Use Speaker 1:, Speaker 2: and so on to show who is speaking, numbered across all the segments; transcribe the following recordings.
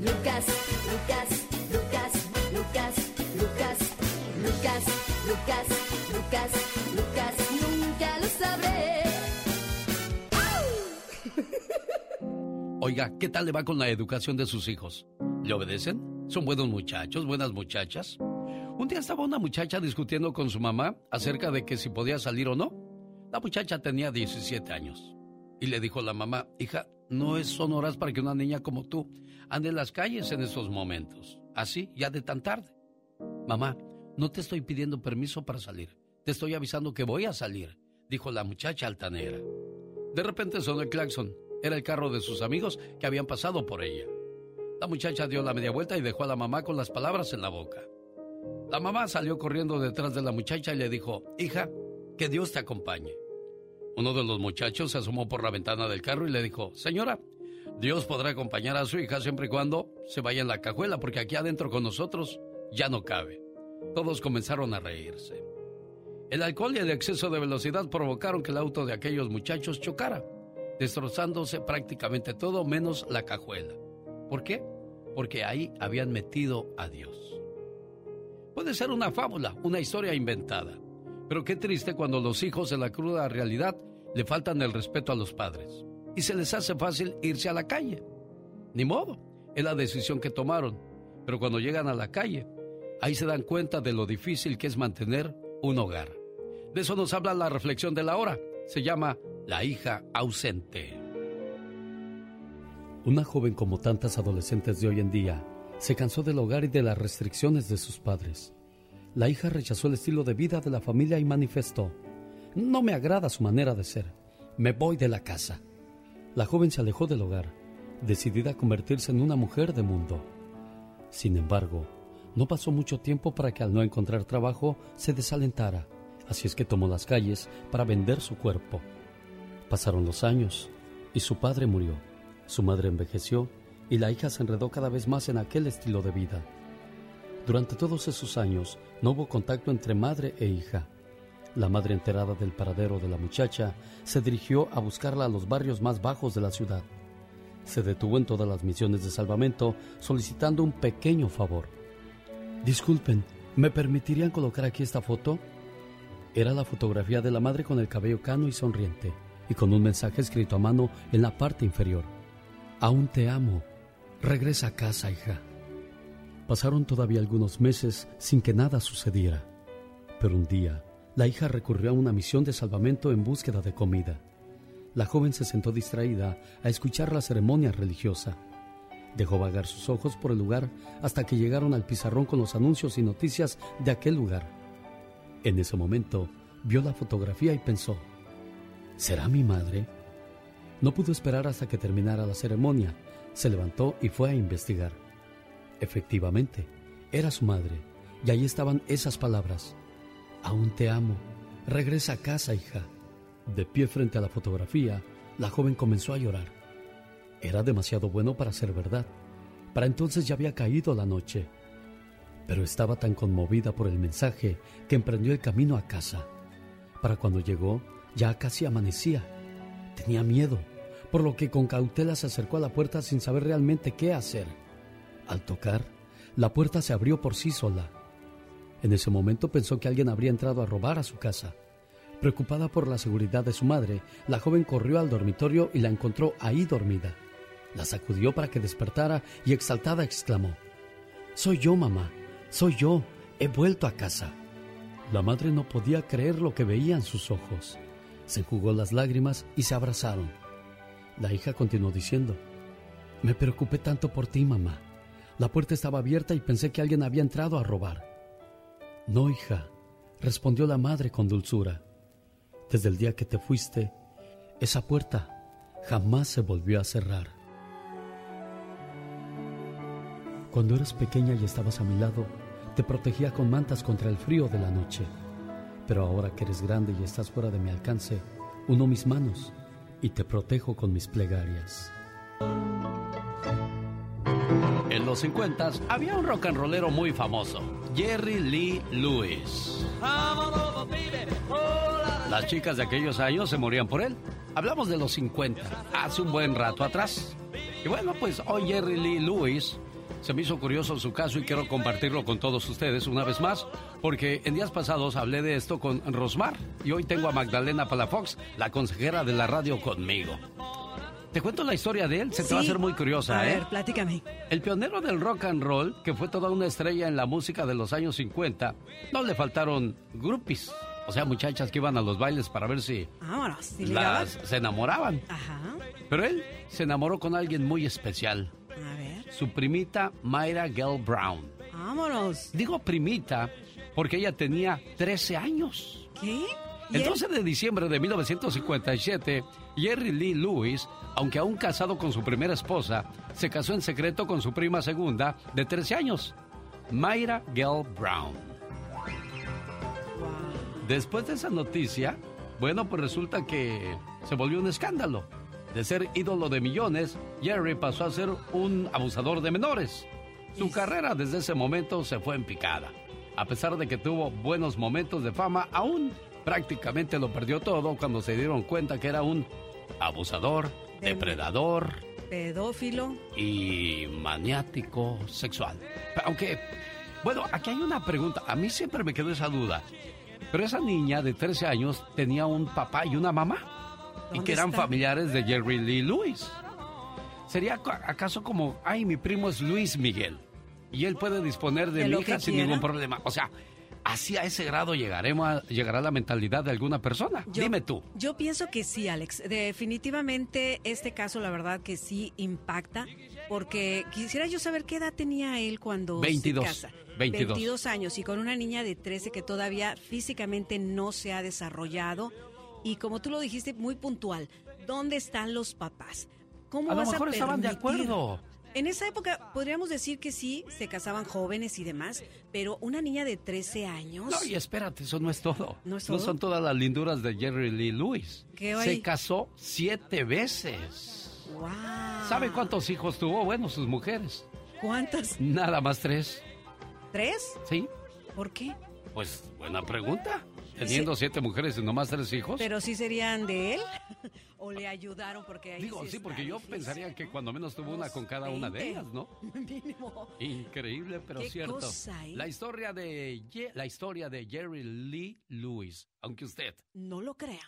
Speaker 1: Lucas, Lucas, Lucas, Lucas, Lucas, Lucas, Lucas, Lucas, Lucas, nunca lo sabré.
Speaker 2: Oiga, ¿qué tal le va con la educación de sus hijos? ¿Le obedecen? ¿Son buenos muchachos, buenas muchachas? Un día estaba una muchacha discutiendo con su mamá acerca de que si podía salir o no. La muchacha tenía 17 años. Y le dijo la mamá, hija, no es son horas para que una niña como tú ande en las calles en esos momentos. Así, ya de tan tarde. Mamá, no te estoy pidiendo permiso para salir. Te estoy avisando que voy a salir, dijo la muchacha altanera. De repente sonó el claxon. Era el carro de sus amigos que habían pasado por ella. La muchacha dio la media vuelta y dejó a la mamá con las palabras en la boca. La mamá salió corriendo detrás de la muchacha y le dijo, hija, que Dios te acompañe. Uno de los muchachos se asomó por la ventana del carro y le dijo, señora, Dios podrá acompañar a su hija siempre y cuando se vaya en la cajuela, porque aquí adentro con nosotros ya no cabe. Todos comenzaron a reírse. El alcohol y el exceso de velocidad provocaron que el auto de aquellos muchachos chocara, destrozándose prácticamente todo menos la cajuela. ¿Por qué? Porque ahí habían metido a Dios. Puede ser una fábula, una historia inventada, pero qué triste cuando los hijos de la cruda realidad le faltan el respeto a los padres y se les hace fácil irse a la calle. Ni modo, es la decisión que tomaron, pero cuando llegan a la calle, ahí se dan cuenta de lo difícil que es mantener un hogar. De eso nos habla la reflexión de la hora. Se llama La hija ausente. Una joven como tantas adolescentes de hoy en día se cansó del hogar y de las restricciones de sus padres. La hija rechazó el estilo de vida de la familia y manifestó, no me agrada su manera de ser, me voy de la casa. La joven se alejó del hogar, decidida a convertirse en una mujer de mundo. Sin embargo, no pasó mucho tiempo para que al no encontrar trabajo se desalentara, así es que tomó las calles para vender su cuerpo. Pasaron los años y su padre murió, su madre envejeció y la hija se enredó cada vez más en aquel estilo de vida. Durante todos esos años no hubo contacto entre madre e hija. La madre enterada del paradero de la muchacha se dirigió a buscarla a los barrios más bajos de la ciudad. Se detuvo en todas las misiones de salvamento solicitando un pequeño favor. Disculpen, ¿me permitirían colocar aquí esta foto? Era la fotografía de la madre con el cabello cano y sonriente, y con un mensaje escrito a mano en la parte inferior. Aún te amo. Regresa a casa, hija. Pasaron todavía algunos meses sin que nada sucediera, pero un día la hija recurrió a una misión de salvamento en búsqueda de comida. La joven se sentó distraída a escuchar la ceremonia religiosa. Dejó vagar sus ojos por el lugar hasta que llegaron al pizarrón con los anuncios y noticias de aquel lugar. En ese momento vio la fotografía y pensó, ¿será mi madre? No pudo esperar hasta que terminara la ceremonia. Se levantó y fue a investigar. Efectivamente, era su madre, y ahí estaban esas palabras. Aún te amo. Regresa a casa, hija. De pie frente a la fotografía, la joven comenzó a llorar. Era demasiado bueno para ser verdad. Para entonces ya había caído la noche. Pero estaba tan conmovida por el mensaje que emprendió el camino a casa. Para cuando llegó, ya casi amanecía. Tenía miedo, por lo que con cautela se acercó a la puerta sin saber realmente qué hacer. Al tocar, la puerta se abrió por sí sola. En ese momento pensó que alguien habría entrado a robar a su casa, Preocupada por la seguridad de su madre, la joven corrió al dormitorio y la encontró ahí dormida. La sacudió para que despertara y exaltada exclamó, Soy yo, mamá, soy yo, he vuelto a casa. La madre no podía creer lo que veía en sus ojos. Se enjugó las lágrimas y se abrazaron. La hija continuó diciendo, Me preocupé tanto por ti, mamá. La puerta estaba abierta y pensé que alguien había entrado a robar. No, hija, respondió la madre con dulzura. Desde el día que te fuiste, esa puerta jamás se volvió a cerrar. Cuando eras pequeña y estabas a mi lado, te protegía con mantas contra el frío de la noche. Pero ahora que eres grande y estás fuera de mi alcance, uno mis manos y te protejo con mis plegarias. En los 50 había un rock and rollero muy famoso, Jerry Lee Lewis. Las chicas de aquellos años se morían por él. Hablamos de los 50, hace un buen rato atrás. Y bueno, pues hoy Jerry Lee Lewis se me hizo curioso su caso y quiero compartirlo con todos ustedes una vez más, porque en días pasados hablé de esto con Rosmar y hoy tengo a Magdalena Palafox, la consejera de la radio, conmigo. Te cuento la historia de él, se te va a hacer muy curiosa,
Speaker 3: a
Speaker 2: ¿eh?
Speaker 3: ver, platícame.
Speaker 2: El pionero del rock and roll, que fue toda una estrella en la música de los años 50, no le faltaron groupies, o sea, muchachas que iban a los bailes para ver si
Speaker 3: Vámonos. ¿sí
Speaker 2: las, se enamoraban.
Speaker 3: Ajá.
Speaker 2: Pero él se enamoró con alguien muy especial,
Speaker 3: A ver.
Speaker 2: su primita Mayra Gell Brown.
Speaker 3: Vámonos.
Speaker 2: Digo primita porque ella tenía 13 años.
Speaker 3: ¿Qué? ¿Y
Speaker 2: El
Speaker 3: él?
Speaker 2: 12 de diciembre de 1957, Jerry Lee Lewis, aunque aún casado con su primera esposa, se casó en secreto con su prima segunda de 13 años, Mayra Gell Brown. Después de esa noticia, bueno, pues resulta que se volvió un escándalo. De ser ídolo de millones, Jerry pasó a ser un abusador de menores. Su carrera desde ese momento se fue en picada. A pesar de que tuvo buenos momentos de fama, aún prácticamente lo perdió todo cuando se dieron cuenta que era un abusador,
Speaker 3: De-
Speaker 2: depredador
Speaker 3: Pedófilo.
Speaker 2: y maniático sexual. Aunque, bueno, aquí hay una pregunta. A mí siempre me quedó esa duda. Pero esa niña de 13 años tenía un papá y una mamá. Y
Speaker 3: ¿Dónde
Speaker 2: que eran familiares de Jerry Lee Lewis. ¿Sería ca- acaso como, ay, mi primo es Luis Miguel? Y él puede disponer de,
Speaker 3: De
Speaker 2: mi hija sin ningún problema. O sea, así a ese grado llegaremos a- llegará la mentalidad de alguna persona.
Speaker 3: Yo-
Speaker 2: Dime tú.
Speaker 3: Yo pienso que sí, Alex. Definitivamente este caso, la verdad que sí impacta, porque quisiera yo saber qué edad tenía él cuando
Speaker 2: 22,
Speaker 3: se casa.
Speaker 2: 22.
Speaker 3: años y con una niña de 13 que todavía físicamente no se ha desarrollado y como tú lo dijiste muy puntual, ¿dónde están los papás? ¿Cómo
Speaker 2: A lo
Speaker 3: vas
Speaker 2: mejor
Speaker 3: a
Speaker 2: estaban de acuerdo.
Speaker 3: En esa época podríamos decir que sí, se casaban jóvenes y demás, pero una niña de 13 años...
Speaker 2: No, y espérate, eso no es todo.
Speaker 3: ¿No es todo?
Speaker 2: son todas las linduras de Jerry Lee Lewis.
Speaker 3: ¿Qué
Speaker 2: Se casó siete veces.
Speaker 3: ¡Wow!
Speaker 2: ¿Sabe cuántos hijos tuvo? Bueno, sus mujeres.
Speaker 3: ¿Cuántas?
Speaker 2: Nada más tres.
Speaker 3: ¿Tres?
Speaker 2: ¿Sí?
Speaker 3: ¿Por qué?
Speaker 2: Pues buena pregunta. Teniendo siete mujeres y nomás tres hijos.
Speaker 3: ¿Pero sí serían de él? ¿O le ayudaron? Porque ahí
Speaker 2: Digo, sí, porque yo
Speaker 3: difícil.
Speaker 2: pensaría que cuando menos tuvo una con cada una de
Speaker 3: 20.
Speaker 2: ellas, ¿no?
Speaker 3: Mínimo.
Speaker 2: Increíble, pero
Speaker 3: Qué
Speaker 2: cierto.
Speaker 3: cosa, ¿eh?
Speaker 2: La historia de Ye- la historia de Jerry Lee Lewis, aunque usted
Speaker 3: No lo crea.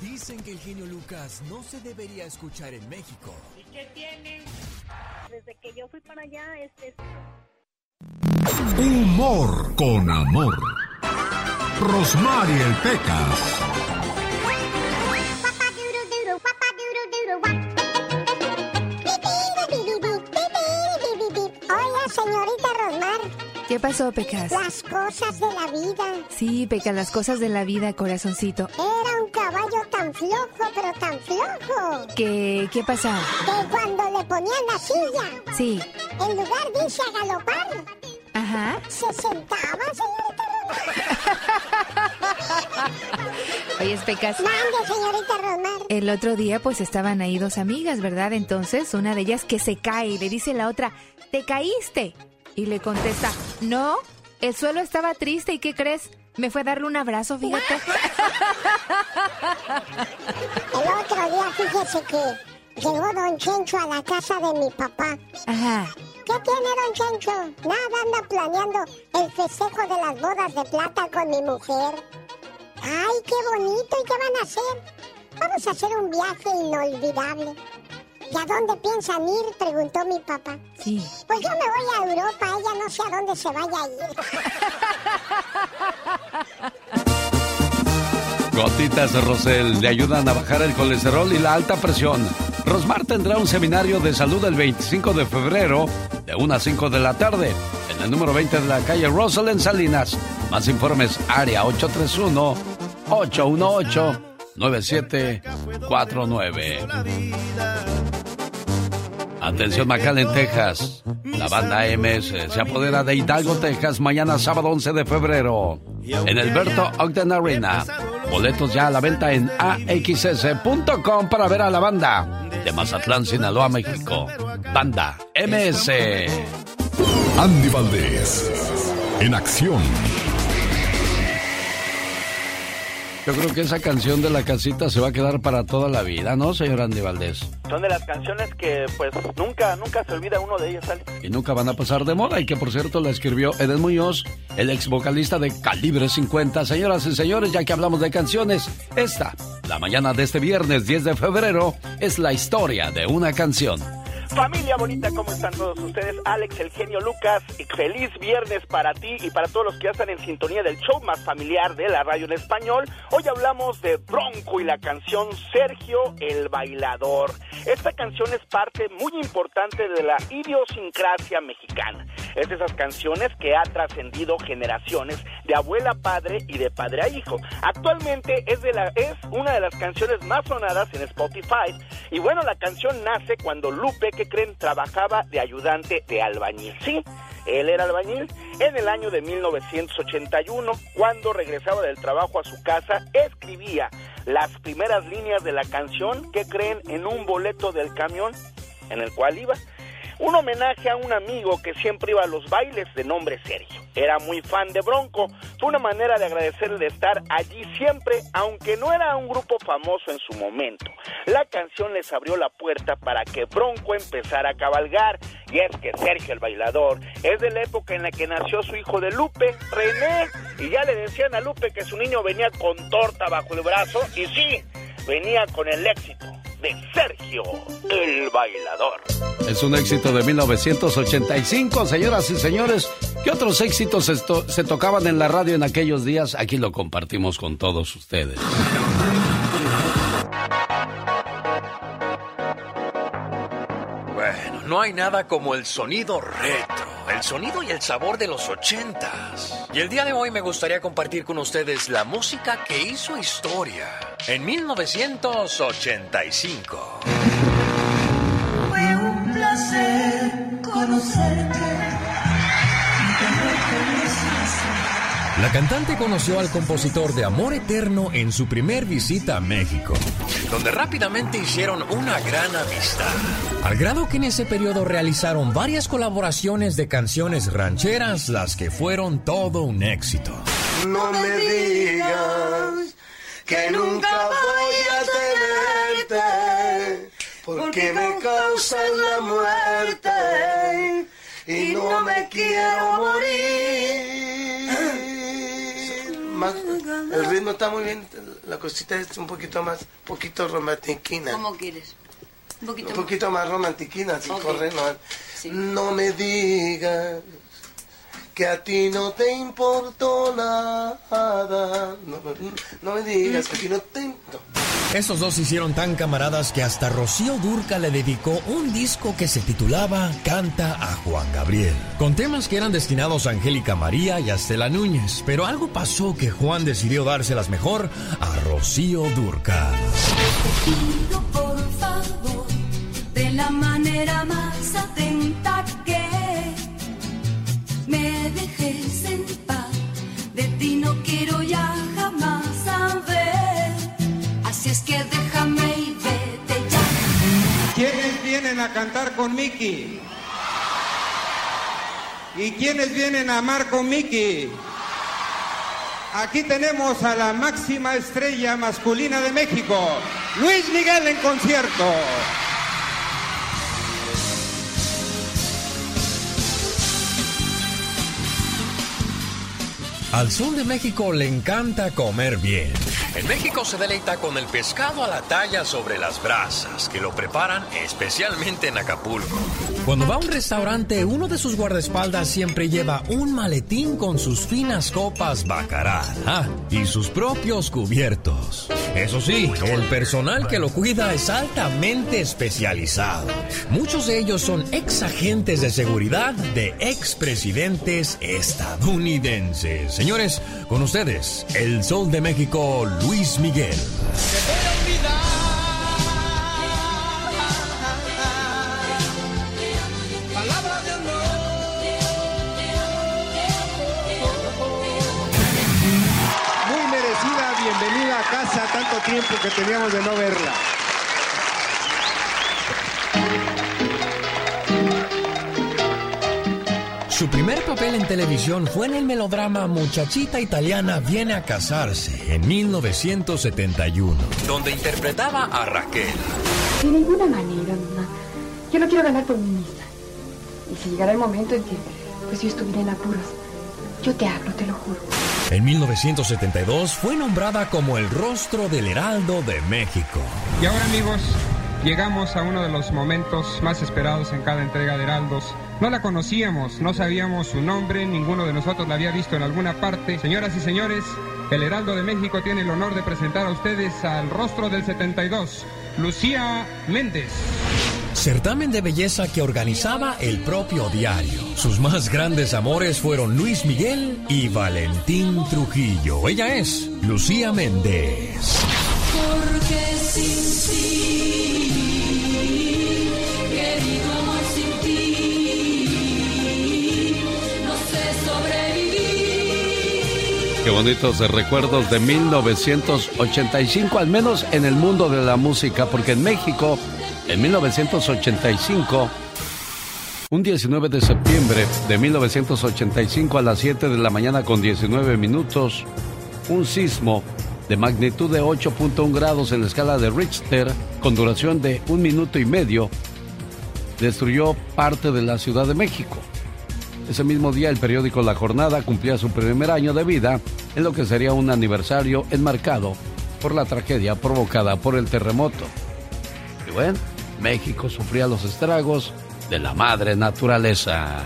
Speaker 4: Dicen que el genio Lucas no se debería escuchar en México.
Speaker 5: Desde que yo fui para allá, este,
Speaker 6: Humor con amor. Rosmarie el Pecas.
Speaker 7: Hola, señorita Rosmar.
Speaker 8: ¿Qué pasó, Pecas?
Speaker 7: Las cosas de la vida.
Speaker 8: Sí, Pecas, las cosas de la vida, corazoncito.
Speaker 7: Era un caballo tan flojo, pero tan flojo,
Speaker 8: ¿Qué, qué pasa?
Speaker 7: que cuando le ponían la silla,
Speaker 8: Sí.
Speaker 7: en lugar de irse a galopar,
Speaker 8: Ajá.
Speaker 7: se sentaba, señorita
Speaker 8: Oye, Pecas,
Speaker 7: Mande, señorita Rosmar.
Speaker 8: el otro día pues estaban ahí dos amigas, ¿verdad? Entonces una de ellas que se cae y le dice a la otra, ¿te caíste? Y le contesta, no, el suelo estaba triste y ¿qué crees? Me fue a darle un abrazo, fíjate.
Speaker 7: El otro día, fíjese que llegó don Chencho a la casa de mi papá.
Speaker 8: Ajá.
Speaker 7: ¿Qué tiene don Chencho? Nada, anda planeando el festejo de las bodas de plata con mi mujer.
Speaker 9: Ay, qué bonito. ¿Y qué van a hacer? Vamos a hacer un viaje inolvidable. ¿Y a dónde piensan ir? Preguntó mi papá.
Speaker 10: Sí.
Speaker 9: Pues yo me voy a Europa, ella no sé a dónde se vaya a ir.
Speaker 2: Gotitas de Rosel le ayudan a bajar el colesterol y la alta presión. Rosmar tendrá un seminario de salud el 25 de febrero de 1 a 5 de la tarde en el número 20 de la calle Rosel en Salinas. Más informes, área 831-818-9749. Atención en Texas. La banda MS se apodera de Hidalgo, Texas, mañana sábado 11 de febrero. En el Berto Ogden Arena. Boletos ya a la venta en axs.com para ver a la banda de Mazatlán, Sinaloa, México. Banda MS.
Speaker 6: Andy Valdés. En acción.
Speaker 2: Yo creo que esa canción de la casita se va a quedar para toda la vida, ¿no, señor Andy Valdés?
Speaker 11: Son de las canciones que, pues, nunca, nunca se olvida uno de ellas, Alex.
Speaker 2: Y nunca van a pasar de moda, y que, por cierto, la escribió Eden Muñoz, el ex vocalista de Calibre 50. Señoras y señores, ya que hablamos de canciones, esta, la mañana de este viernes 10 de febrero, es la historia de una canción.
Speaker 11: Familia bonita, ¿cómo están todos ustedes? Alex, el genio Lucas, feliz viernes para ti y para todos los que ya están en sintonía del show más familiar de la radio en español. Hoy hablamos de Bronco y la canción Sergio el Bailador. Esta canción es parte muy importante de la idiosincrasia mexicana. Es de esas canciones que ha trascendido generaciones de abuela a padre y de padre a hijo. Actualmente es, de la, es una de las canciones más sonadas en Spotify. Y bueno, la canción nace cuando Lupe que creen? Trabajaba de ayudante de albañil. Sí, él era albañil. En el año de 1981, cuando regresaba del trabajo a su casa, escribía las primeras líneas de la canción, que creen? En un boleto del camión en el cual iba un homenaje a un amigo que siempre iba a los bailes de nombre Sergio. Era muy fan de Bronco. Fue una manera de agradecerle de estar allí siempre, aunque no era un grupo famoso en su momento. La canción les abrió la puerta para que Bronco empezara a cabalgar. Y es que Sergio el bailador es de la época en la que nació su hijo de Lupe, René, y ya le decían a Lupe que su niño venía con torta bajo el brazo, y sí, venía con el éxito de Sergio el Bailador.
Speaker 2: Es un éxito de 1985, señoras y señores. ¿Qué otros éxitos se tocaban en la radio en aquellos días? Aquí lo compartimos con todos ustedes.
Speaker 12: No hay nada como el sonido retro, el sonido y el sabor de los ochentas. Y el día de hoy me gustaría compartir con ustedes la música que hizo historia en 1985.
Speaker 13: Fue un placer conocerte.
Speaker 4: La cantante conoció al compositor de Amor Eterno en su primer visita a México,
Speaker 12: donde rápidamente hicieron una gran amistad.
Speaker 4: Al grado que en ese periodo realizaron varias colaboraciones de canciones rancheras, las que fueron todo un éxito.
Speaker 13: No me digas que nunca voy a tenerte, porque me causan la muerte y no me quiero morir. El ritmo está muy bien, la cosita es un poquito más, poquito romantiquina.
Speaker 14: ¿Cómo quieres?
Speaker 13: Un poquito, más romantiquina, así corre, no, no me digas que a ti no te importó nada. No, me digas que a ti no te importó.
Speaker 4: Estos dos se hicieron tan camaradas que hasta Rocío Durca le dedicó un disco que se titulaba Canta a Juan Gabriel, con temas que eran destinados a Angélica María y a Estela Núñez, pero algo pasó que Juan decidió dárselas mejor a Rocío Durca.
Speaker 13: De ti no quiero ya
Speaker 15: cantar con Mickey? ¿Y quiénes vienen a amar con Mickey? Aquí tenemos a la máxima estrella masculina de México, Luis Miguel en concierto.
Speaker 4: Al sol de México le encanta comer bien.
Speaker 12: En México se deleita con el pescado a la talla sobre las brasas, que lo preparan especialmente en Acapulco.
Speaker 4: Cuando va a un restaurante, uno de sus guardaespaldas siempre lleva un maletín con sus finas copas bacará ah, y sus propios cubiertos. Eso sí, el personal que lo cuida es altamente especializado. Muchos de ellos son ex agentes de seguridad de expresidentes estadounidenses. Señores, con ustedes, el Sol de México, Luis Miguel.
Speaker 15: Muy merecida bienvenida a casa, tanto tiempo que teníamos de no verla.
Speaker 4: Su primer papel en televisión fue en el melodrama Muchachita Italiana viene a casarse en 1971.
Speaker 12: donde interpretaba a Raquel.
Speaker 14: De ninguna manera, mamá. Yo no quiero ganar por mí misma. Y si llegara el momento en que pues yo estuviera en apuros, yo te hablo, te lo juro.
Speaker 4: En 1972 fue nombrada como el rostro del Heraldo de México.
Speaker 15: Y ahora amigos, llegamos a uno de los momentos más esperados en cada entrega de Heraldos. No la conocíamos, no sabíamos su nombre, ninguno de nosotros la había visto en alguna parte. Señoras y señores, el Heraldo de México tiene el honor de presentar a ustedes al rostro del 72, Lucía Méndez.
Speaker 4: Certamen de belleza que organizaba el propio diario. Sus más grandes amores fueron Luis Miguel y Valentín Trujillo. Ella es Lucía Méndez.
Speaker 1: Porque sin ti,
Speaker 2: Qué bonitos recuerdos de 1985, al menos en el mundo de la música, porque en México, en 1985, un 19 de septiembre de 1985 a las 7 de la mañana con 19 minutos, un sismo de magnitud de 8.1 grados en la escala de Richter, con duración de un minuto y medio, destruyó parte de la Ciudad de México. Ese mismo día el periódico La Jornada cumplía su primer año de vida en lo que sería un aniversario enmarcado por la tragedia provocada por el terremoto. Y bueno, México sufría los estragos de la madre naturaleza.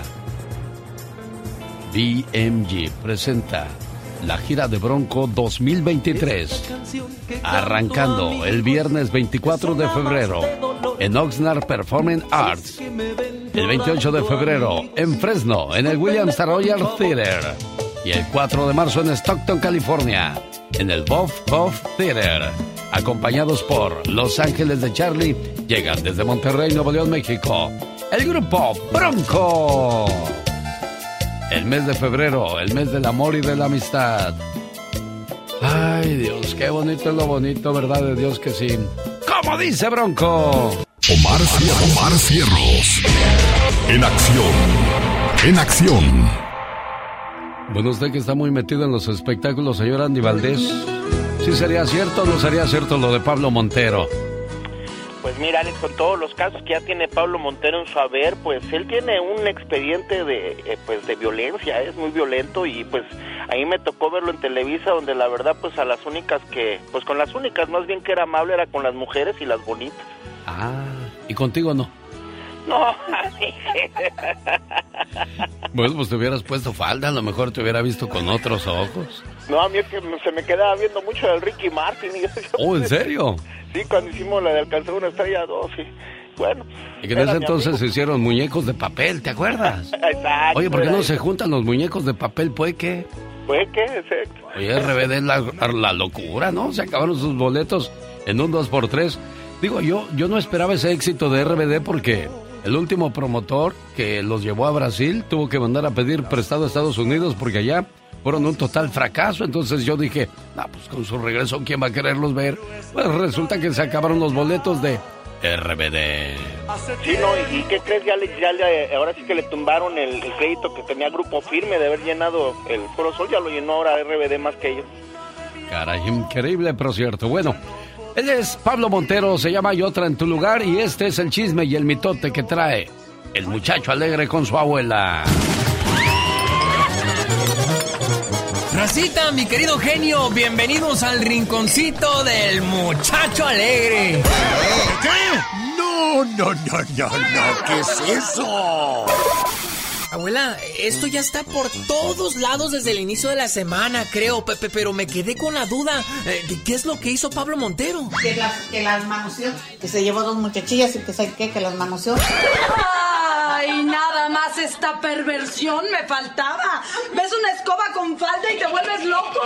Speaker 2: BMG presenta la gira de Bronco 2023, arrancando el viernes 24 de febrero en Oxnard Performing Arts, el 28 de febrero en Fresno, en el Williams Royal Theater, y el 4 de marzo en Stockton, California, en el Buff Buff Theater. Acompañados por Los Ángeles de Charlie, llegan desde Monterrey, Nuevo León, México, el grupo Bronco. El mes de febrero, el mes del amor y de la amistad. Ay, Dios, qué bonito es lo bonito, ¿verdad de Dios que sí? ¿Cómo dice Bronco?
Speaker 6: Omar, Omar Cierros. En acción. En acción.
Speaker 2: Bueno, usted que está muy metido en los espectáculos, señor Andy Valdés. ¿Sí sería cierto o no sería cierto lo de Pablo Montero?
Speaker 11: Pues mira, Alex, con todos los casos que ya tiene Pablo Montero en su haber, pues él tiene un expediente de, eh, pues, de violencia, es muy violento y pues ahí me tocó verlo en Televisa, donde la verdad, pues a las únicas que, pues con las únicas más bien que era amable era con las mujeres y las bonitas.
Speaker 2: Ah, ¿y contigo no?
Speaker 11: No,
Speaker 2: Bueno, pues te hubieras puesto falda, a lo mejor te hubiera visto con otros ojos.
Speaker 11: No, a mí es que se me quedaba viendo mucho del Ricky Martin. Y yo-
Speaker 2: Oh, ¿en serio?
Speaker 11: Sí, cuando hicimos la de alcanzar una estrella 2, sí. Bueno.
Speaker 2: Y que en ese entonces se hicieron muñecos de papel, ¿te acuerdas?
Speaker 11: Exacto.
Speaker 2: Oye, ¿por qué no se juntan los muñecos de papel pueque?
Speaker 11: Pues qué, exacto.
Speaker 2: Oye, RBD es la, la locura, ¿no? Se acabaron sus boletos en un 2x3. Digo, yo, yo no esperaba ese éxito de RBD porque el último promotor que los llevó a Brasil tuvo que mandar a pedir prestado a Estados Unidos porque allá fueron un total fracaso. Entonces yo dije, ah, pues con su regreso, ¿quién va a quererlos ver? Pues resulta que se acabaron los boletos de RBD.
Speaker 11: Sí, no, ¿y, qué crees? Ya, le, ya le- ahora sí que le tumbaron el, el crédito que tenía Grupo Firme de haber llenado el Foro Sol, ya lo llenó ahora RBD más que ellos.
Speaker 2: Caray, increíble, pero cierto. Bueno, él es Pablo Montero, se llama Y otra en tu lugar, y este es el chisme y el mitote que trae el muchacho alegre con su abuela.
Speaker 16: Racita, mi querido genio, bienvenidos al rinconcito del muchacho alegre.
Speaker 17: ¿Qué? No, no, no, no, no, ¿qué es eso?
Speaker 16: Abuela, esto ya está por todos lados desde el inicio de la semana, creo, Pepe, pero me quedé con la duda. Eh, ¿Qué es lo que hizo Pablo Montero?
Speaker 18: Que las, que las manoseó, que se llevó dos muchachillas y que sabe qué, que las manoseó.
Speaker 19: Ay, nada más esta perversión me faltaba. ¿Ves una escoba con falda y te vuelves loco?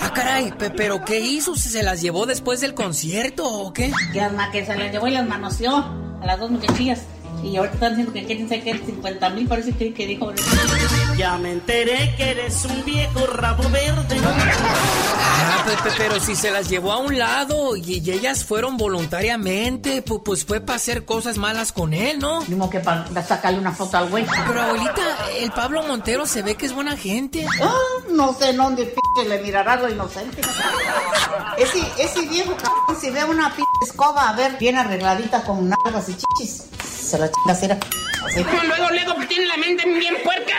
Speaker 16: Ah, caray, pero ¿qué hizo? ¿Se las llevó después del concierto o qué?
Speaker 18: Que, que se las llevó y las manoseó a las dos muchachillas. Y ahorita están diciendo que quieren sacar 50 mil, parece que, que dijo.
Speaker 20: Ya me enteré que eres un viejo rabo verde.
Speaker 16: Ah, Pepe, pero si se las llevó a un lado y, ellas fueron voluntariamente, pues, pues fue para hacer cosas malas con él, ¿no?
Speaker 18: Mismo que para sacarle una foto al güey.
Speaker 16: Pero abuelita, el Pablo Montero se ve que es buena gente.
Speaker 18: Ah, no sé en dónde p le mirará lo inocente. ese, ese viejo cabrón, si ve una p escoba, a ver, bien arregladita con nalgas y chichis se la chinga cera.
Speaker 19: Luego, luego, tiene la mente bien puerca.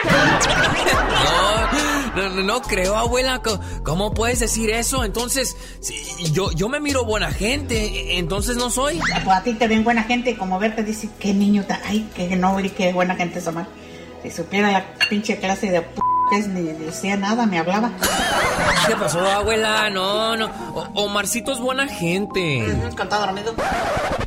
Speaker 16: No, no, no creo, abuela. ¿Cómo puedes decir eso? Entonces, yo, yo me miro buena gente, entonces no soy.
Speaker 18: Pues a ti te ven buena gente, como verte dice, qué niño, ay, qué noble, qué buena gente esa mal. Si supiera la pinche clase de p ni decía nada, me hablaba.
Speaker 16: ¿Qué pasó, abuela? No, no. Omarcito es buena gente.
Speaker 18: cuando dormido.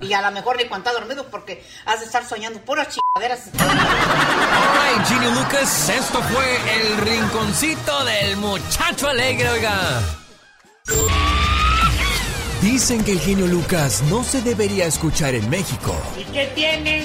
Speaker 18: Y a lo mejor ni cuando dormido porque has de estar soñando puras chingaderas.
Speaker 16: Ay, Ginny Lucas, esto fue el rinconcito del muchacho alegre, oiga.
Speaker 21: Dicen que el genio Lucas no se debería escuchar en México.
Speaker 19: ¿Y qué tiene?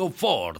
Speaker 2: Ford.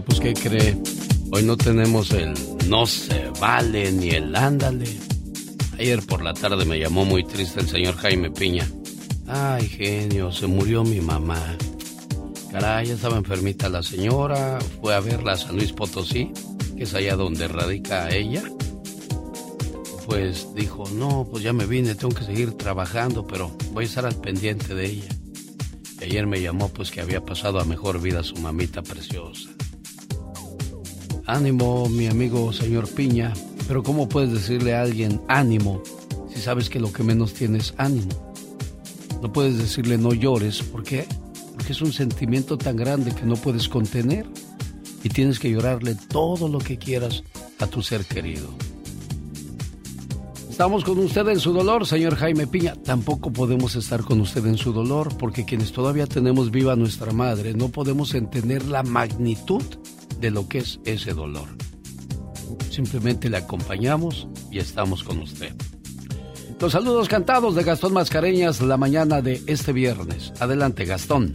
Speaker 2: Pues ¿qué cree? Hoy no tenemos el no se vale ni el ándale. Ayer por la tarde me llamó muy triste el señor Jaime Piña. Ay, genio, se murió mi mamá. Caray, estaba enfermita la señora, fue a verla a San Luis Potosí, que es allá donde radica ella. Pues dijo, no, pues ya me vine, tengo que seguir trabajando, pero voy a estar al pendiente de ella. Y ayer me llamó pues que había pasado a mejor vida su mamita preciosa. Ánimo, mi amigo señor Piña, pero ¿cómo puedes decirle a alguien ánimo si sabes que lo que menos tiene es ánimo? No puedes decirle no llores, ¿por qué? porque es un sentimiento tan grande que no puedes contener y tienes que llorarle todo lo que quieras a tu ser querido. Estamos con usted en su dolor, señor Jaime Piña. Tampoco podemos estar con usted en su dolor porque quienes todavía tenemos viva nuestra madre no podemos entender la magnitud de lo que es ese dolor. Simplemente le acompañamos y estamos con usted. Los saludos cantados de Gastón Mascareñas la mañana de este viernes. Adelante, Gastón.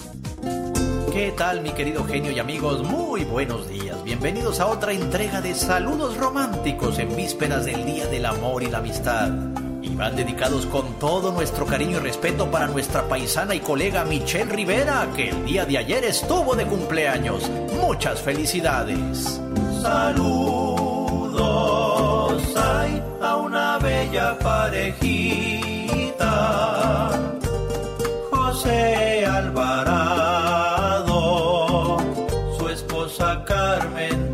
Speaker 22: ¿Qué tal, mi querido genio y amigos? Muy buenos días. Bienvenidos a otra entrega de Saludos Románticos en vísperas del Día del Amor y la Amistad. Van dedicados con todo nuestro cariño y respeto para nuestra paisana y colega Michelle Rivera, que el día de ayer estuvo de cumpleaños. Muchas felicidades. Saludos a una bella parejita. José Alvarado, su esposa Carmen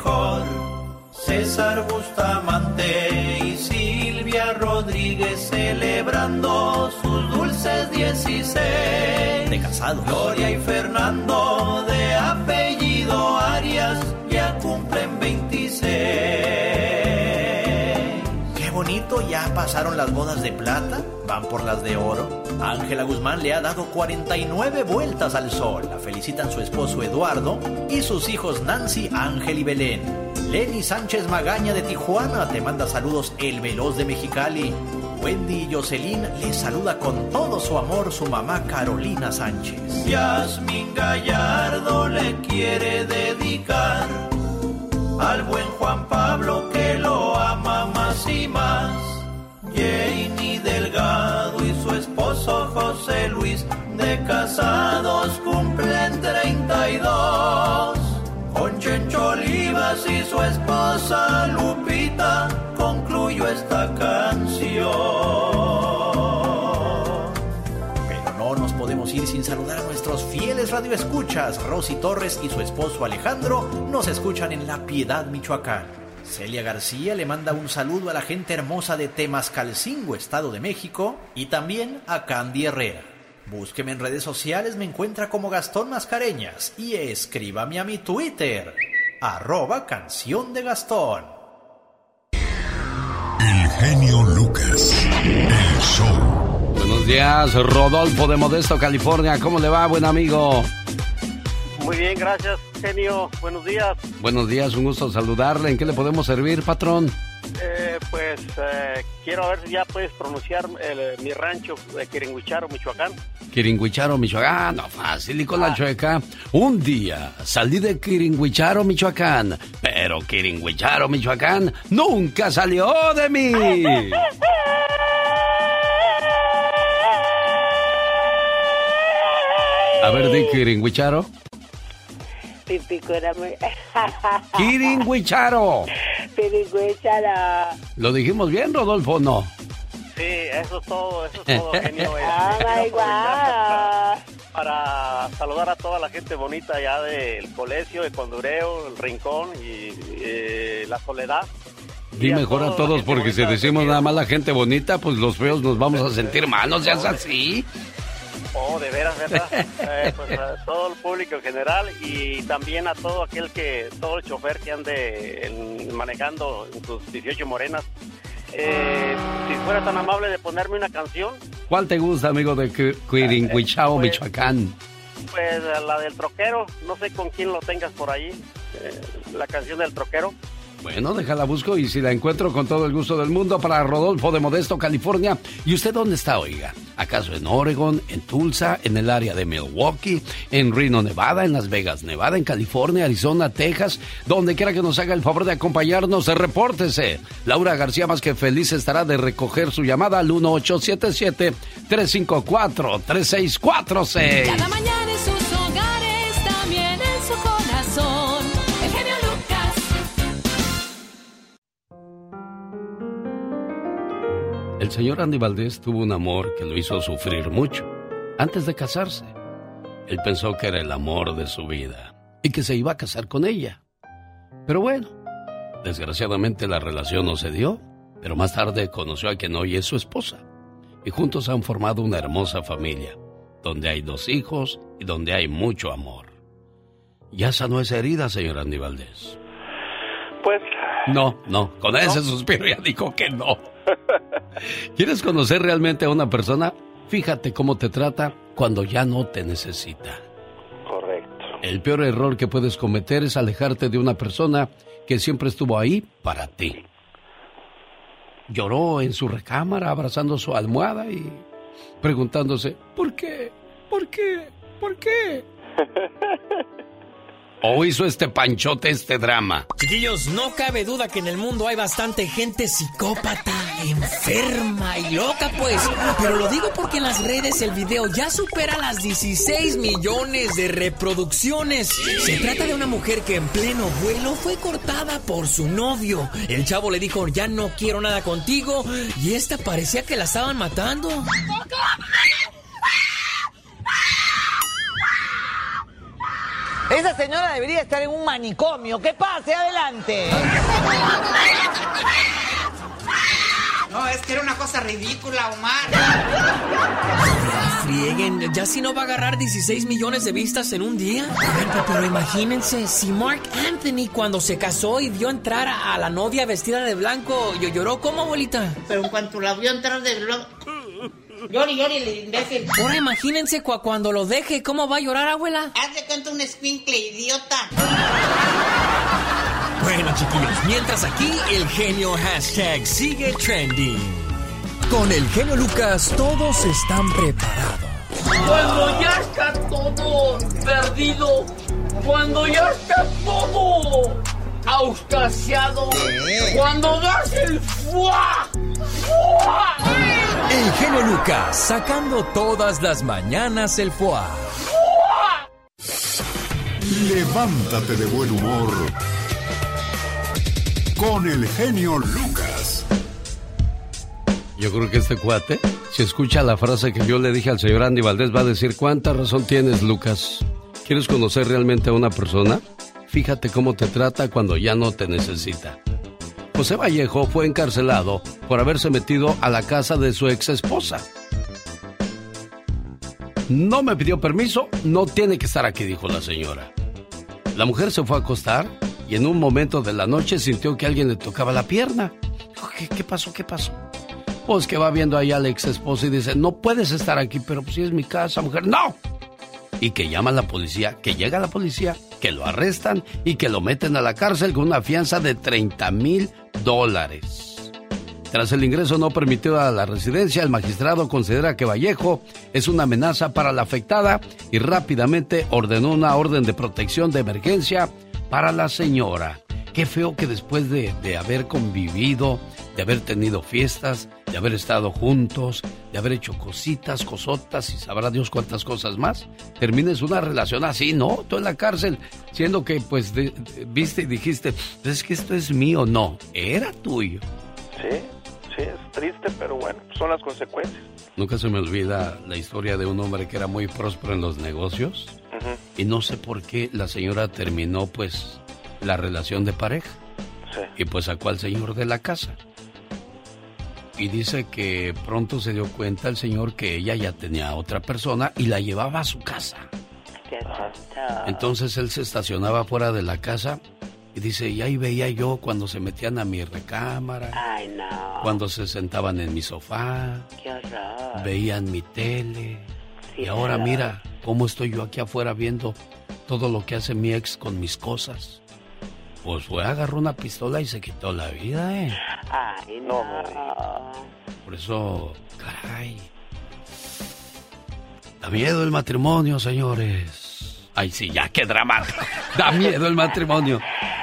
Speaker 22: mejor. César Bustamante y Silvia Rodríguez celebrando sus dulces 16. De casado. Gloria y Fernando de apellido Arias ya cumplen 26. Ya pasaron las bodas de plata, van por las de oro. Ángela Guzmán le ha dado 49 vueltas al sol. La felicitan su esposo Eduardo y sus hijos Nancy, Ángel y Belén. Lenny Sánchez Magaña de Tijuana te manda saludos el veloz de Mexicali. Wendy y Jocelyn le saluda con todo su amor su mamá Carolina Sánchez. Yasmin Gallardo le quiere dedicar al buen Juan Pablo que lo ama más y más. Janie Delgado y su esposo José Luis de casados cumplen 32. Con Chencho Olivas y su esposa Lupita concluyo esta canción. Podemos sin saludar a nuestros fieles radioescuchas. Rosy Torres y su esposo Alejandro nos escuchan en La Piedad, Michoacán. Celia García le manda un saludo a la gente hermosa de Temascalcingo, Estado de México, y también a Candy Herrera. Búsqueme en redes sociales, me encuentra como Gastón Mascareñas y escríbame a mi Twitter, arroba canción de Gastón.
Speaker 6: El genio Lucas. El show.
Speaker 2: Buenos días, Rodolfo de Modesto, California. ¿Cómo le va, buen amigo?
Speaker 23: Muy bien, gracias, genio. Buenos días.
Speaker 2: Buenos días, un gusto saludarle. ¿En qué le podemos servir, patrón?
Speaker 23: Eh, pues eh, quiero ver si ya puedes pronunciar el- mi rancho de Quiringuicharo, Michoacán.
Speaker 2: Quiringuicharo, Michoacán. No, fácil y con la chueca. Un día salí de Quiringuicharo, Michoacán. Pero Quiringuicharo, Michoacán nunca salió de mí. A ver, di.
Speaker 24: Pipicurame.
Speaker 2: Quiringuicharo.
Speaker 24: Pirigüéchala.
Speaker 2: ¿Lo dijimos bien, Rodolfo, o no?
Speaker 23: Sí, eso es todo, eso es todo, genio. Eh,
Speaker 24: Oh my
Speaker 23: Para saludar a toda la gente bonita allá del colegio, de Condureo, el Rincón y eh, la Soledad.
Speaker 2: Di mejor a todos porque si decimos nada más la gente bonita, pues los feos nos vamos a sentir mal, no seas así.
Speaker 23: Oh, de veras, ¿verdad? Eh, pues a todo el público en general y también a todo aquel que, todo el chofer que ande en- manejando en sus 18 morenas. Eh, si fuera tan amable de ponerme una canción,
Speaker 2: ¿Cuál te gusta, amigo de Qui- Quiringuichao,
Speaker 23: Pues-
Speaker 2: Michoacán?
Speaker 23: pues la del troquero, no sé con quién lo tengas por ahí, eh, la canción del troquero.
Speaker 2: Bueno, déjala busco y si la encuentro con todo el gusto del mundo para Rodolfo de Modesto, California. ¿Y usted dónde está, oiga? ¿Acaso en Oregon, en Tulsa, en el área de Milwaukee, en Reno, Nevada, en Las Vegas, Nevada, en California, Arizona, Texas? Donde quiera que nos haga el favor de acompañarnos, repórtese. Laura García más que feliz estará de recoger su llamada al 1877-354-3646.
Speaker 1: Cada mañana en sus hogares, El
Speaker 2: señor Andy Valdés tuvo un amor que lo hizo sufrir mucho. Antes de casarse, él pensó que era el amor de su vida y que se iba a casar con ella. Pero bueno, desgraciadamente la relación no se dio, pero más tarde conoció a quien hoy es su esposa. Y juntos han formado una hermosa familia, donde hay dos hijos y donde hay mucho amor. Ya sanó esa herida, señor Andy Valdés.
Speaker 23: Pues...
Speaker 2: No, no, con ese suspiro ya dijo que no. ¿Quieres conocer realmente a una persona? Fíjate cómo te trata cuando ya no te necesita.
Speaker 23: Correcto.
Speaker 2: El peor error que puedes cometer es alejarte de una persona que siempre estuvo ahí para ti. Lloró en su recámara abrazando su almohada y preguntándose, ¿por qué? ¿Por qué? ¿Por qué? ¿O hizo este panchote este drama?
Speaker 16: Chiquillos, no cabe duda que en el mundo hay bastante gente psicópata, enferma y loca, pues. Pero lo digo porque en las redes el video ya supera las 16 millones de reproducciones. Se trata de una mujer que en pleno vuelo fue cortada por su novio. El chavo le dijo, ya no quiero nada contigo. Y esta parecía que la estaban matando.
Speaker 25: Esa señora debería estar en un manicomio. ¿Qué pase? Adelante.
Speaker 18: No, es que era una cosa ridícula, Omar.
Speaker 16: Frieguen, ya si no va a agarrar 16 millones de vistas en un día. Pero, pero imagínense, si Mark Anthony cuando se casó y vio entrar a, a la novia vestida de blanco, yo lloró como abuelita.
Speaker 18: Pero en cuanto la vio entrar de blanco... Llori, llori, el imbécil.
Speaker 16: Ahora imagínense cua- cuando lo deje, ¿cómo va a llorar, abuela?
Speaker 18: Haz de cuenta un escuincle, idiota.
Speaker 16: Bueno, chiquillos, mientras aquí el genio hashtag sigue trending.
Speaker 21: Con el genio Lucas todos están preparados.
Speaker 26: Cuando ya está todo perdido, cuando ya está todo auscasiado, cuando das el fuá, fuá,
Speaker 21: El genio Lucas sacando todas las mañanas el foie.
Speaker 6: Levántate de buen humor con el genio Lucas.
Speaker 2: Yo creo que este cuate, si escucha la frase que yo le dije al señor Andy Valdés, va a decir, ¿cuánta razón tienes, Lucas? ¿Quieres conocer realmente a una persona? Fíjate cómo te trata cuando ya no te necesita. José Vallejo fue encarcelado por haberse metido a la casa de su ex esposa. No me pidió permiso, no tiene que estar aquí, dijo la señora. La mujer se fue a acostar y en un momento de la noche sintió que alguien le tocaba la pierna. ¿Qué, pasó? ¿Qué pasó? Pues que va viendo ahí al ex esposo y dice, no puedes estar aquí, pero si es mi casa, mujer, no. Y que llama a la policía, que llega la policía, que lo arrestan y que lo meten a la cárcel con una fianza de 30 mil dólares. Tras el ingreso no permitido a la residencia, el magistrado considera que Vallejo es una amenaza para la afectada y rápidamente ordenó una orden de protección de emergencia para la señora. Qué feo que después de, de haber convivido, de haber tenido fiestas, de haber estado juntos, de haber hecho cositas, cosotas y sabrá Dios cuántas cosas más, termines una relación así, ¿no? Tú en la cárcel, siendo que pues de- de- viste y dijiste, "Pues es que esto es mío, no, era tuyo.
Speaker 23: Sí, sí, es triste, pero bueno, son las consecuencias.
Speaker 2: Nunca se me olvida la historia de un hombre que era muy próspero en los negocios
Speaker 23: Ujú.
Speaker 2: y no sé por qué la señora terminó pues la relación de pareja
Speaker 23: Sí.
Speaker 2: y pues sacó al señor de la casa. Y dice que pronto se dio cuenta el señor que ella ya tenía a otra persona y la llevaba a su casa. Entonces él se estacionaba fuera de la casa y dice, y ahí veía yo cuando se metían a mi recámara,
Speaker 24: Ay, no.
Speaker 2: cuando se sentaban en mi sofá,
Speaker 24: Qué horror.
Speaker 2: veían mi tele.
Speaker 24: Sí,
Speaker 2: y ahora mira cómo estoy yo aquí afuera viendo todo lo que hace mi ex con mis cosas. Pues fue, agarró una pistola y se quitó la vida, ¿eh?
Speaker 24: Ay, no.
Speaker 2: Por eso, caray. Da miedo el matrimonio, señores. Ay, sí, ya, qué dramático. Da miedo el matrimonio.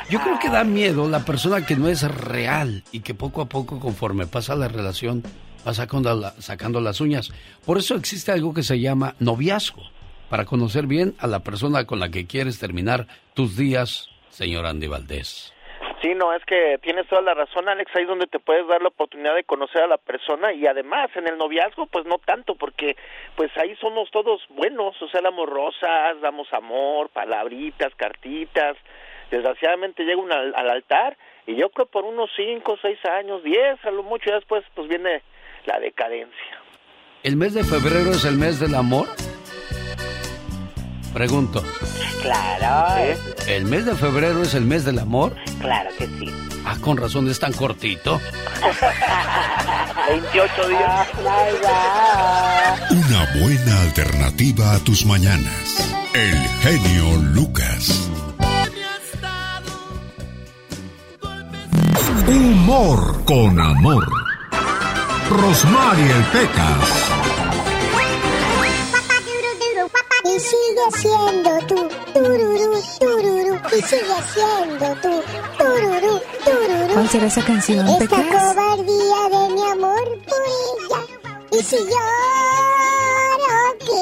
Speaker 2: Yo creo que da miedo la persona que no es real y que poco a poco, conforme pasa la relación, va sacando, la- sacando las uñas. Por eso existe algo que se llama noviazgo, para conocer bien a la persona con la que quieres terminar tus días, señor Andy Valdés.
Speaker 11: Sí, no, es que tienes toda la razón, Alex, ahí es donde te puedes dar la oportunidad de conocer a la persona y además en el noviazgo, pues no tanto, porque pues ahí somos todos buenos, o sea, damos rosas, damos amor, palabritas, cartitas. Desgraciadamente llega uno al, al altar y yo creo por unos cinco, seis años, diez, a lo mucho, ya después pues viene la decadencia.
Speaker 2: ¿El mes de febrero es el mes del amor?
Speaker 27: Pregunto,
Speaker 23: Claro,
Speaker 27: ¿el mes de febrero es el mes del amor?
Speaker 23: claro que sí.
Speaker 27: Ah, con razón es tan cortito.
Speaker 24: 28 días.
Speaker 6: Una buena alternativa a tus mañanas. El genio Lucas. Humor con amor. Rosmarie Pecas.
Speaker 7: Y sigue siendo tú, tururú, tururú. Y sigue siendo tú, tururú, tururú.
Speaker 8: ¿Cuál será esa canción,
Speaker 7: Esta
Speaker 8: Pecas?
Speaker 7: cobardía de mi amor por ella. Y si lloro, ¿qué?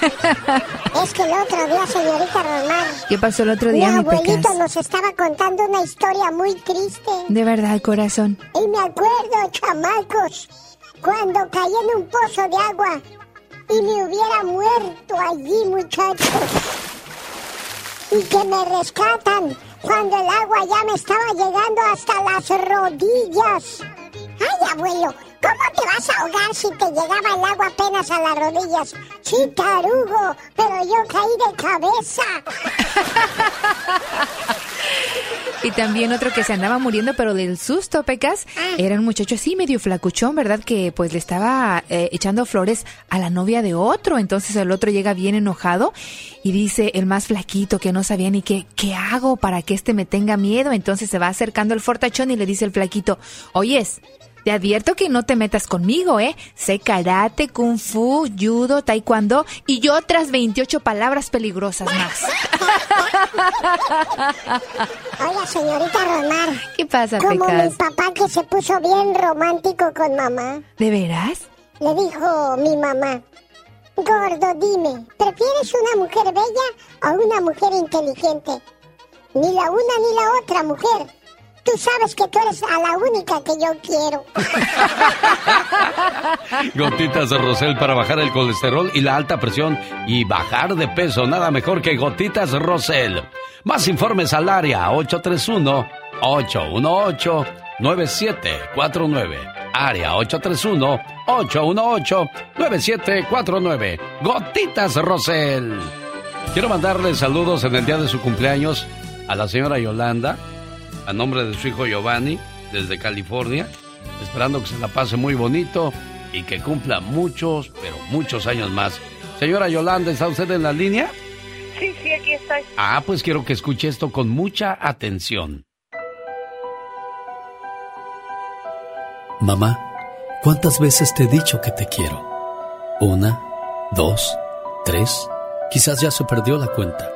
Speaker 7: es que el otro día, señorita Román,
Speaker 8: ¿Qué pasó el otro
Speaker 7: mi
Speaker 8: día, mi
Speaker 7: abuelito
Speaker 8: Pecas?
Speaker 7: nos estaba contando una historia muy triste.
Speaker 8: De verdad, corazón.
Speaker 7: Y me acuerdo, chamacos, cuando caí en un pozo de agua y me hubiera muerto allí, muchachos. Y que me rescatan cuando el agua ya me estaba llegando hasta las rodillas. Ay, abuelo, ¿cómo te vas a ahogar si te llegaba el agua apenas a las rodillas? Sí, tarugo, pero yo caí de cabeza.
Speaker 8: Y también otro que se andaba muriendo, pero del susto, Pecas, era un muchacho así medio flacuchón, ¿verdad? Que pues le estaba eh, echando flores a la novia de otro. Entonces el otro llega bien enojado y dice el más flaquito que no sabía ni qué, ¿qué hago para que este me tenga miedo? Entonces se va acercando el fortachón y le dice el flaquito, oyes, te advierto que no te metas conmigo, ¿eh? Sé karate, kung fu, judo, taekwondo y otras 28 palabras peligrosas más.
Speaker 7: Oiga, señorita Romar.
Speaker 8: ¿Qué pasa,
Speaker 7: Como
Speaker 8: Pecas?
Speaker 7: mi papá que se puso bien romántico con mamá.
Speaker 8: ¿De veras?
Speaker 7: Le dijo mi mamá, gordo, dime, ¿prefieres una mujer bella o una mujer inteligente? Ni la una ni la otra mujer. Tú sabes que tú eres la única que yo quiero.
Speaker 27: Gotitas de Rosel para bajar el colesterol y la alta presión y bajar de peso. Nada mejor que Gotitas Rosel. Más informes al área 831-818-9749. Área 831-818-9749. Gotitas Rosel. Quiero mandarle saludos en el día de su cumpleaños a la señora Yolanda, a nombre de su hijo Giovanni, desde California, esperando que se la pase muy bonito y que cumpla muchos, pero muchos años más. Señora Yolanda, ¿está usted en la línea?
Speaker 28: Sí, sí, aquí estoy.
Speaker 27: Ah, pues quiero que escuche esto con mucha atención.
Speaker 2: Mamá, ¿cuántas veces te he dicho que te quiero? Una, dos, tres, quizás ya se perdió la cuenta.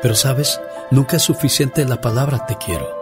Speaker 2: Pero sabes, nunca es suficiente la palabra te quiero.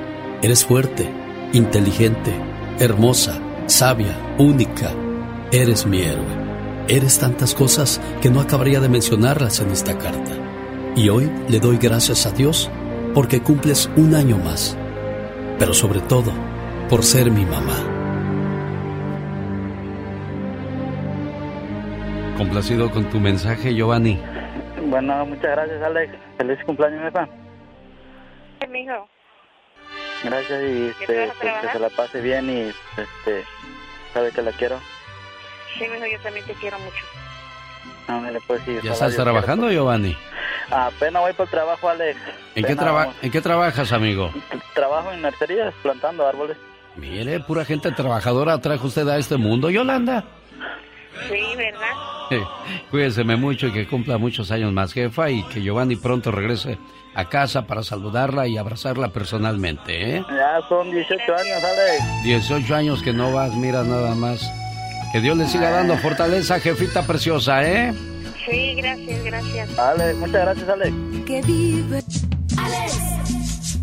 Speaker 2: eres fuerte, inteligente, hermosa, sabia, única. Eres mi héroe. Eres tantas cosas que no acabaría de mencionarlas en esta carta. Y hoy le doy gracias a Dios porque cumples un año más. Pero sobre todo, por ser mi mamá.
Speaker 27: Complacido con tu mensaje, Giovanni.
Speaker 29: Bueno, muchas gracias, Alex. Feliz cumpleaños, jefa.
Speaker 28: Sí, mijo.
Speaker 29: Gracias y
Speaker 28: ¿Ya te
Speaker 29: este, pues, que se la pase bien y este sabe que la quiero.
Speaker 28: Sí, mijo, yo también te quiero mucho.
Speaker 29: Ándale, pues sí.
Speaker 27: ¿Ya estás trabajando, Giovanni?
Speaker 29: quiera. Apenas voy por el trabajo, Alex.
Speaker 27: ¿En qué, traba-
Speaker 29: vamos.
Speaker 27: ¿En qué trabajas, amigo?
Speaker 29: Trabajo en mercerías, plantando árboles.
Speaker 27: Mire, pura gente trabajadora trajo usted a este mundo, Yolanda.
Speaker 28: Sí, ¿verdad?
Speaker 2: Cuídeseme mucho y que cumpla muchos años más, jefa, y que Giovanni pronto regrese a casa para saludarla y abrazarla personalmente, ¿eh?
Speaker 29: Ya son 18 años, Alex.
Speaker 2: 18 años que no vas, mira nada más. Que Dios le siga dando fortaleza, jefita preciosa, ¿eh?
Speaker 28: Sí, gracias, gracias.
Speaker 29: Alex, muchas gracias, Alex.
Speaker 1: Que vive Alex,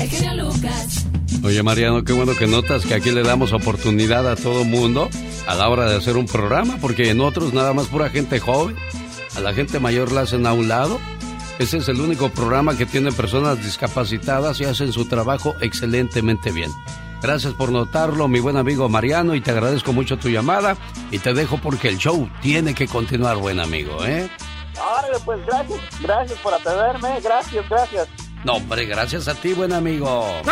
Speaker 1: el genio Lucas.
Speaker 2: Oye, Mariano, qué bueno que notas que aquí le damos oportunidad a todo mundo a la hora de hacer un programa, porque en otros nada más pura gente joven, a la gente mayor la hacen a un lado. Ese es el único programa que tiene personas discapacitadas y hacen su trabajo excelentemente bien. Gracias por notarlo, mi buen amigo Mariano, y te agradezco mucho tu llamada y te dejo porque el show tiene que continuar, buen amigo, ¿eh?
Speaker 29: Órale, pues gracias, gracias por atenderme, gracias, gracias.
Speaker 2: No, hombre, gracias a ti, buen amigo.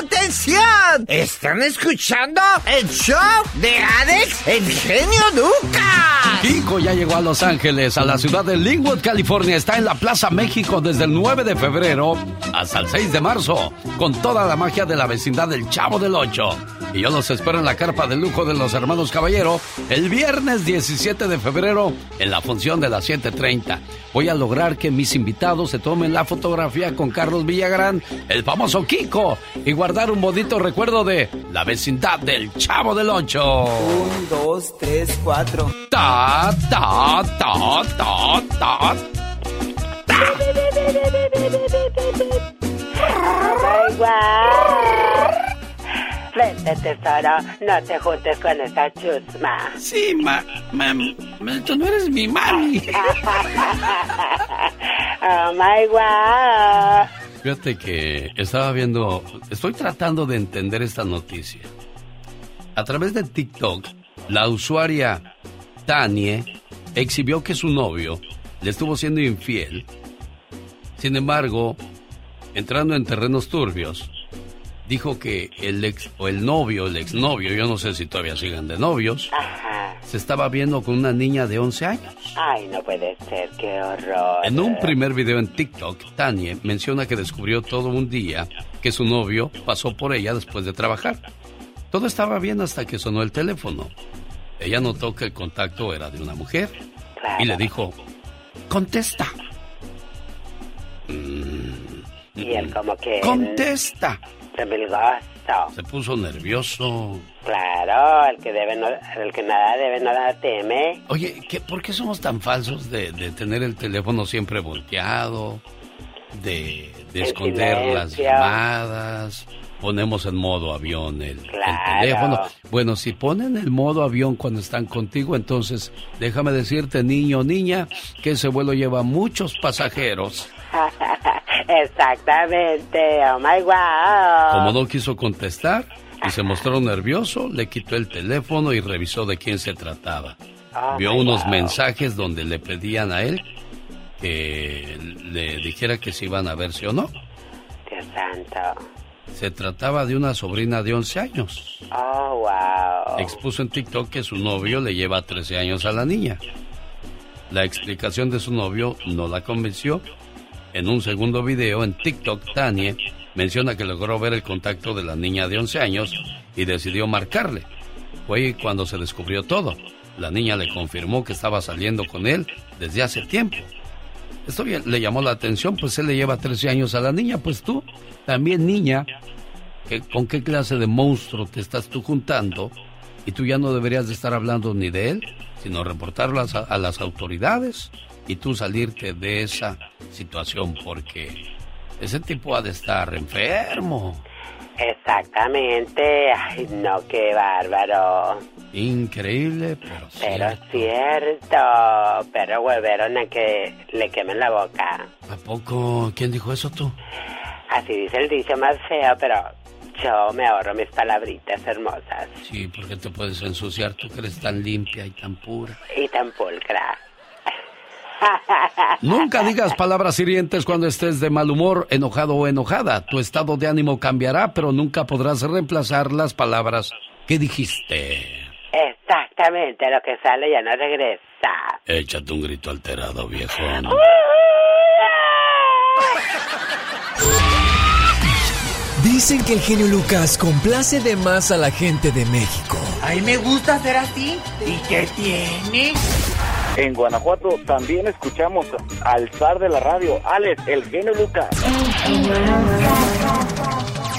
Speaker 25: ¡Atención! ¿Están escuchando el show de Alex, el genio Lucas?
Speaker 2: Kiko ya llegó a Los Ángeles, a la ciudad de Linwood, California. Está en la Plaza México desde el 9 de febrero hasta el 6 de marzo, con toda la magia de la vecindad del Chavo del Ocho. Y yo los espero en la carpa de lujo de los hermanos Caballero el viernes 17 de febrero en la función de las 7:30. Voy a lograr que mis invitados se tomen la fotografía con Carlos Villagrán, el famoso Kiko, y guardar un bonito recuerdo de la vecindad del Chavo del Ocho.
Speaker 30: Un, dos, tres, cuatro.
Speaker 2: Ta, ta, ta, ta, ta.
Speaker 24: Ay, guau. Vete, tesoro, no te juntes con esa chusma.
Speaker 2: Sí, ma, mami, tú no eres mi mami.
Speaker 24: oh my wow.
Speaker 2: Fíjate que estaba viendo, estoy tratando de entender esta noticia. A través de TikTok, la usuaria Tanie exhibió que su novio le estuvo siendo infiel. Sin embargo, entrando en terrenos turbios, dijo que el ex o el novio, el exnovio, yo no sé si todavía sigan de novios, se estaba viendo con una niña de 11 años.
Speaker 24: Ay, no puede ser, qué horror.
Speaker 2: En un primer video en TikTok, Tania menciona que descubrió todo un día que su novio pasó por ella después de trabajar. Todo estaba bien hasta que sonó el teléfono. Ella notó que el contacto era de una mujer y le dijo, contesta.
Speaker 24: Y él como que...
Speaker 2: Contesta.
Speaker 24: Remilgoso.
Speaker 2: Se puso nervioso.
Speaker 24: Claro, el que, debe no, el que nada debe, nada teme.
Speaker 2: Oye, ¿qué, ¿por qué somos tan falsos de, de tener el teléfono siempre volteado? De, esconder las llamadas. Ponemos en modo avión el, el
Speaker 24: Claro.
Speaker 2: teléfono. Bueno, si ponen el modo avión cuando están contigo, entonces déjame decirte, niño o niña, que ese vuelo lleva muchos pasajeros.
Speaker 24: Exactamente, oh my wow.
Speaker 2: Como no quiso contestar y se mostró nervioso, le quitó el teléfono y revisó de quién se trataba.
Speaker 24: Oh,
Speaker 2: Vio unos mensajes donde le pedían a él que le dijera que se iban a verse o no.
Speaker 24: Dios santo.
Speaker 2: Se trataba de una sobrina de 11 años.
Speaker 24: Oh, wow.
Speaker 2: Expuso en TikTok que su novio le lleva 13 años a la niña. La explicación de su novio no la convenció. En un segundo video en TikTok, Tania menciona que logró ver el contacto de la niña de 11 años y decidió marcarle. Fue cuando se descubrió todo. La niña le confirmó que estaba saliendo con él desde hace tiempo. Esto le llamó la atención, pues él le lleva 13 años a la niña, pues tú, también niña, ¿qué- ¿con qué clase de monstruo te estás tú juntando? Y tú ya no deberías de estar hablando ni de él, sino reportarlas a, a las autoridades y tú salirte de esa situación porque ese tipo ha de estar enfermo.
Speaker 24: Exactamente. Ay, no, qué bárbaro.
Speaker 2: Increíble, pero
Speaker 24: Pero
Speaker 2: cierto.
Speaker 24: cierto. Pero volvieron a que le quemen la boca.
Speaker 2: ¿A poco? ¿Quién dijo eso tú?
Speaker 24: Así dice el dicho más feo, pero yo me ahorro mis palabritas hermosas
Speaker 2: Sí, porque te puedes ensuciar, tú que eres tan limpia y tan pura.
Speaker 24: y tan pulcra.
Speaker 2: Nunca digas palabras hirientes cuando estés de mal humor, enojado o enojada. Tu estado de ánimo cambiará, pero nunca podrás reemplazar las palabras que dijiste.
Speaker 24: Exactamente, lo que sale ya no regresa.
Speaker 2: Échate un grito alterado, viejón.
Speaker 21: Dicen que el genio Lucas complace de más a la gente de México.
Speaker 31: A mí me gusta ser así. ¿Y qué tiene?
Speaker 11: En Guanajuato también escuchamos al zar de la radio, Alex, el genio Lucas.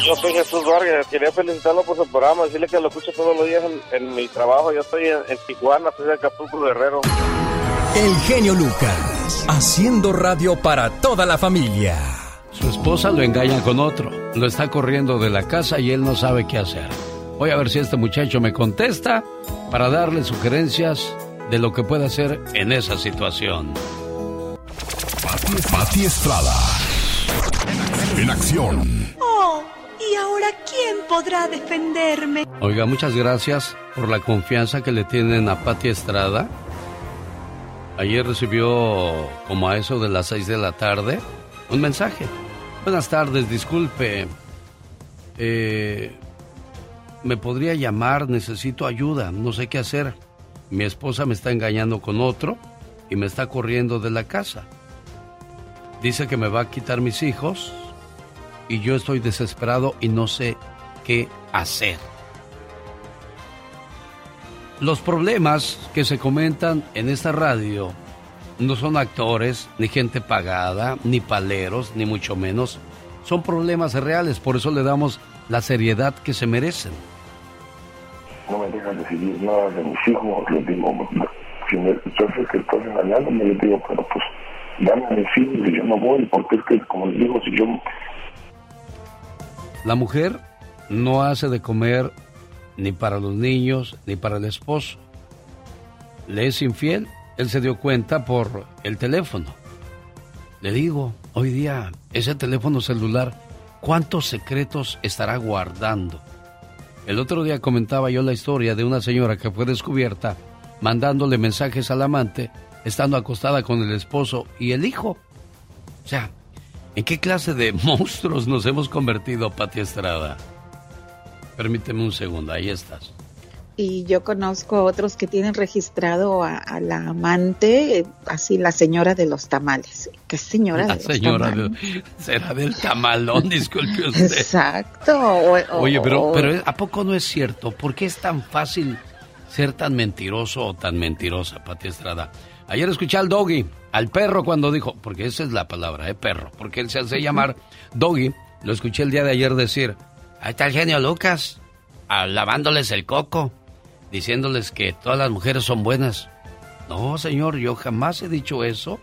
Speaker 32: Yo soy Jesús Vargas, quería felicitarlo por su programa, decirle que lo escucho todos los días en, en mi trabajo. Yo estoy en, en Tijuana, soy de Acapulco Guerrero.
Speaker 21: El genio Lucas, haciendo radio para toda la familia.
Speaker 2: Su esposa lo engaña con otro, lo está corriendo de la casa y él no sabe qué hacer. Voy a ver si este muchacho me contesta para darle sugerencias de lo que puede hacer en esa situación.
Speaker 6: Pati, Pati Estrada. En acción.
Speaker 33: Oh, ¿y ahora quién podrá defenderme?
Speaker 2: Oiga, muchas gracias por la confianza que le tienen a Pati Estrada. Ayer recibió, como a eso de las 6 de la tarde, un mensaje. Buenas tardes, disculpe. Eh, ¿Me podría llamar? Necesito ayuda, no sé qué hacer. Mi esposa me está engañando con otro y me está corriendo de la casa. Dice que me va a quitar mis hijos y yo estoy desesperado y no sé qué hacer. Los problemas que se comentan en esta radio no son actores, ni gente pagada, ni paleros, ni mucho menos. Son problemas reales, por eso le damos la seriedad que se merecen.
Speaker 34: No me dejan decidir nada de mis hijos, les digo, si me, sé que estás engañándome, les digo, pero pues dame a mis hijos y yo no voy, porque es que, como les digo, si yo
Speaker 2: La mujer no hace de comer ni para los niños ni para el esposo. Le es infiel, él se dio cuenta por el teléfono. Le digo, hoy día ese teléfono celular, ¿cuántos secretos estará guardando? El otro día comentaba yo la historia de una señora que fue descubierta mandándole mensajes al amante, estando acostada con el esposo y el hijo. O sea, ¿en qué clase de monstruos nos hemos convertido, Pati Estrada? Permíteme un segundo, ahí estás.
Speaker 35: Y yo conozco otros que tienen registrado a, a la amante, eh, así la señora de los tamales. ¿Qué señora
Speaker 2: La
Speaker 35: de los
Speaker 2: señora
Speaker 35: tamales?
Speaker 2: de- será del tamalón, disculpe usted.
Speaker 35: Exacto. o- o-
Speaker 2: Oye, pero, pero ¿a poco no es cierto? ¿Por qué es tan fácil ser tan mentiroso o tan mentirosa, Pati Estrada? Ayer escuché al doggy, al perro cuando dijo, porque esa es la palabra, ¿eh? Perro, porque él se hace llamar doggy. Lo escuché el día de ayer decir, ahí está el genio Lucas, lavándoles el coco, diciéndoles que todas las mujeres son buenas. No, señor, yo jamás he dicho eso.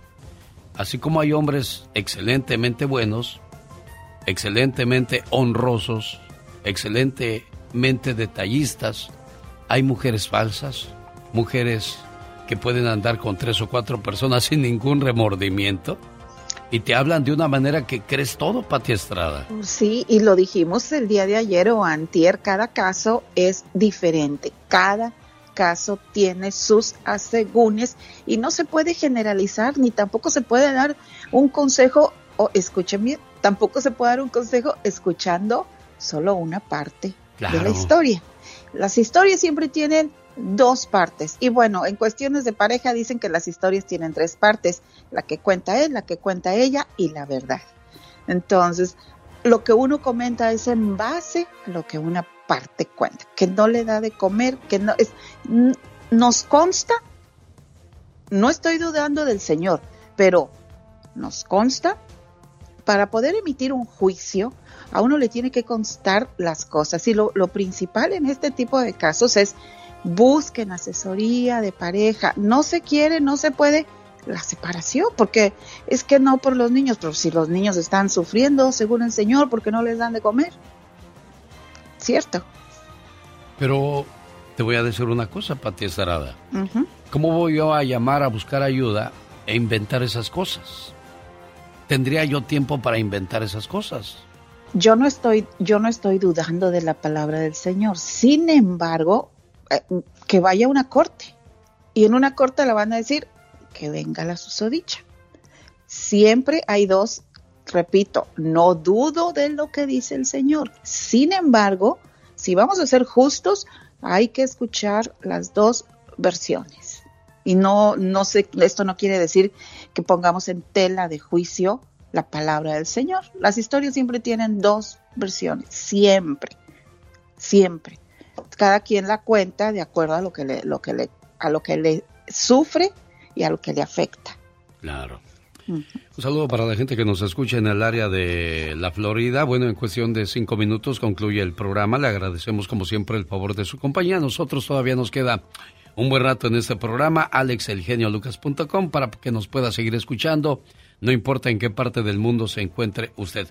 Speaker 2: Así como hay hombres excelentemente buenos, excelentemente honrosos, excelentemente detallistas, hay mujeres falsas, mujeres que pueden andar con tres o cuatro personas sin ningún remordimiento y te hablan de una manera que crees todo, Pati Estrada.
Speaker 35: Sí, y lo dijimos el día de ayer o antier, cada caso es diferente, cada caso tiene sus asegúnes y no se puede generalizar ni tampoco se puede dar un consejo, o escuchen bien, tampoco se puede dar un consejo escuchando solo una parte de la historia. Las historias siempre tienen dos partes. Y bueno, en cuestiones de pareja dicen que las historias tienen tres partes, la que cuenta él, la que cuenta ella y la verdad. Entonces, lo que uno comenta es en base a lo que una parte cuenta, que no le da de comer, que no es nos consta, no estoy dudando del Señor, pero nos consta para poder emitir un juicio, a uno le tiene que constar las cosas. Y lo, lo principal en este tipo de casos es busquen asesoría de pareja. No se quiere, no se puede la separación, porque es que no por los niños, pero si los niños están sufriendo, según el Señor, porque no les dan de comer. ¿Cierto?
Speaker 2: Pero te voy a decir una cosa, Pati Estrada.
Speaker 35: Ujú.
Speaker 2: ¿Cómo voy yo a llamar a buscar ayuda e inventar esas cosas? ¿Tendría yo tiempo para inventar esas cosas?
Speaker 35: Yo no estoy, yo no estoy dudando de la palabra del Señor. Sin embargo, eh, que vaya a una corte. Y en una corte le van a decir que venga la susodicha. Siempre hay dos, repito, no dudo de lo que dice el Señor. Sin embargo, si vamos a ser justos, hay que escuchar las dos versiones. Y no, no esto no quiere decir que pongamos en tela de juicio la palabra del Señor. Las historias siempre tienen dos versiones, siempre, siempre. cada quien la cuenta de acuerdo a lo que le, lo que le, a lo que le sufre y a lo que le afecta.
Speaker 2: Claro. Un saludo para la gente que nos escucha en el área de la Florida. Bueno, en cuestión de cinco minutos concluye el programa. Le agradecemos como siempre el favor de su compañía. Nosotros todavía nos queda un buen rato en este programa. alexelgeniolucas.com para que nos pueda seguir escuchando. No importa en qué parte del mundo se encuentre usted.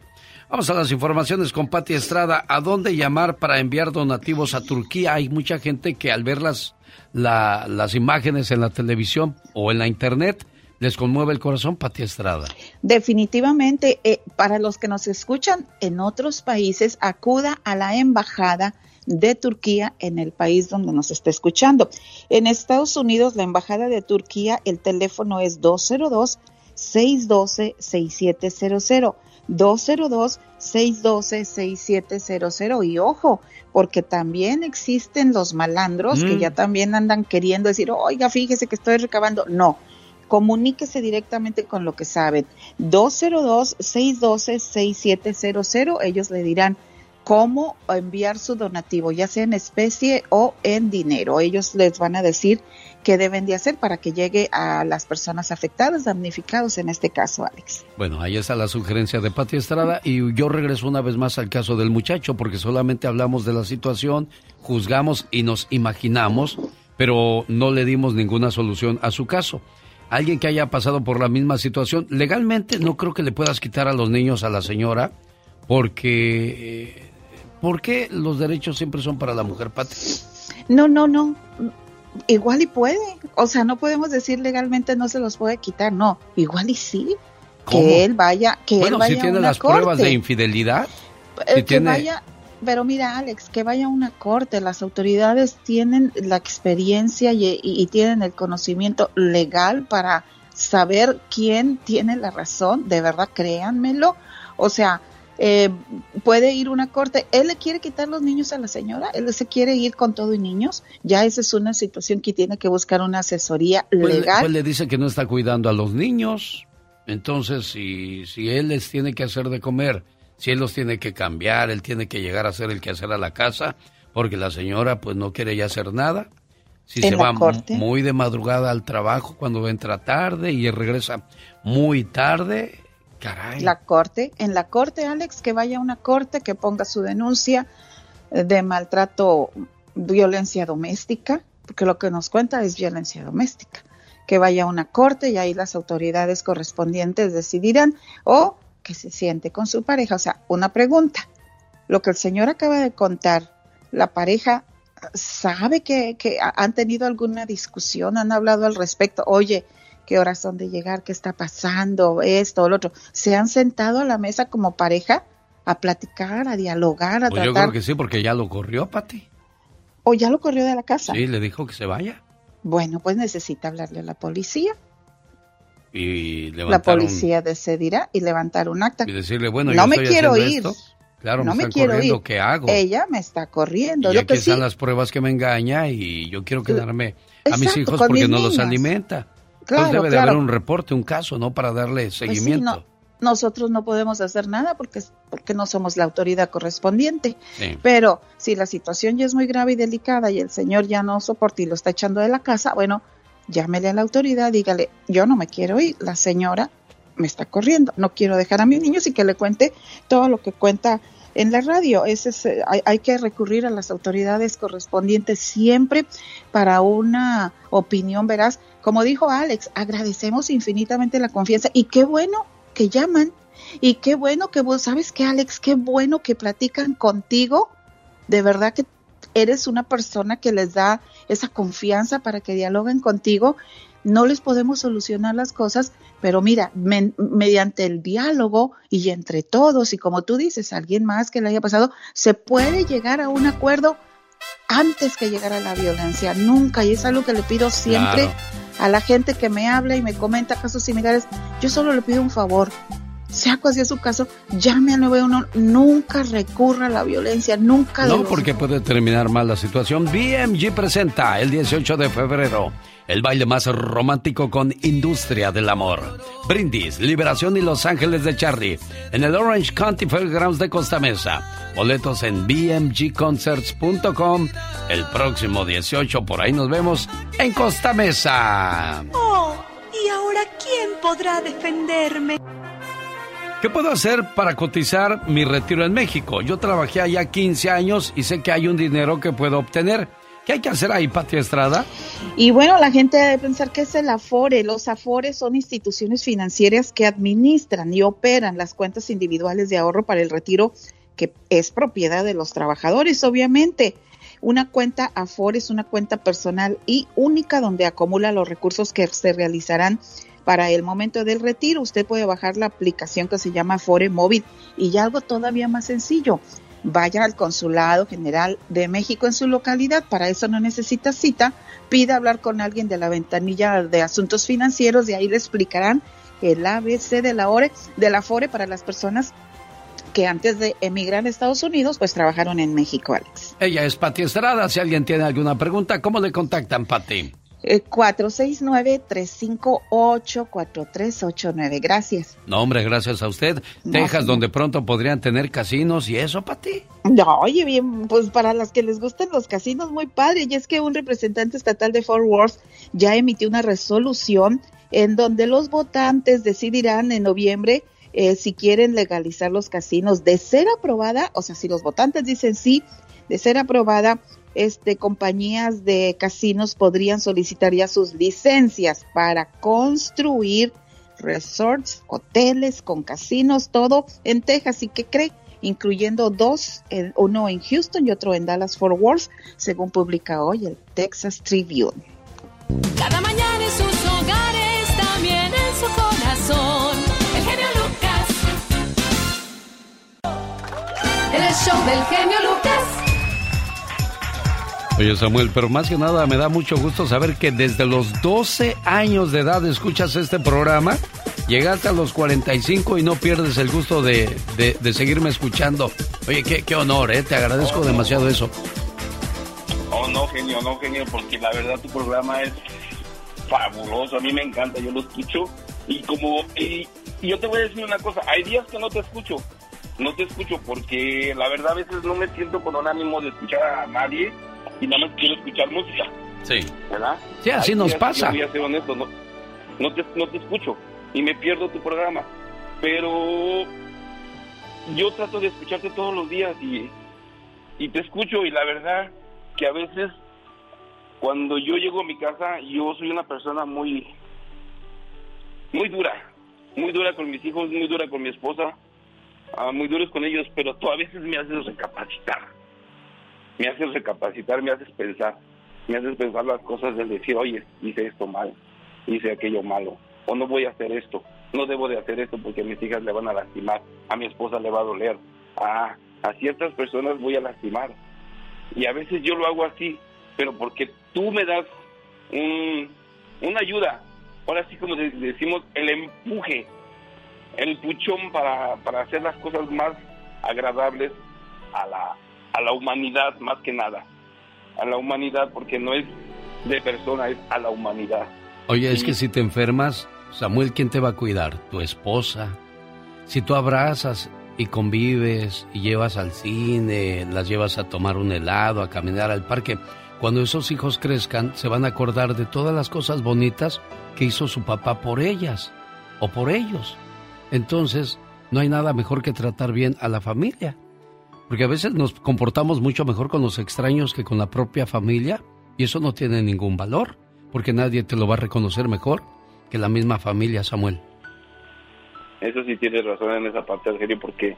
Speaker 2: Vamos a las informaciones con Pati Estrada. ¿A dónde llamar para enviar donativos a Turquía? Hay mucha gente que al ver las, las imágenes en la televisión o en la internet les conmueve el corazón, Pati Estrada.
Speaker 35: Definitivamente, eh, para los que nos escuchan en otros países, acuda a la embajada de Turquía en el país donde nos está escuchando. En Estados Unidos, la embajada de Turquía, el teléfono es 202 612 6700. 202-612-6700. Y ojo, porque también existen los malandros que ya también andan queriendo decir, oiga, fíjese que estoy recabando. No, comuníquese directamente con lo que saben. 202-612-6700. Ellos le dirán cómo enviar su donativo, ya sea en especie o en dinero. Ellos les van a decir qué deben de hacer para que llegue a las personas afectadas, damnificados en este caso, Alex.
Speaker 2: Bueno, ahí está la sugerencia de Pati Estrada y yo regreso una vez más al caso del muchacho porque solamente hablamos de la situación, juzgamos y nos imaginamos, pero no le dimos ninguna solución a su caso alguien que haya pasado por la misma situación. Legalmente no creo que le puedas quitar a los niños a la señora porque... ¿Por qué los derechos siempre son para la mujer, Pati?
Speaker 35: No, no, no. Igual y puede. O sea, no podemos decir legalmente no se los puede quitar. No, igual y sí. Que él vaya, que
Speaker 2: bueno,
Speaker 35: él vaya
Speaker 2: si tiene
Speaker 35: a una
Speaker 2: las pruebas de infidelidad.
Speaker 35: Eh,
Speaker 2: si
Speaker 35: que
Speaker 2: tiene...
Speaker 35: vaya, pero mira, Alex, que vaya a una corte. Las autoridades tienen la experiencia y, y- y tienen el conocimiento legal para saber quién tiene la razón. De verdad, créanmelo. O sea, eh, puede ir una corte. Él le quiere quitar los niños a la señora. Él se quiere ir con todo y niños. Ya esa es una situación que tiene que buscar una asesoría
Speaker 2: Pues, le-
Speaker 35: legal.
Speaker 2: pues le dice que no está cuidando a los niños. Entonces, si, si él les tiene que hacer de comer, si él los tiene que cambiar, él tiene que llegar a hacer el quehacer a la casa, porque la señora pues no quiere ya hacer nada. Si se va
Speaker 35: corte.
Speaker 2: muy de madrugada al trabajo, cuando entra tarde y regresa muy tarde,
Speaker 35: la corte, en la corte, Alex, que vaya a una corte, que ponga su denuncia eh, de maltrato, violencia doméstica, porque lo que nos cuenta es violencia doméstica, que vaya a una corte y ahí las autoridades correspondientes decidirán o que se siente con su pareja. O sea, una pregunta, lo que el señor acaba de contar, la pareja sabe que, que ha- han tenido alguna discusión, han hablado al respecto, oye, qué horas son de llegar, qué está pasando, esto o lo otro. ¿Se han sentado a la mesa como pareja a platicar, a dialogar, a
Speaker 2: Pues yo
Speaker 35: tratar?
Speaker 2: creo que sí, porque ya lo corrió, Pati.
Speaker 35: ¿O ya lo corrió de la casa?
Speaker 2: Sí, le dijo que se vaya.
Speaker 35: Bueno, pues necesita hablarle a la policía.
Speaker 2: Y
Speaker 35: La
Speaker 2: un-
Speaker 35: policía decidirá y levantar un acta.
Speaker 2: y decirle, bueno,
Speaker 35: no
Speaker 2: yo
Speaker 35: me
Speaker 2: estoy
Speaker 35: quiero ir.
Speaker 2: esto. Claro,
Speaker 35: no
Speaker 2: me
Speaker 35: me quiero
Speaker 2: corriendo,
Speaker 35: ir.
Speaker 2: ¿qué hago?
Speaker 35: Ella me está corriendo.
Speaker 2: Y aquí
Speaker 35: que
Speaker 2: están
Speaker 35: sí,
Speaker 2: las pruebas que me engaña y yo quiero quedarme a mis hijos porque
Speaker 35: mis
Speaker 2: no los alimenta.
Speaker 35: Claro,
Speaker 2: Entonces debe de
Speaker 35: claro.
Speaker 2: haber un reporte, un caso, ¿no? Para darle
Speaker 35: Pues sí,
Speaker 2: seguimiento.
Speaker 35: no, nosotros no podemos hacer nada porque, porque no somos la autoridad correspondiente.
Speaker 2: Sí.
Speaker 35: Pero si la situación ya es muy grave y delicada y el señor ya no soporta y lo está echando de la casa, bueno, llámele a la autoridad, dígale, yo no me quiero ir, la señora me está corriendo, no quiero dejar a mis niños y que le cuente todo lo que cuenta en la radio. Ese es, eh, hay, hay que recurrir a las autoridades correspondientes siempre para una opinión veraz. Como dijo Alex, agradecemos infinitamente la confianza y qué bueno que llaman y qué bueno que vos, ¿sabes qué Alex? Qué bueno que platican contigo. De verdad que eres una persona que les da esa confianza para que dialoguen contigo. No les podemos solucionar las cosas, pero mira, mediante el diálogo y entre todos, y como tú dices, alguien más que le haya pasado, se puede llegar a un acuerdo antes que llegar a la violencia, nunca, y es algo que le pido siempre. A la gente que me habla y me comenta casos similares, yo solo le pido un favor, sea cual sea su caso, llame al 911, nunca recurra a la violencia, nunca...
Speaker 2: No, porque puede terminar mal la situación. BMG presenta el 18 de febrero el baile más romántico con Industria del Amor. Brindis, Liberación y Los Ángeles de Charlie en el Orange County Fairgrounds de Costa Mesa. Boletos en bmgconcerts.com. El próximo 18 por ahí nos vemos en Costa Mesa.
Speaker 33: Oh, ¿y ahora quién podrá defenderme?
Speaker 2: ¿Qué puedo hacer para cotizar mi retiro en México? Yo trabajé allá 15 años y sé que hay un dinero que puedo obtener. ¿Qué hay que hacer ahí, Pati Estrada?
Speaker 35: Y bueno, la gente debe pensar que es el Afore. Los Afores son instituciones financieras que administran y operan las cuentas individuales de ahorro para el retiro, que es propiedad de los trabajadores, obviamente. Una cuenta Afore es una cuenta personal y única donde acumula los recursos que se realizarán para el momento del retiro. Usted puede bajar la aplicación que se llama Afore Móvil y ya algo todavía más sencillo vaya al Consulado General de México en su localidad, para eso no necesita cita, pida hablar con alguien de la ventanilla de asuntos financieros, de ahí le explicarán el ABC de la ORE, de la FORE para las personas que antes de emigrar a Estados Unidos, pues trabajaron en México, Alex.
Speaker 2: Ella es Pati Estrada. Si alguien tiene alguna pregunta, ¿cómo le contactan, Pati?
Speaker 35: 469-358-4389. Eh, gracias.
Speaker 2: No, hombre, gracias a usted. Texas, donde pronto podrían tener casinos y eso, Pati.
Speaker 35: No, oye, bien, pues para las que les gusten los casinos, muy padre. Y es que un representante estatal de Fort Worth ya emitió una resolución en donde los votantes decidirán en noviembre eh, si quieren legalizar los casinos. De ser aprobada, o sea, si los votantes dicen sí, de ser aprobada, este, compañías de casinos podrían solicitar ya sus licencias para construir resorts, hoteles con casinos, todo en Texas. ¿Y qué cree? Incluyendo dos, uno en Houston y otro en Dallas Fort Worth, según publica hoy el Texas Tribune.
Speaker 1: Cada mañana en sus hogares, también en su corazón. El genio Lucas. El show del genio Lucas.
Speaker 2: Oye Samuel, pero más que nada me da mucho gusto saber que desde los 12 años de edad escuchas este programa, llegaste a los 45 y no pierdes el gusto de, seguirme escuchando. Oye, qué, qué honor, ¿eh? Te agradezco demasiado eso.
Speaker 32: Oh, no, genio, no, genio, porque la verdad tu programa es fabuloso, a mí me encanta, yo lo escucho y como, y, y yo te voy a decir una cosa, hay días que no te escucho, no te escucho porque la verdad a veces no me siento con un ánimo de escuchar a nadie y nada más quiero escuchar música.
Speaker 2: Sí.
Speaker 32: ¿Verdad?
Speaker 2: Sí, así nos pasa.
Speaker 32: Voy a ser honesto, no, no, te, no te escucho y me pierdo tu programa. Pero yo trato de escucharte todos los días y, y te escucho y la verdad que a veces cuando yo llego a mi casa yo soy una persona muy muy dura muy dura con mis hijos muy dura con mi esposa ah, muy duros con ellos pero tú a veces me haces recapacitar me haces recapacitar, me haces pensar, me haces pensar las cosas de decir, oye, hice esto mal, hice aquello malo, o no voy a hacer esto, no debo de hacer esto porque a mis hijas le van a lastimar, a mi esposa le va a doler, a, a ciertas personas voy a lastimar. Y a veces yo lo hago así, pero porque tú me das un, una ayuda, ahora sí como decimos, el empuje, el puchón para, para hacer las cosas más agradables a la, a la humanidad más que nada. A la humanidad porque no es de persona, es a la humanidad.
Speaker 2: Oye, es que si te enfermas, Samuel, ¿quién te va a cuidar? Tu esposa. Si tú abrazas y convives y llevas al cine, las llevas a tomar un helado, a caminar al parque, cuando esos hijos crezcan se van a acordar de todas las cosas bonitas que hizo su papá por ellas o por ellos. Entonces, no hay nada mejor que tratar bien a la familia. Porque a veces nos comportamos mucho mejor con los extraños que con la propia familia y eso no tiene ningún valor, porque nadie te lo va a reconocer mejor que la misma familia, Samuel.
Speaker 32: Eso sí tienes razón en esa parte, Algerio, porque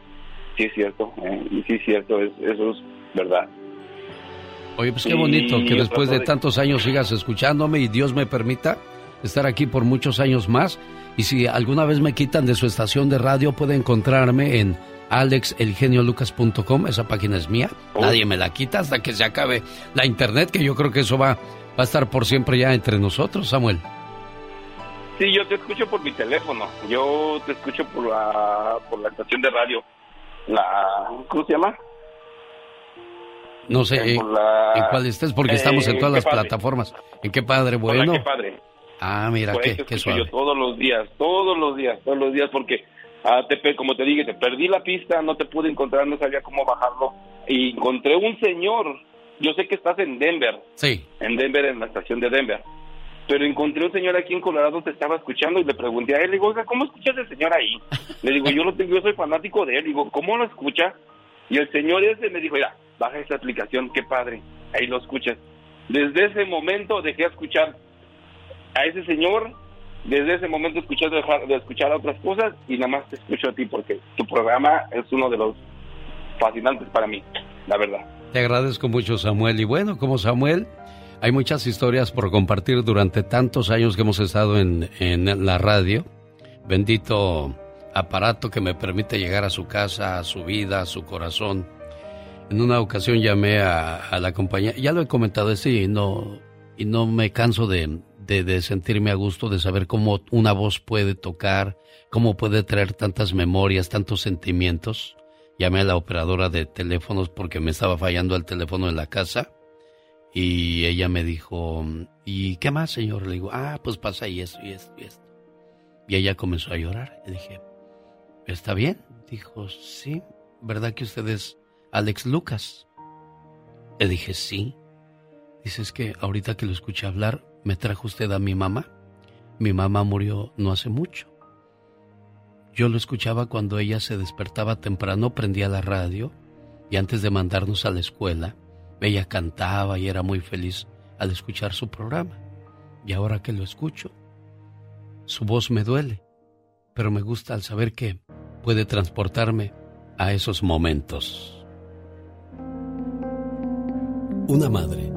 Speaker 32: sí es cierto, ¿eh? y sí es cierto, eso es verdad.
Speaker 2: Oye, pues qué bonito que después de tantos años sigas escuchándome y Dios me permita estar aquí por muchos años más. Y si alguna vez me quitan de su estación de radio, puede encontrarme en alexelgeniolucas.com, esa página es mía, oh. nadie me la quita hasta que se acabe la internet, que yo creo que eso va, va a estar por siempre ya entre nosotros, Samuel.
Speaker 32: Sí, yo te escucho por mi teléfono. Yo te escucho por la, por la estación de radio. La, ¿Cómo se llama?
Speaker 2: No sé
Speaker 32: Eh,
Speaker 2: eh,
Speaker 32: la-
Speaker 2: en cuál estés, porque
Speaker 32: eh,
Speaker 2: estamos en todas las
Speaker 32: Padre.
Speaker 2: plataformas. ¿En qué padre? Bueno.
Speaker 32: Qué padre.
Speaker 2: Ah, mira,
Speaker 32: Por
Speaker 2: qué, suave.
Speaker 32: yo todos los días, todos los días, todos los días, porque ah, te, como te dije, te perdí la pista, no te pude encontrar, no sabía cómo bajarlo. Y encontré un señor, yo sé que estás en Denver,
Speaker 2: Sí.
Speaker 32: en Denver, en la estación de Denver. Pero encontré un señor aquí en Colorado, te estaba escuchando y le pregunté a él, le digo, oiga, ¿cómo escucha ese señor ahí? Le digo, yo lo tengo, yo soy fanático de él, digo, ¿cómo lo escucha? Y el señor ese me dijo, mira, baja esta aplicación, qué padre, ahí lo escuchas. Desde ese momento dejé de escuchar a ese señor, desde ese momento escuché de escuchar otras cosas y nada más te escucho a ti porque tu programa es uno de los fascinantes para mí, la verdad.
Speaker 2: Te agradezco mucho, Samuel. Y bueno, como Samuel, hay muchas historias por compartir durante tantos años que hemos estado en, en la radio. Bendito aparato que me permite llegar a su casa, a su vida, a su corazón. En una ocasión llamé a, la compañía, ya lo he comentado y no, y no me canso de, de, sentirme a gusto, de saber cómo una voz puede tocar, cómo puede traer tantas memorias, tantos sentimientos. Llamé a la operadora de teléfonos porque me estaba fallando el teléfono en la casa y ella me dijo, ¿y qué más, señor? Le digo, ah, pues pasa y esto y esto y esto. Y ella comenzó a llorar. Y dije, ¿está bien? Dijo, sí, ¿verdad que usted es Alex Lucas? Le dije, sí. Dice, es que ahorita que lo escuché hablar, me trajo usted a mi mamá. Mi mamá murió no hace mucho. Yo lo escuchaba cuando ella se despertaba temprano, prendía la radio y antes de mandarnos a la escuela, ella cantaba y era muy feliz al escuchar su programa. Y ahora que lo escucho, su voz me duele, pero me gusta al saber que puede transportarme a esos momentos.
Speaker 36: Una madre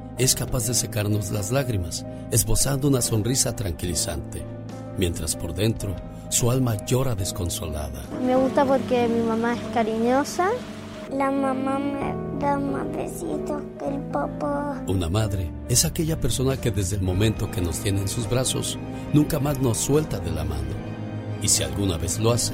Speaker 36: es capaz de secarnos las lágrimas, esbozando una sonrisa tranquilizante, mientras por dentro su alma llora desconsolada.
Speaker 37: Me gusta porque mi mamá es cariñosa.
Speaker 38: La mamá me da más besitos que el papá.
Speaker 36: Una madre es aquella persona que desde el momento que nos tiene en sus brazos, nunca más nos suelta de la mano. Y si alguna vez lo hace,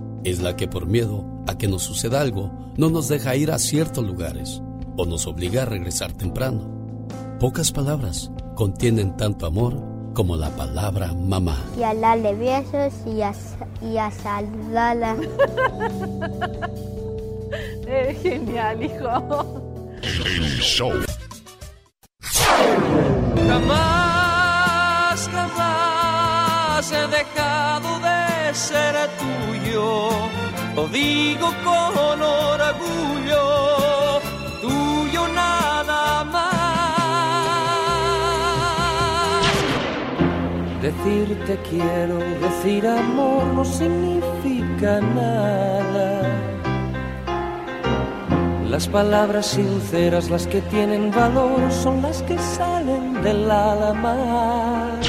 Speaker 36: Es la que por miedo a que nos suceda algo, no nos deja ir a ciertos lugares o nos obliga a regresar temprano. Pocas palabras contienen tanto amor como la palabra mamá.
Speaker 37: Y a darle besos y a, y a saludarla.
Speaker 39: Es genial, hijo.
Speaker 6: El show.
Speaker 40: Jamás, jamás he dejado de ser tuyo.
Speaker 41: Lo digo con orgullo, tuyo nada más. Decirte quiero, decir amor no significa nada. Las palabras sinceras, las que tienen valor, son las que salen del alma.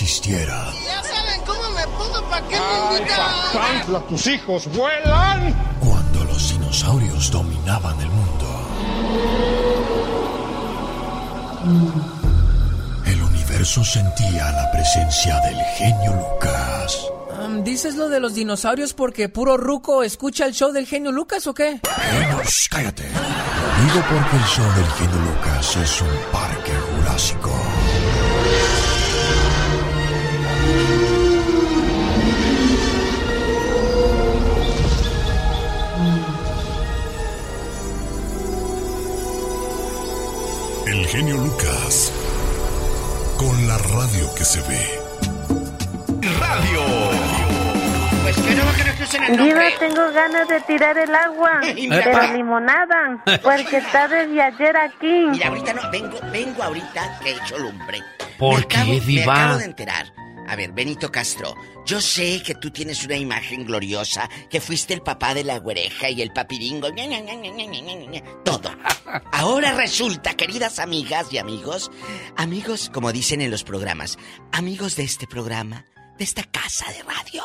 Speaker 6: Humanos existieran,
Speaker 42: Ya saben cómo me pongo, ¿para qué me invitan?
Speaker 6: tus hijos vuelan. Cuando los dinosaurios dominaban el mundo. El universo sentía la presencia del genio Lucas.
Speaker 16: ¿Dices lo de los dinosaurios porque puro ruco escucha el show del genio Lucas o qué?
Speaker 6: Genio, cállate. Digo porque el show del genio Lucas es un parque jurásico. El genio Lucas. Con la radio que se ve. Radio.
Speaker 42: Pues que no que no escuchen el
Speaker 43: Diva,
Speaker 42: nombre.
Speaker 43: tengo ganas de tirar el agua, pero
Speaker 42: pa.
Speaker 43: limonada, porque está desde ayer aquí.
Speaker 42: Mira, ahorita no, vengo, vengo ahorita que he hecho lumbre.
Speaker 44: ¿Por
Speaker 42: Me acabo-
Speaker 44: qué, Diva?
Speaker 42: Me acabo de enterar. A ver, Benito Castro, yo sé que tú tienes una imagen gloriosa, que fuiste el papá de la oreja y el papiringo, todo. Ahora resulta, queridas amigas y amigos, amigos, como dicen en los programas, amigos de este programa, de esta casa de radio.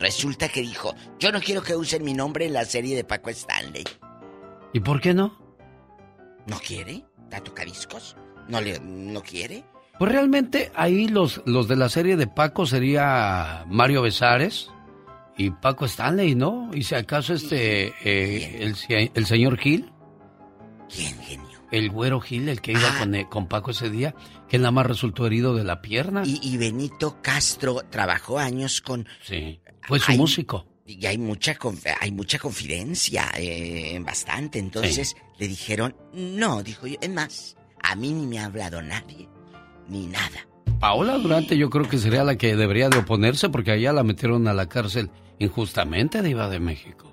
Speaker 42: Resulta que dijo, yo no quiero que usen mi nombre en la serie de Paco Stanley.
Speaker 2: ¿Y por qué no?
Speaker 42: ¿No quiere? ¿Da tocadiscos? ¿No, le, no quiere?
Speaker 2: Pues realmente ahí los, los de la serie de Paco sería Mario Besares y Paco Stanley, ¿no? Y si acaso este, eh, el, el señor Gil.
Speaker 42: ¿Quién, genio?
Speaker 2: El güero Gil, el que iba con, eh, con Paco ese día, que nada más resultó herido de la pierna.
Speaker 42: Y, y Benito Castro trabajó años con...
Speaker 2: Sí, fue su
Speaker 42: Hay-
Speaker 2: músico.
Speaker 42: Y hay mucha, hay mucha confidencia, eh, bastante. Entonces le dijeron, no, dijo yo. Es más, a mí ni me ha hablado nadie, ni nada.
Speaker 2: Paola Durante yo creo que sería la que debería de oponerse porque allá la metieron a la cárcel injustamente de Iba de México.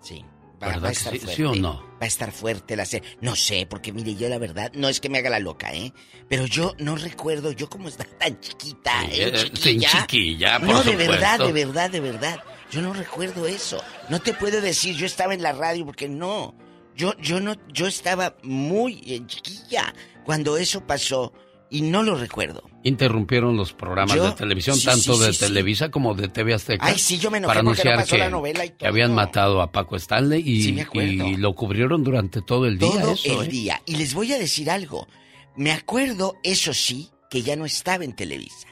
Speaker 42: Sí. Va,
Speaker 2: ¿Verdad
Speaker 42: va a estar
Speaker 2: sí,
Speaker 42: fuerte.
Speaker 2: sí o no?
Speaker 42: Va a estar fuerte la serie. No sé, porque mire, yo la verdad, no es que me haga la loca, ¿eh? Pero yo no recuerdo, yo como estaba tan chiquita, ¿eh?
Speaker 2: Eh,
Speaker 42: Chiquilla.
Speaker 2: chiquilla, por
Speaker 42: No, de
Speaker 2: supuesto.
Speaker 42: verdad, de verdad, de verdad. Yo no recuerdo eso. No te puedo decir, yo estaba en la radio, porque no. Yo, yo no, yo estaba muy eh, chiquilla cuando eso pasó y no lo recuerdo.
Speaker 2: Interrumpieron los programas
Speaker 42: Yo-
Speaker 2: de televisión,
Speaker 42: sí,
Speaker 2: tanto
Speaker 42: sí,
Speaker 2: de
Speaker 42: sí.
Speaker 2: Televisa como de TV Azteca.
Speaker 42: Ay, sí, yo me enojé
Speaker 2: para
Speaker 42: no
Speaker 2: anunciar
Speaker 42: pasó
Speaker 2: que,
Speaker 42: la novela y
Speaker 2: que habían matado a Paco Stanley y lo cubrieron durante todo el día.
Speaker 42: Todo
Speaker 2: eso,
Speaker 42: el
Speaker 2: ¿eh?
Speaker 42: día. Y les voy a decir algo. Me acuerdo, eso sí, que ya no estaba en Televisa.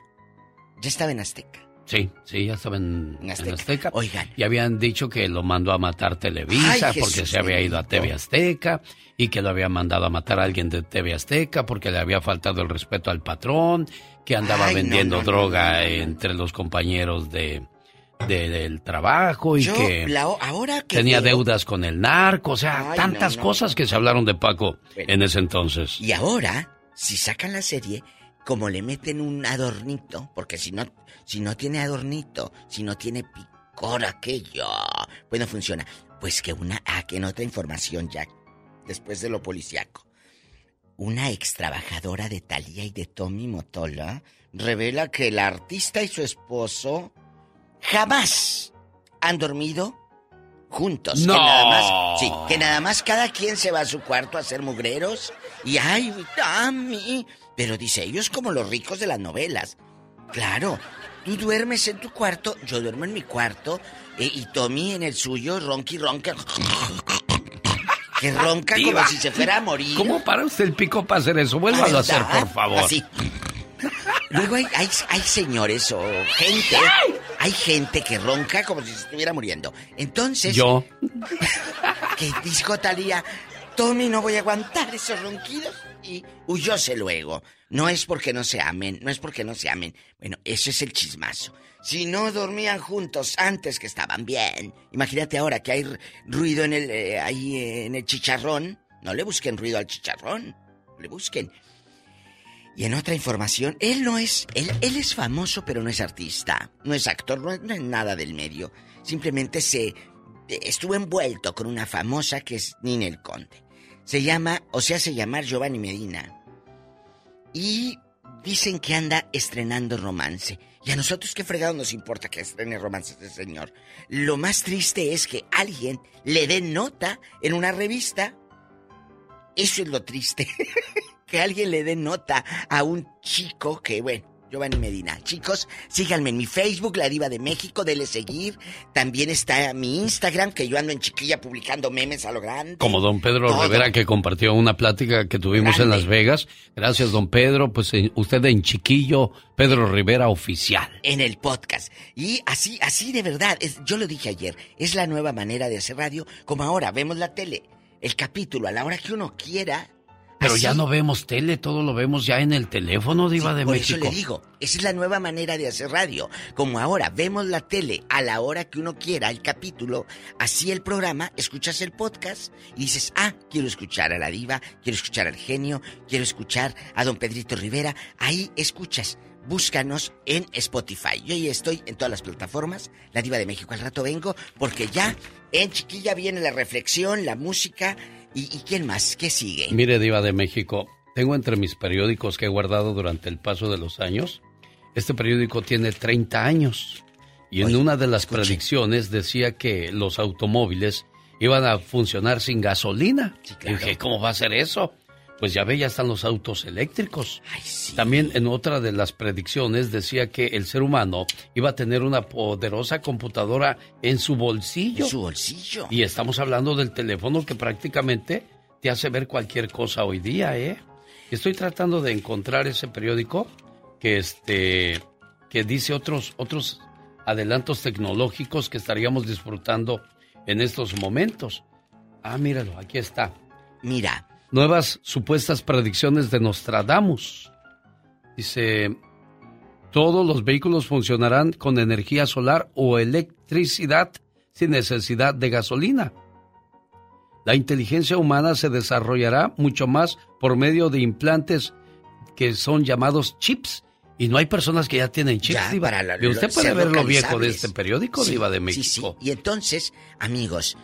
Speaker 42: Ya estaba en Azteca.
Speaker 2: Sí, sí, ya estaba en, en
Speaker 42: Azteca.
Speaker 2: Azteca.
Speaker 42: Oigan.
Speaker 2: Y habían dicho que lo mandó a matar Televisa
Speaker 42: Ay,
Speaker 2: porque
Speaker 42: Jesús
Speaker 2: se había ido a. TV Azteca y que lo había mandado a matar a alguien de TV Azteca porque le había faltado el respeto al patrón, que andaba
Speaker 42: Ay,
Speaker 2: vendiendo
Speaker 42: no, no,
Speaker 2: droga
Speaker 42: no,
Speaker 2: entre los compañeros de, de- del trabajo y
Speaker 42: Yo,
Speaker 2: que
Speaker 42: la- ahora que
Speaker 2: tenía
Speaker 42: veo-
Speaker 2: deudas con el narco, o sea,
Speaker 42: Ay,
Speaker 2: tantas cosas que se hablaron de Paco
Speaker 42: Bueno.
Speaker 2: en ese entonces.
Speaker 42: Y ahora, si sacan la serie, como le meten un adornito, porque si no, si no tiene adornito, si no tiene picor aquello, pues no funciona. Pues que una, ah, que en otra información ya, después de lo policiaco. Una ex trabajadora de Thalía y de Tommy Motola revela que el artista y su esposo jamás han dormido juntos.
Speaker 2: No.
Speaker 42: Que nada más, sí, que nada más cada quien se va a su cuarto a hacer mugreros. Y ay, Tommy. Pero dice, ellos como los ricos de las novelas. Claro, tú duermes en tu cuarto, yo duermo en mi cuarto, eh, y Tommy en el suyo, ronqui ronca. Que ronca
Speaker 2: Diva.
Speaker 42: como si se fuera a morir.
Speaker 2: ¿Cómo para usted el pico para hacer eso? Vuélvalo a hacer, por favor.
Speaker 42: Así. Luego hay, hay, hay señores o gente, hay gente que ronca como si se estuviera muriendo. Entonces,
Speaker 2: Yo.
Speaker 42: que dijo Talía, Tommy, no voy a aguantar esos ronquidos. Y huyóse luego. No es porque no se amen, no es porque no se amen. Bueno, eso es el chismazo. Si no dormían juntos antes que estaban bien, imagínate ahora que hay ruido en el, eh, ahí en el chicharrón. No le busquen ruido al chicharrón, le busquen. Y en otra información, él no es, él, él es famoso pero no es artista, no es actor, no es, no es nada del medio. Simplemente se estuvo envuelto con una famosa que es Ninel Conde. Se llama, o se hace llamar Giovanni Medina. Y dicen que anda estrenando romance. Y a nosotros qué fregado nos importa que estrene romance este señor. Lo más triste es que alguien le dé nota en una revista. Eso es lo triste. que alguien le dé nota a un chico que, bueno, Giovanni Medina. Chicos, síganme en mi Facebook, La Diva de México, dele seguir. También está mi Instagram, que yo ando en chiquilla publicando memes a lo grande.
Speaker 2: Como don Pedro
Speaker 42: Todo.
Speaker 2: Rivera que compartió una plática que tuvimos en Las Vegas. Gracias, don Pedro. Pues eh, usted en chiquillo, Pedro Rivera oficial.
Speaker 42: En el podcast. Y así, así de verdad, es- yo lo dije ayer, es la nueva manera de hacer radio, como ahora vemos la tele, el capítulo a la hora que uno quiera.
Speaker 2: Pero
Speaker 42: así-
Speaker 2: ya no vemos tele, todo lo vemos ya en el teléfono, Diva de
Speaker 42: Por
Speaker 2: México.
Speaker 42: eso le digo, esa es la nueva manera de hacer radio. Como ahora vemos la tele a la hora que uno quiera, el capítulo, así el programa, escuchas el podcast y dices, ah, quiero escuchar a la diva, quiero escuchar al genio, quiero escuchar a don Pedrito Rivera. Ahí escuchas. Búscanos en Spotify. Yo ya estoy en todas las plataformas. La Diva de México. Al rato vengo porque ya en chiquilla viene la reflexión, la música. ¿Y, y quién más? ¿Qué sigue?
Speaker 2: Mire, Diva de México, tengo entre mis periódicos que he guardado durante el paso de los años. Este periódico tiene 30 años. Y en una de las predicciones decía que los automóviles iban a funcionar sin gasolina. Y dije, ¿cómo va a ser eso? Pues ya ve, ya están los autos eléctricos. También en otra de las predicciones decía que el ser humano iba a tener una poderosa computadora en su bolsillo.
Speaker 42: En su bolsillo.
Speaker 2: Y estamos hablando del teléfono que prácticamente te hace ver cualquier cosa hoy día, ¿eh? Estoy tratando de encontrar ese periódico que este que dice otros otros adelantos tecnológicos que estaríamos disfrutando en estos momentos. Ah, míralo, aquí está.
Speaker 42: Mira.
Speaker 2: Nuevas supuestas predicciones de Nostradamus. Dice, todos los vehículos funcionarán con energía solar o electricidad sin necesidad de gasolina. La inteligencia humana se desarrollará mucho más por medio de implantes que son llamados chips. Y no hay personas que ya tienen chips,
Speaker 42: Ya,
Speaker 2: Diva.
Speaker 42: para la-
Speaker 2: Y usted puede ver lo viejo de este periódico,
Speaker 42: Sí,
Speaker 2: Diva de
Speaker 42: sí,
Speaker 2: México.
Speaker 42: sí. Y entonces, amigos,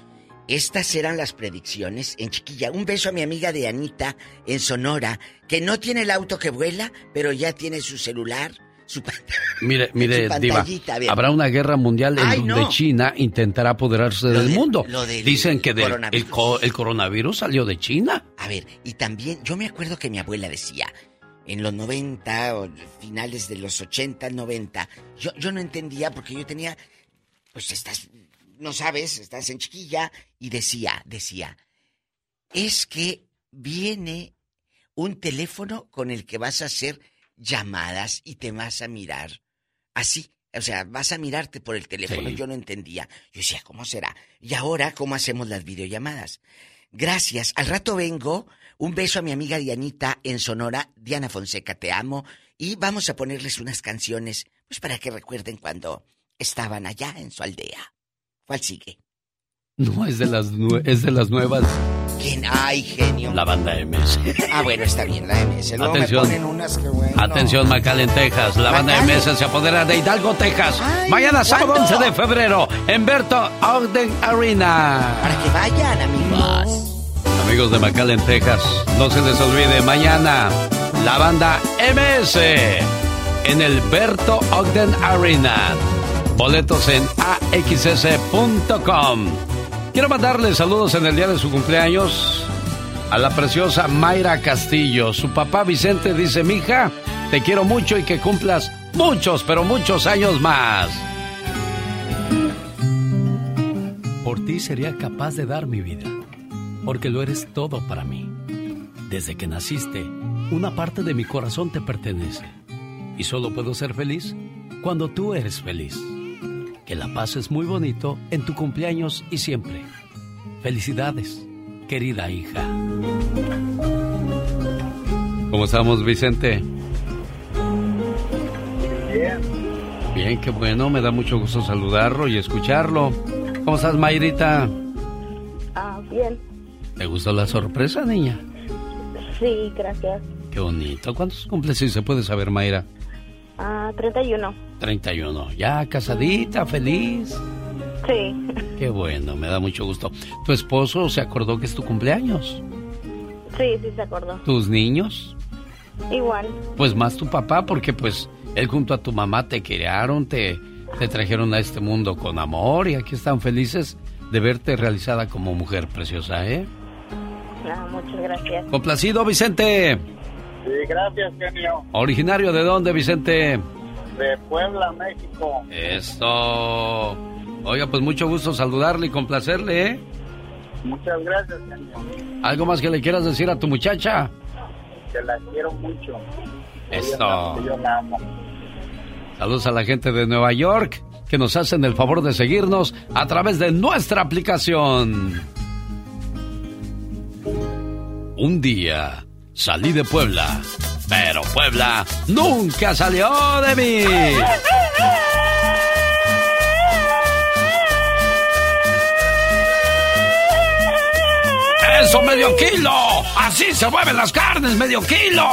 Speaker 42: estas eran las predicciones en chiquilla. Un beso a mi amiga de Anita en Sonora, que no tiene el auto que vuela, pero ya tiene su celular, su
Speaker 2: Mire, mire,
Speaker 42: su
Speaker 2: Diva, habrá una guerra mundial en
Speaker 42: Ay,
Speaker 2: donde
Speaker 42: no.
Speaker 2: China intentará apoderarse del
Speaker 42: de-
Speaker 2: mundo.
Speaker 42: lo del
Speaker 2: Dicen que del- el,
Speaker 42: coronavirus.
Speaker 2: co- el coronavirus salió de China.
Speaker 42: A ver, y también, yo me acuerdo que mi abuela decía, en los 90 o finales de los 80, 90, yo, yo no entendía porque yo tenía, pues estás, no sabes, estás en chiquilla, y decía, decía, es que viene un teléfono con el que vas a hacer llamadas y te vas a mirar. Así, o sea, vas a mirarte por el teléfono.
Speaker 2: Sí.
Speaker 42: Yo no entendía. Yo decía, ¿cómo será? Y ahora, ¿cómo hacemos las videollamadas? Gracias. Al rato vengo. Un beso a mi amiga Dianita en Sonora. Diana Fonseca, te amo. Y vamos a ponerles unas canciones, pues para que recuerden cuando estaban allá en su aldea. ¿Cuál sigue?
Speaker 2: No, es de las, es de las nuevas.
Speaker 42: ¿Quién? ¡Ay, genio!
Speaker 2: La banda MS.
Speaker 42: Ah, bueno, está bien, la MS. Luego
Speaker 2: Atención.
Speaker 42: me ponen unas que bueno.
Speaker 2: Atención, Texas. La banda. MS se apodera de Hidalgo, Texas.
Speaker 42: Ay,
Speaker 2: Mañana, sábado
Speaker 42: ¿cuándo?
Speaker 2: 11 de febrero, en Berto Ogden Arena.
Speaker 42: Para que vayan, amigos.
Speaker 2: Amigos de McAllen, Texas, no se les olvide, mañana, la banda MS en el Berto Ogden Arena. Boletos en axs.com. Quiero mandarle saludos en el día de su cumpleaños a la preciosa Mayra Castillo. Su papá Vicente dice, mija, te quiero mucho y que cumplas muchos, pero muchos años más.
Speaker 45: Por ti sería capaz de dar mi vida, porque lo eres todo para mí. Desde que naciste, una parte de mi corazón te pertenece. Y solo puedo ser feliz cuando tú eres feliz. Que la pases muy bonito en tu cumpleaños y siempre. Felicidades, querida hija.
Speaker 2: ¿Cómo estamos, Vicente?
Speaker 46: Bien.
Speaker 2: Bien, qué bueno, me da mucho gusto saludarlo y escucharlo. ¿Cómo estás, Mayrita?
Speaker 24: Ah, bien.
Speaker 2: ¿Te gustó la sorpresa, niña?
Speaker 24: Sí, gracias.
Speaker 2: Qué bonito. ¿Cuántos cumples si se puede saber, Mayra?
Speaker 24: Ah, 31.
Speaker 2: 31. Ya casadita, feliz.
Speaker 24: Sí.
Speaker 2: Qué bueno, me da mucho gusto. ¿Tu esposo se acordó que es tu cumpleaños?
Speaker 24: Sí, sí se acordó.
Speaker 2: ¿Tus niños?
Speaker 24: Igual.
Speaker 2: Pues más tu papá, porque pues él junto a tu mamá te criaron, te, te trajeron a este mundo con amor y aquí están felices de verte realizada como mujer preciosa, ¿eh?
Speaker 24: Ah, muchas gracias.
Speaker 2: Complacido, Vicente.
Speaker 46: Sí, gracias, genio.
Speaker 2: ¿Originario de dónde, Vicente?
Speaker 46: De Puebla, México.
Speaker 2: Eso. Oiga, pues mucho gusto saludarle y complacerle, ¿eh?
Speaker 46: Muchas gracias, genio.
Speaker 2: ¿Algo más que le quieras decir a tu muchacha?
Speaker 46: Que la quiero mucho.
Speaker 2: Eso.
Speaker 46: Yo la amo.
Speaker 2: Saludos a la gente de Nueva York que nos hacen el favor de seguirnos a través de nuestra aplicación. Un día salí de Puebla, pero Puebla nunca salió de mí. ¡Eso, medio kilo! ¡Así se mueven las carnes, medio kilo!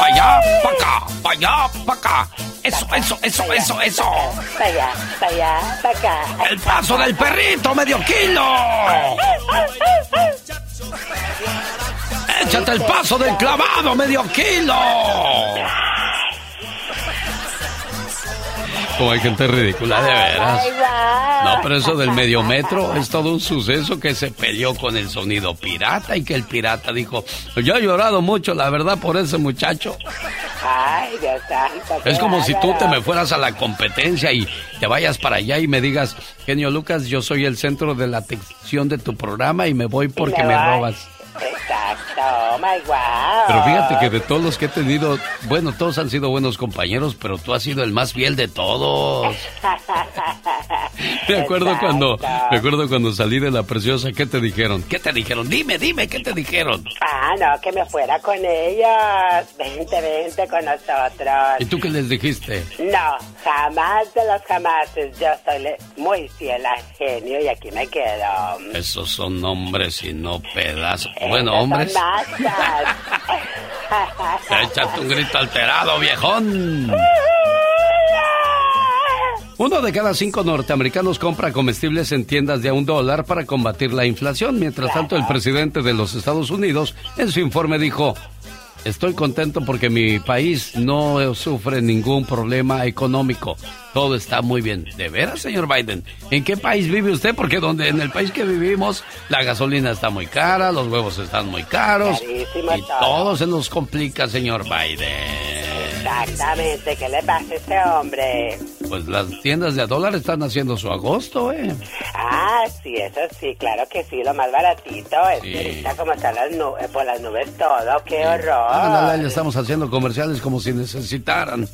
Speaker 2: ¡Pa' allá, pa' acá, pa' allá, pa' acá! ¡Eso, eso, eso, eso, eso!
Speaker 24: Pa' allá, pa' allá, pa' acá.
Speaker 2: ¡El paso del perrito, medio kilo! ¡Échate el paso del clavado, medio kilo! Como hay gente ridícula, de veras. No, pero eso del medio metro es todo un suceso que se peleó con el sonido pirata y que el pirata dijo, yo he llorado mucho, la verdad, por ese muchacho.
Speaker 24: Ay, Dios santo.
Speaker 2: Es como si tú te me fueras a la competencia y te vayas para allá y me digas, genio Lucas, yo soy el centro de la atención de tu programa y me voy porque
Speaker 24: me
Speaker 2: robas.
Speaker 24: Exacto, oh my wow.
Speaker 2: Pero fíjate que de todos los que he tenido, bueno, todos han sido buenos compañeros, pero tú has sido el más fiel de todos. Me acuerdo cuando, me acuerdo cuando salí de la preciosa, ¿qué te dijeron? ¿Qué te dijeron? Dime, dime, ¿qué te dijeron?
Speaker 24: Ah, no, que me fuera con ellos. Vente, vente con nosotros.
Speaker 2: ¿Y tú qué les dijiste?
Speaker 24: No, jamás de los jamases. Yo soy muy fiel al genio y aquí me quedo.
Speaker 2: Esos son hombres y no pedazos.
Speaker 24: Esos
Speaker 2: Bueno,
Speaker 24: son
Speaker 2: hombres.
Speaker 24: machas.
Speaker 2: Échate un grito alterado, viejón. Uno de cada cinco norteamericanos compra comestibles en tiendas de a un dólar para combatir la inflación. Mientras tanto, el presidente de los Estados Unidos en su informe dijo, estoy contento porque mi país no sufre ningún problema económico. Todo está muy bien. ¿De veras, señor Biden? ¿En qué país vive usted? Porque donde en el país que vivimos la gasolina está muy cara, los huevos están muy caros
Speaker 24: Carísimo
Speaker 2: y
Speaker 24: todo.
Speaker 2: todo se nos complica, señor Biden.
Speaker 24: Exactamente, ¿qué le pasa a ese hombre?
Speaker 2: Pues las tiendas de a dólar están haciendo su agosto, ¿eh?
Speaker 24: Ah, sí, eso sí, claro que sí, lo más baratito. Es que ahorita como están las nubes, por las nubes todo, qué horror.
Speaker 2: Ándale, le estamos haciendo comerciales como si necesitaran.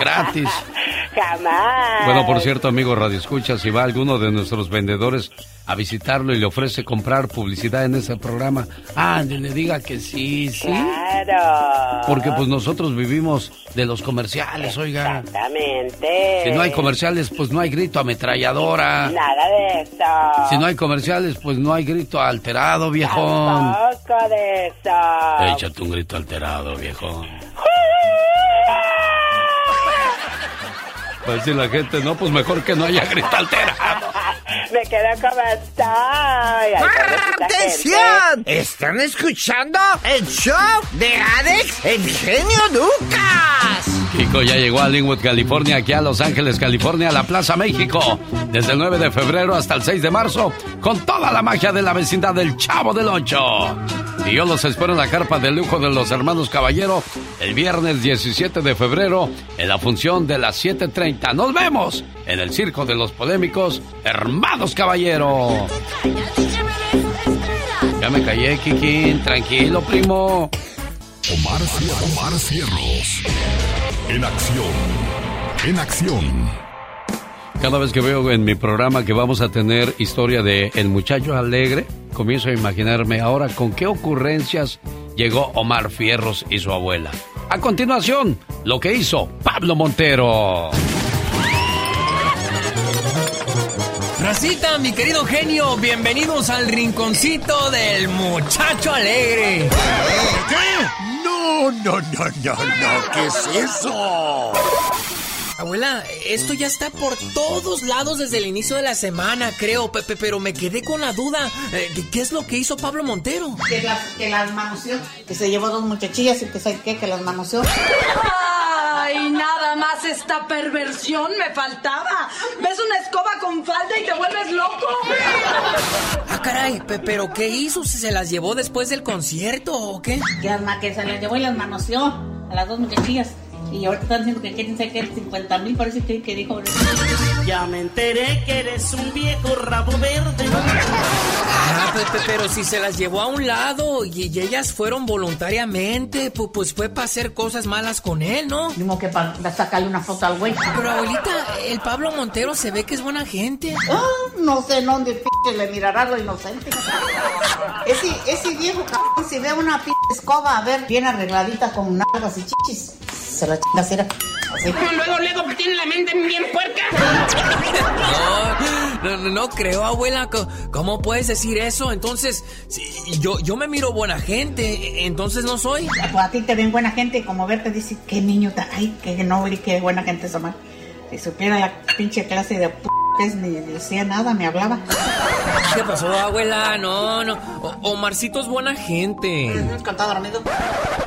Speaker 2: Gratis.
Speaker 24: Jamás.
Speaker 2: Bueno, por cierto, amigo Radio Escucha, si va alguno de nuestros vendedores a visitarlo y le ofrece comprar publicidad en ese programa, ah, le diga que sí, sí.
Speaker 24: Claro.
Speaker 2: Porque pues nosotros vivimos de los comerciales, oiga.
Speaker 24: Exactamente.
Speaker 2: Si no hay comerciales, pues no hay grito ametralladora.
Speaker 24: Nada de eso.
Speaker 2: Si no hay comerciales, pues no hay grito alterado, viejón.
Speaker 24: Tampoco de eso.
Speaker 2: Échate un grito alterado, viejón. A decir la gente, no, pues mejor que no haya grito alterado.
Speaker 24: Me quedo como estoy.
Speaker 25: ¡Atención! ¿Están escuchando el show de Alex, el genio Lucas?
Speaker 2: Kiko ya llegó a Linwood, California, aquí a Los Ángeles, California, a la Plaza México, desde el 9 de febrero hasta el 6 de marzo, con toda la magia de la vecindad del Chavo del Ocho. Y yo los espero en la carpa de lujo de los hermanos Caballero el viernes 17 de febrero en la función de las 7.30. Nos vemos en el Circo de los Polémicos Hermanos Caballero. Ya me callé, Kikín. Tranquilo, primo.
Speaker 6: Omar, Omar Cierros. En acción. En acción.
Speaker 2: Cada vez que veo en mi programa que vamos a tener historia de El Muchacho Alegre, comienzo a imaginarme ahora con qué ocurrencias llegó Omar Fierros y su abuela. A continuación, lo que hizo Pablo Montero.
Speaker 16: Racita, mi querido genio, bienvenidos al rinconcito del muchacho alegre.
Speaker 6: ¿Qué? No, no, no, no, no, ¿qué es eso?
Speaker 16: Abuela, esto ya está por todos lados desde el inicio de la semana, creo, Pepe, pero me quedé con la duda. Eh, ¿Qué es lo que hizo Pablo Montero?
Speaker 47: Que las, que las manoseó, que se llevó dos muchachillas y que sé qué, que las manoseó.
Speaker 1: Ay, nada más esta perversión me faltaba. ¿Ves una escoba con falda y te vuelves loco?
Speaker 16: Ah, caray, pe- pero ¿qué hizo? ¿Se las llevó después del concierto o qué?
Speaker 47: Que asma que se las llevó y las manoseó a las dos muchachillas. Y ahorita están diciendo que quieren sacar 50 mil, parece que, que dijo.
Speaker 48: Ya me enteré que eres un viejo rabo verde.
Speaker 16: Ah, Pepe, pero si se las llevó a un lado y, y ellas fueron voluntariamente, pu- pues fue para hacer cosas malas con él, ¿no?
Speaker 47: Como que para sacarle una foto al güey.
Speaker 16: Pero abuelita, el Pablo Montero se ve que es buena gente.
Speaker 47: Ah, no sé en dónde p le mirará lo inocente. Ese, ese viejo cabrón, si ve una p escoba, a ver, bien arregladita con nalgas y chichis, se la chinga. Así.
Speaker 48: Luego, luego, tiene la mente bien puerca.
Speaker 16: No, no, no creo, abuela. ¿Cómo puedes decir eso? Entonces, si yo, yo me miro buena gente, entonces no soy.
Speaker 47: Pues a ti te ven buena gente, como verte dice, qué niño ay, qué noble y qué buena gente es Omar. Si supiera la pinche clase de p es, ni decía nada, me hablaba.
Speaker 16: ¿Qué pasó, abuela? No, no. O- Omarcito es buena gente.
Speaker 47: Ujú, Cuando está dormido.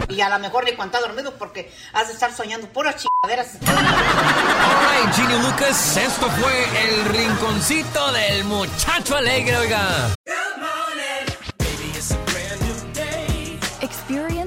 Speaker 47: Y a lo mejor ni cuando está dormido porque has de estar soñando puras chingaderas.
Speaker 16: Ay, Genio Lucas, esto fue el rinconcito del muchacho alegre, oiga.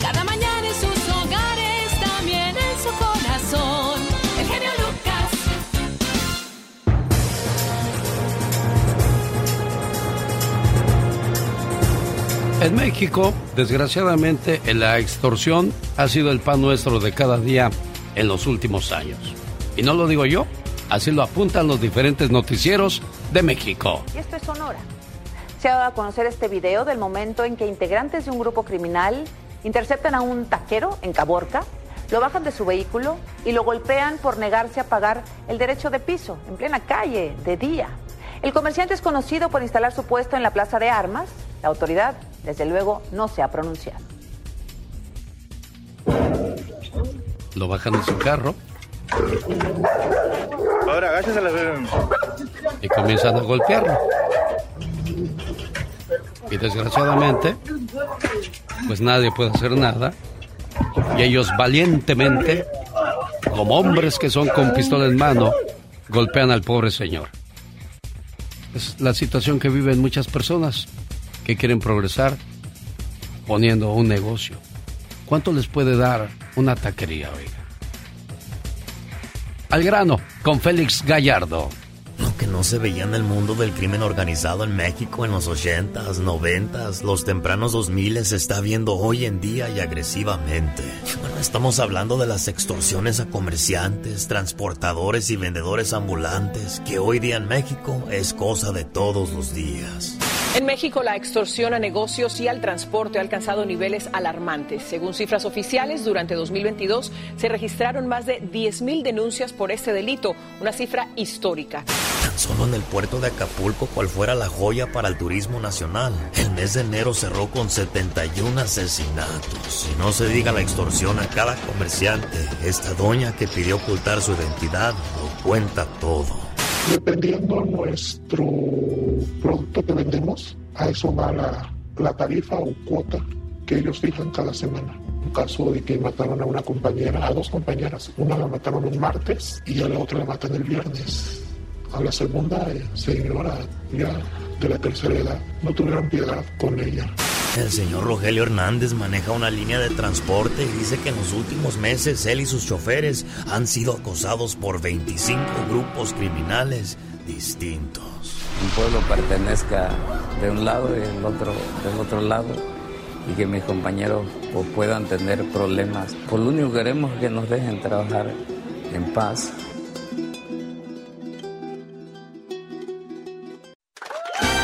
Speaker 49: Cada mañana en sus hogares, también en su corazón. El genio Lucas.
Speaker 2: En México, desgraciadamente, la extorsión ha sido el pan nuestro de cada día en los últimos años. Y no lo digo yo, así lo apuntan los diferentes noticieros de México.
Speaker 50: Y esto es Sonora. Se ha dado a conocer este video del momento en que integrantes de un grupo criminal interceptan a un taquero en Caborca, lo bajan de su vehículo y lo golpean por negarse a pagar el derecho de piso en plena calle, de día. El comerciante es conocido por instalar su puesto en la Plaza de Armas. La autoridad, desde luego, no se ha pronunciado.
Speaker 2: Lo bajan de su carro
Speaker 51: Ahora, agáchese a la
Speaker 2: y comienzan a golpearlo. Y desgraciadamente, pues nadie puede hacer nada. Y ellos valientemente, como hombres que son con pistola en mano, golpean al pobre señor. Es la situación que viven muchas personas que quieren progresar poniendo un negocio. ¿Cuánto les puede dar una taquería, oiga? Al grano, con Félix Gallardo.
Speaker 4: Que no se veía en el mundo del crimen organizado en México en los 80s, 90s, los tempranos 2000 se está viendo hoy en día y agresivamente. Bueno, estamos hablando de las extorsiones a comerciantes, transportadores y vendedores ambulantes, que hoy día en México es cosa de todos los días.
Speaker 52: En México, la extorsión a negocios y al transporte ha alcanzado niveles alarmantes. Según cifras oficiales, durante 2022 se registraron más de 10.000 denuncias por este delito, una cifra histórica.
Speaker 4: Tan solo en el puerto de Acapulco, cual fuera la joya para el turismo nacional. El mes de enero cerró con 71 asesinatos. Y no se diga la extorsión a cada comerciante. Esta doña que pidió ocultar su identidad lo cuenta todo.
Speaker 53: Dependiendo nuestro producto que vendemos, a eso va la, tarifa o cuota que ellos fijan cada semana. Un caso de que mataron a una compañera, a dos compañeras. Una la mataron un martes y a la otra la matan el viernes. A la segunda, eh, señora ya de la tercera edad, no tuvieron piedad con ella.
Speaker 4: El señor Rogelio Hernández maneja una línea de transporte y dice que en los últimos meses él y sus choferes han sido acosados por 25 grupos criminales distintos.
Speaker 54: Un pueblo pertenezca de un lado y el otro del otro lado y que mis compañeros pues, puedan tener problemas. Por lo único que queremos es que nos dejen trabajar en paz.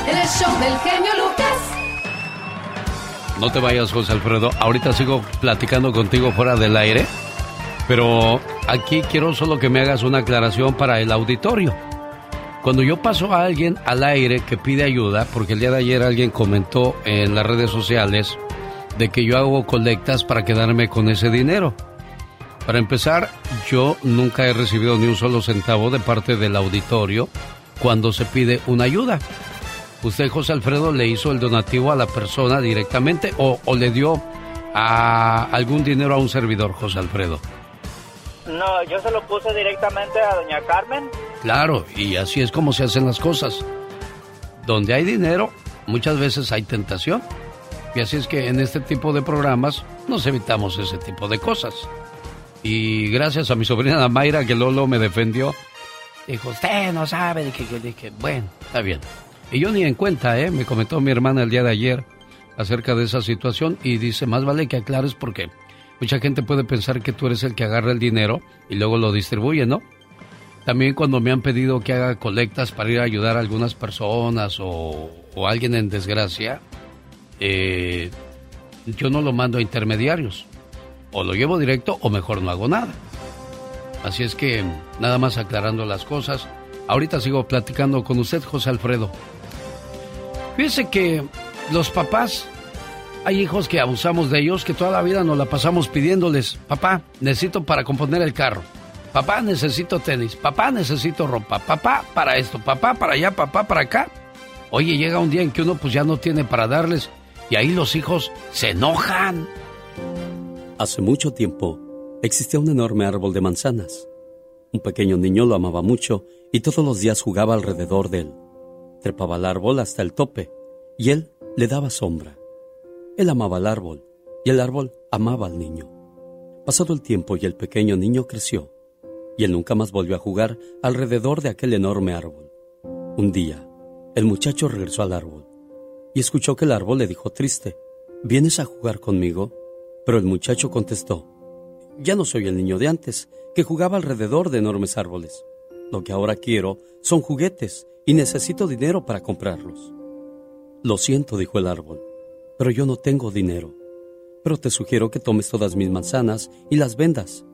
Speaker 1: El show del genio Lucas.
Speaker 55: No te vayas, José Alfredo. Ahorita sigo platicando contigo fuera del aire. Pero aquí quiero solo que me hagas una aclaración para el auditorio. Cuando yo paso a alguien al aire que pide ayuda, porque el día de ayer alguien comentó en las redes sociales de que yo hago colectas para quedarme con ese dinero. Para empezar, yo nunca he recibido ni un solo centavo de parte del auditorio cuando se pide una ayuda. ¿Usted, José Alfredo, le hizo el donativo a la persona directamente o, o le dio a algún dinero a un servidor, José Alfredo?
Speaker 56: No, yo se lo puse directamente a doña Carmen.
Speaker 55: Claro, y así es como se hacen las cosas. Donde hay dinero, muchas veces hay tentación. Y así es que en este tipo de programas nos evitamos ese tipo de cosas. Y gracias a mi sobrina Mayra que Lolo me defendió, dijo, usted no sabe de que yo dije, bueno, está bien. Y yo ni en cuenta, ¿eh? Me comentó mi hermana el día de ayer acerca de esa situación y dice, más vale que aclares porque mucha gente puede pensar que tú eres el que agarra el dinero y luego lo distribuye, ¿no? También cuando me han pedido que haga colectas para ir a ayudar a algunas personas o, o alguien en desgracia, eh, yo no lo mando a intermediarios. O lo llevo directo o mejor no hago nada. Así es que nada más aclarando las cosas. Ahorita sigo platicando con usted, José Alfredo. Fíjese que los papás, hay hijos que abusamos de ellos, que toda la vida nos la pasamos pidiéndoles, papá, necesito para componer el carro. Papá, necesito tenis. Papá, necesito ropa. Papá, para esto. Papá, para allá. Papá, para acá. Oye, llega un día en que uno pues ya no tiene para darles y ahí los hijos se enojan.
Speaker 2: Hace mucho tiempo existía un enorme árbol de manzanas. Un pequeño niño lo amaba mucho y todos los días jugaba alrededor de él. Trepaba al árbol hasta el tope y él le daba sombra. Él amaba al árbol y el árbol amaba al niño. Pasado el tiempo y el pequeño niño creció y él nunca más volvió a jugar alrededor de aquel enorme árbol. Un día, el muchacho regresó al árbol y escuchó que el árbol le dijo triste, ¿vienes a jugar conmigo? Pero el muchacho contestó, ya no soy el niño de antes, que jugaba alrededor de enormes árboles. Lo que ahora quiero son juguetes y necesito dinero para comprarlos. Lo siento, dijo el árbol, pero yo no tengo dinero. Pero te sugiero que tomes todas mis manzanas y las vendas.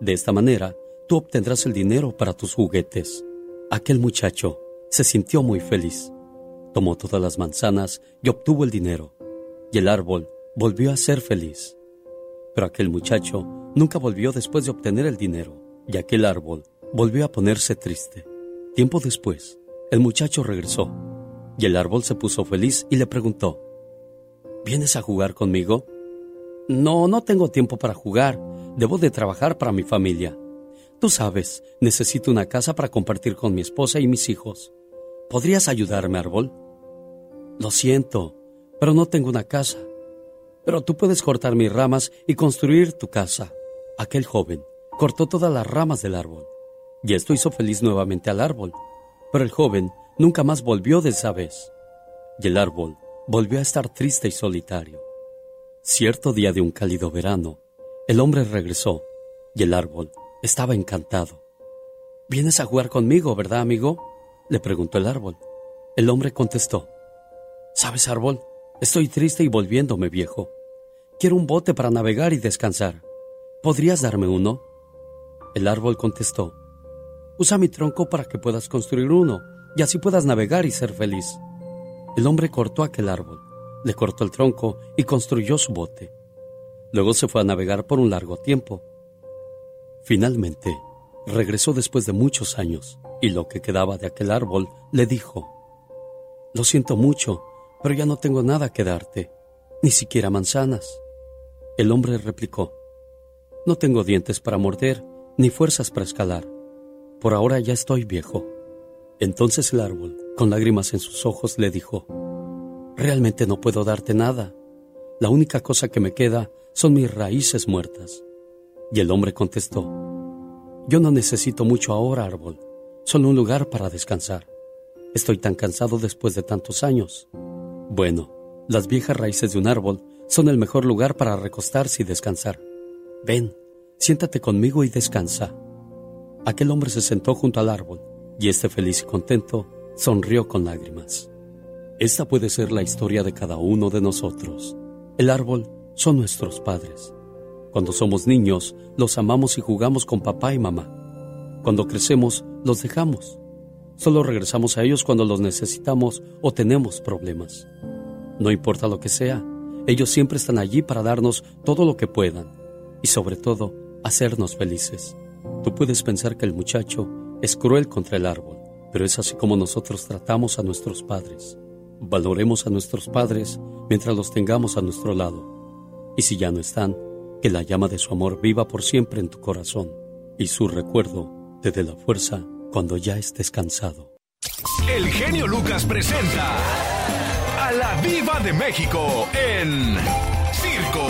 Speaker 2: De esta manera, tú obtendrás el dinero para tus juguetes. Aquel muchacho se sintió muy feliz. Tomó todas las manzanas y obtuvo el dinero. Y el árbol volvió a ser feliz. Pero aquel muchacho nunca volvió después de obtener el dinero. Y aquel árbol volvió a ponerse triste. Tiempo después, el muchacho regresó. Y el árbol se puso feliz y le preguntó, ¿Vienes a jugar conmigo? No, no tengo tiempo para jugar. Debo de trabajar para mi familia. Tú sabes, necesito una casa para compartir con mi esposa y mis hijos. ¿Podrías ayudarme, árbol? Lo siento, pero no tengo una casa. Pero tú puedes cortar mis ramas y construir tu casa. Aquel joven cortó todas las ramas del árbol. Y esto hizo feliz nuevamente al árbol. Pero el joven nunca más volvió de esa vez. Y el árbol volvió a estar triste y solitario. Cierto día de un cálido verano, el hombre regresó y el árbol estaba encantado. ¿Vienes a jugar conmigo, verdad, amigo? le preguntó el árbol. El hombre contestó, ¿Sabes, árbol? Estoy triste y volviéndome viejo. Quiero un bote para navegar y descansar. ¿Podrías darme uno? El árbol contestó, Usa mi tronco para que puedas construir uno y así puedas navegar y ser feliz. El hombre cortó aquel árbol, le cortó el tronco y construyó su bote. Luego se fue a navegar por un largo tiempo. Finalmente, regresó después de muchos años y lo que quedaba de aquel árbol le dijo, Lo siento mucho, pero ya no tengo nada que darte, ni siquiera manzanas. El hombre replicó, No tengo dientes para morder, ni fuerzas para escalar. Por ahora ya estoy viejo. Entonces el árbol, con lágrimas en sus ojos, le dijo, Realmente no puedo darte nada. La única cosa que me queda son mis raíces muertas. Y el hombre contestó, Yo no necesito mucho ahora, árbol, solo un lugar para descansar. Estoy tan cansado después de tantos años. Bueno, las viejas raíces de un árbol son el mejor lugar para recostarse y descansar. Ven, siéntate conmigo y descansa. Aquel hombre se sentó junto al árbol y este feliz y contento sonrió con lágrimas. Esta puede ser la historia de cada uno de nosotros. El árbol son nuestros padres. Cuando somos niños, los amamos y jugamos con papá y mamá. Cuando crecemos, los dejamos. Solo regresamos a ellos cuando los necesitamos o tenemos problemas. No importa lo que sea, ellos siempre están allí para darnos todo lo que puedan y sobre todo hacernos felices. Tú puedes pensar que el muchacho es cruel contra el árbol, pero es así como nosotros tratamos a nuestros padres. Valoremos a nuestros padres mientras los tengamos a nuestro lado. Y si ya no están, que la llama de su amor viva por siempre en tu corazón y su recuerdo te dé la fuerza cuando ya estés cansado.
Speaker 6: El genio Lucas presenta a la Viva de México en Circo,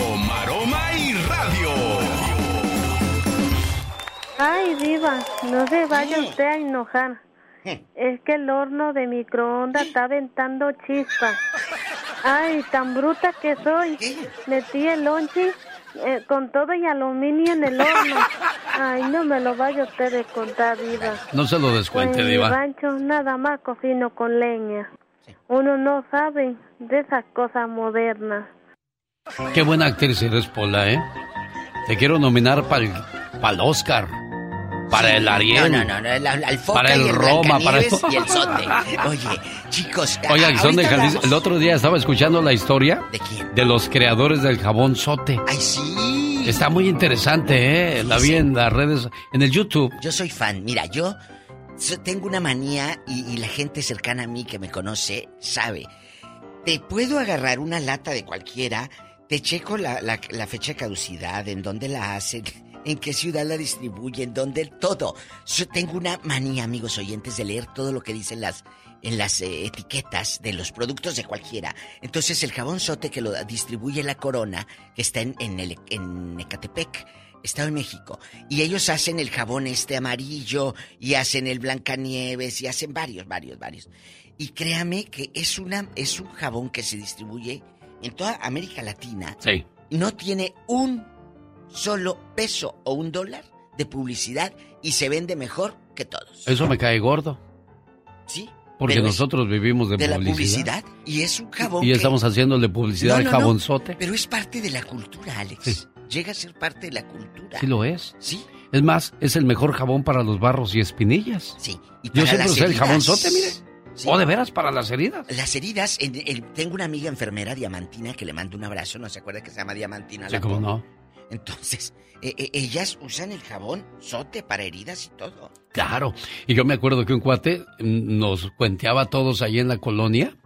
Speaker 43: Ay, Viva, no se vaya usted a enojar. Es que el horno de microondas está aventando chispas. Ay, tan bruta que soy. Metí el lonche eh, con todo y aluminio en el horno. Ay, no me lo vaya usted a descontar, Diva.
Speaker 2: No se lo descuente,
Speaker 43: en
Speaker 2: Diva.
Speaker 43: rancho nada más cocino con leña. Uno no sabe de esas cosas modernas.
Speaker 2: Qué buena actriz eres, Pola, ¿eh? Te quiero nominar para el, el Oscar. Para el Ariel.
Speaker 42: No, no, no, el, el Foca
Speaker 2: Para el
Speaker 42: y el
Speaker 2: Roma, para
Speaker 42: Blancanieves y el Sote. Oye, chicos,
Speaker 2: Oiga,
Speaker 42: a-
Speaker 2: son de Jalisco. El otro día estaba escuchando la historia
Speaker 42: ¿De quién?
Speaker 2: de los creadores del jabón Sote.
Speaker 42: Ay, sí.
Speaker 2: Está muy interesante, ¿eh? La vi en las redes, en el YouTube.
Speaker 42: Yo soy fan. Mira, yo tengo una manía y, y la gente cercana a mí que me conoce sabe. Te puedo agarrar una lata de cualquiera, te checo la, la- la fecha de caducidad, en dónde la hacen, en qué ciudad la distribuyen, dónde todo. Yo tengo una manía, amigos oyentes, de leer todo lo que dicen las en las eh, etiquetas de los productos de cualquiera. Entonces el jabón sote que lo distribuye la Corona, que está en, en, el, en Ecatepec, Estado de México. Y ellos hacen el jabón este amarillo y hacen el Blancanieves y hacen varios, varios, varios. Y créame que es, una, es un jabón que se distribuye en toda América Latina.
Speaker 2: Sí.
Speaker 42: No tiene un solo peso o un dólar de publicidad y se vende mejor que todos.
Speaker 2: Eso me cae gordo.
Speaker 42: Sí.
Speaker 2: Porque nosotros vivimos de,
Speaker 42: de la
Speaker 2: publicidad.
Speaker 42: publicidad y es un jabón
Speaker 2: Y
Speaker 42: que-
Speaker 2: estamos haciéndole publicidad
Speaker 42: No,
Speaker 2: al
Speaker 42: no,
Speaker 2: jabonzote.
Speaker 42: pero es parte de la cultura, Alex. Llega a ser parte de la cultura.
Speaker 2: Sí lo es.
Speaker 42: Sí.
Speaker 2: Es más, es el mejor jabón para los barros y espinillas.
Speaker 42: Sí. Y
Speaker 2: Yo siempre
Speaker 42: las
Speaker 2: usé el jabonzote, mire.
Speaker 42: Sí.
Speaker 2: ¿O de veras para las heridas?
Speaker 42: Las heridas, en- en- tengo una amiga enfermera diamantina que le mando un abrazo, no se acuerda que se llama diamantina.
Speaker 2: Sí,
Speaker 42: la
Speaker 2: cómo no.
Speaker 42: Entonces, eh, eh, ellas usan el jabón sote para heridas y todo.
Speaker 2: Claro. Y yo me acuerdo que un cuate mm, nos cuenteaba a todos ahí en la colonia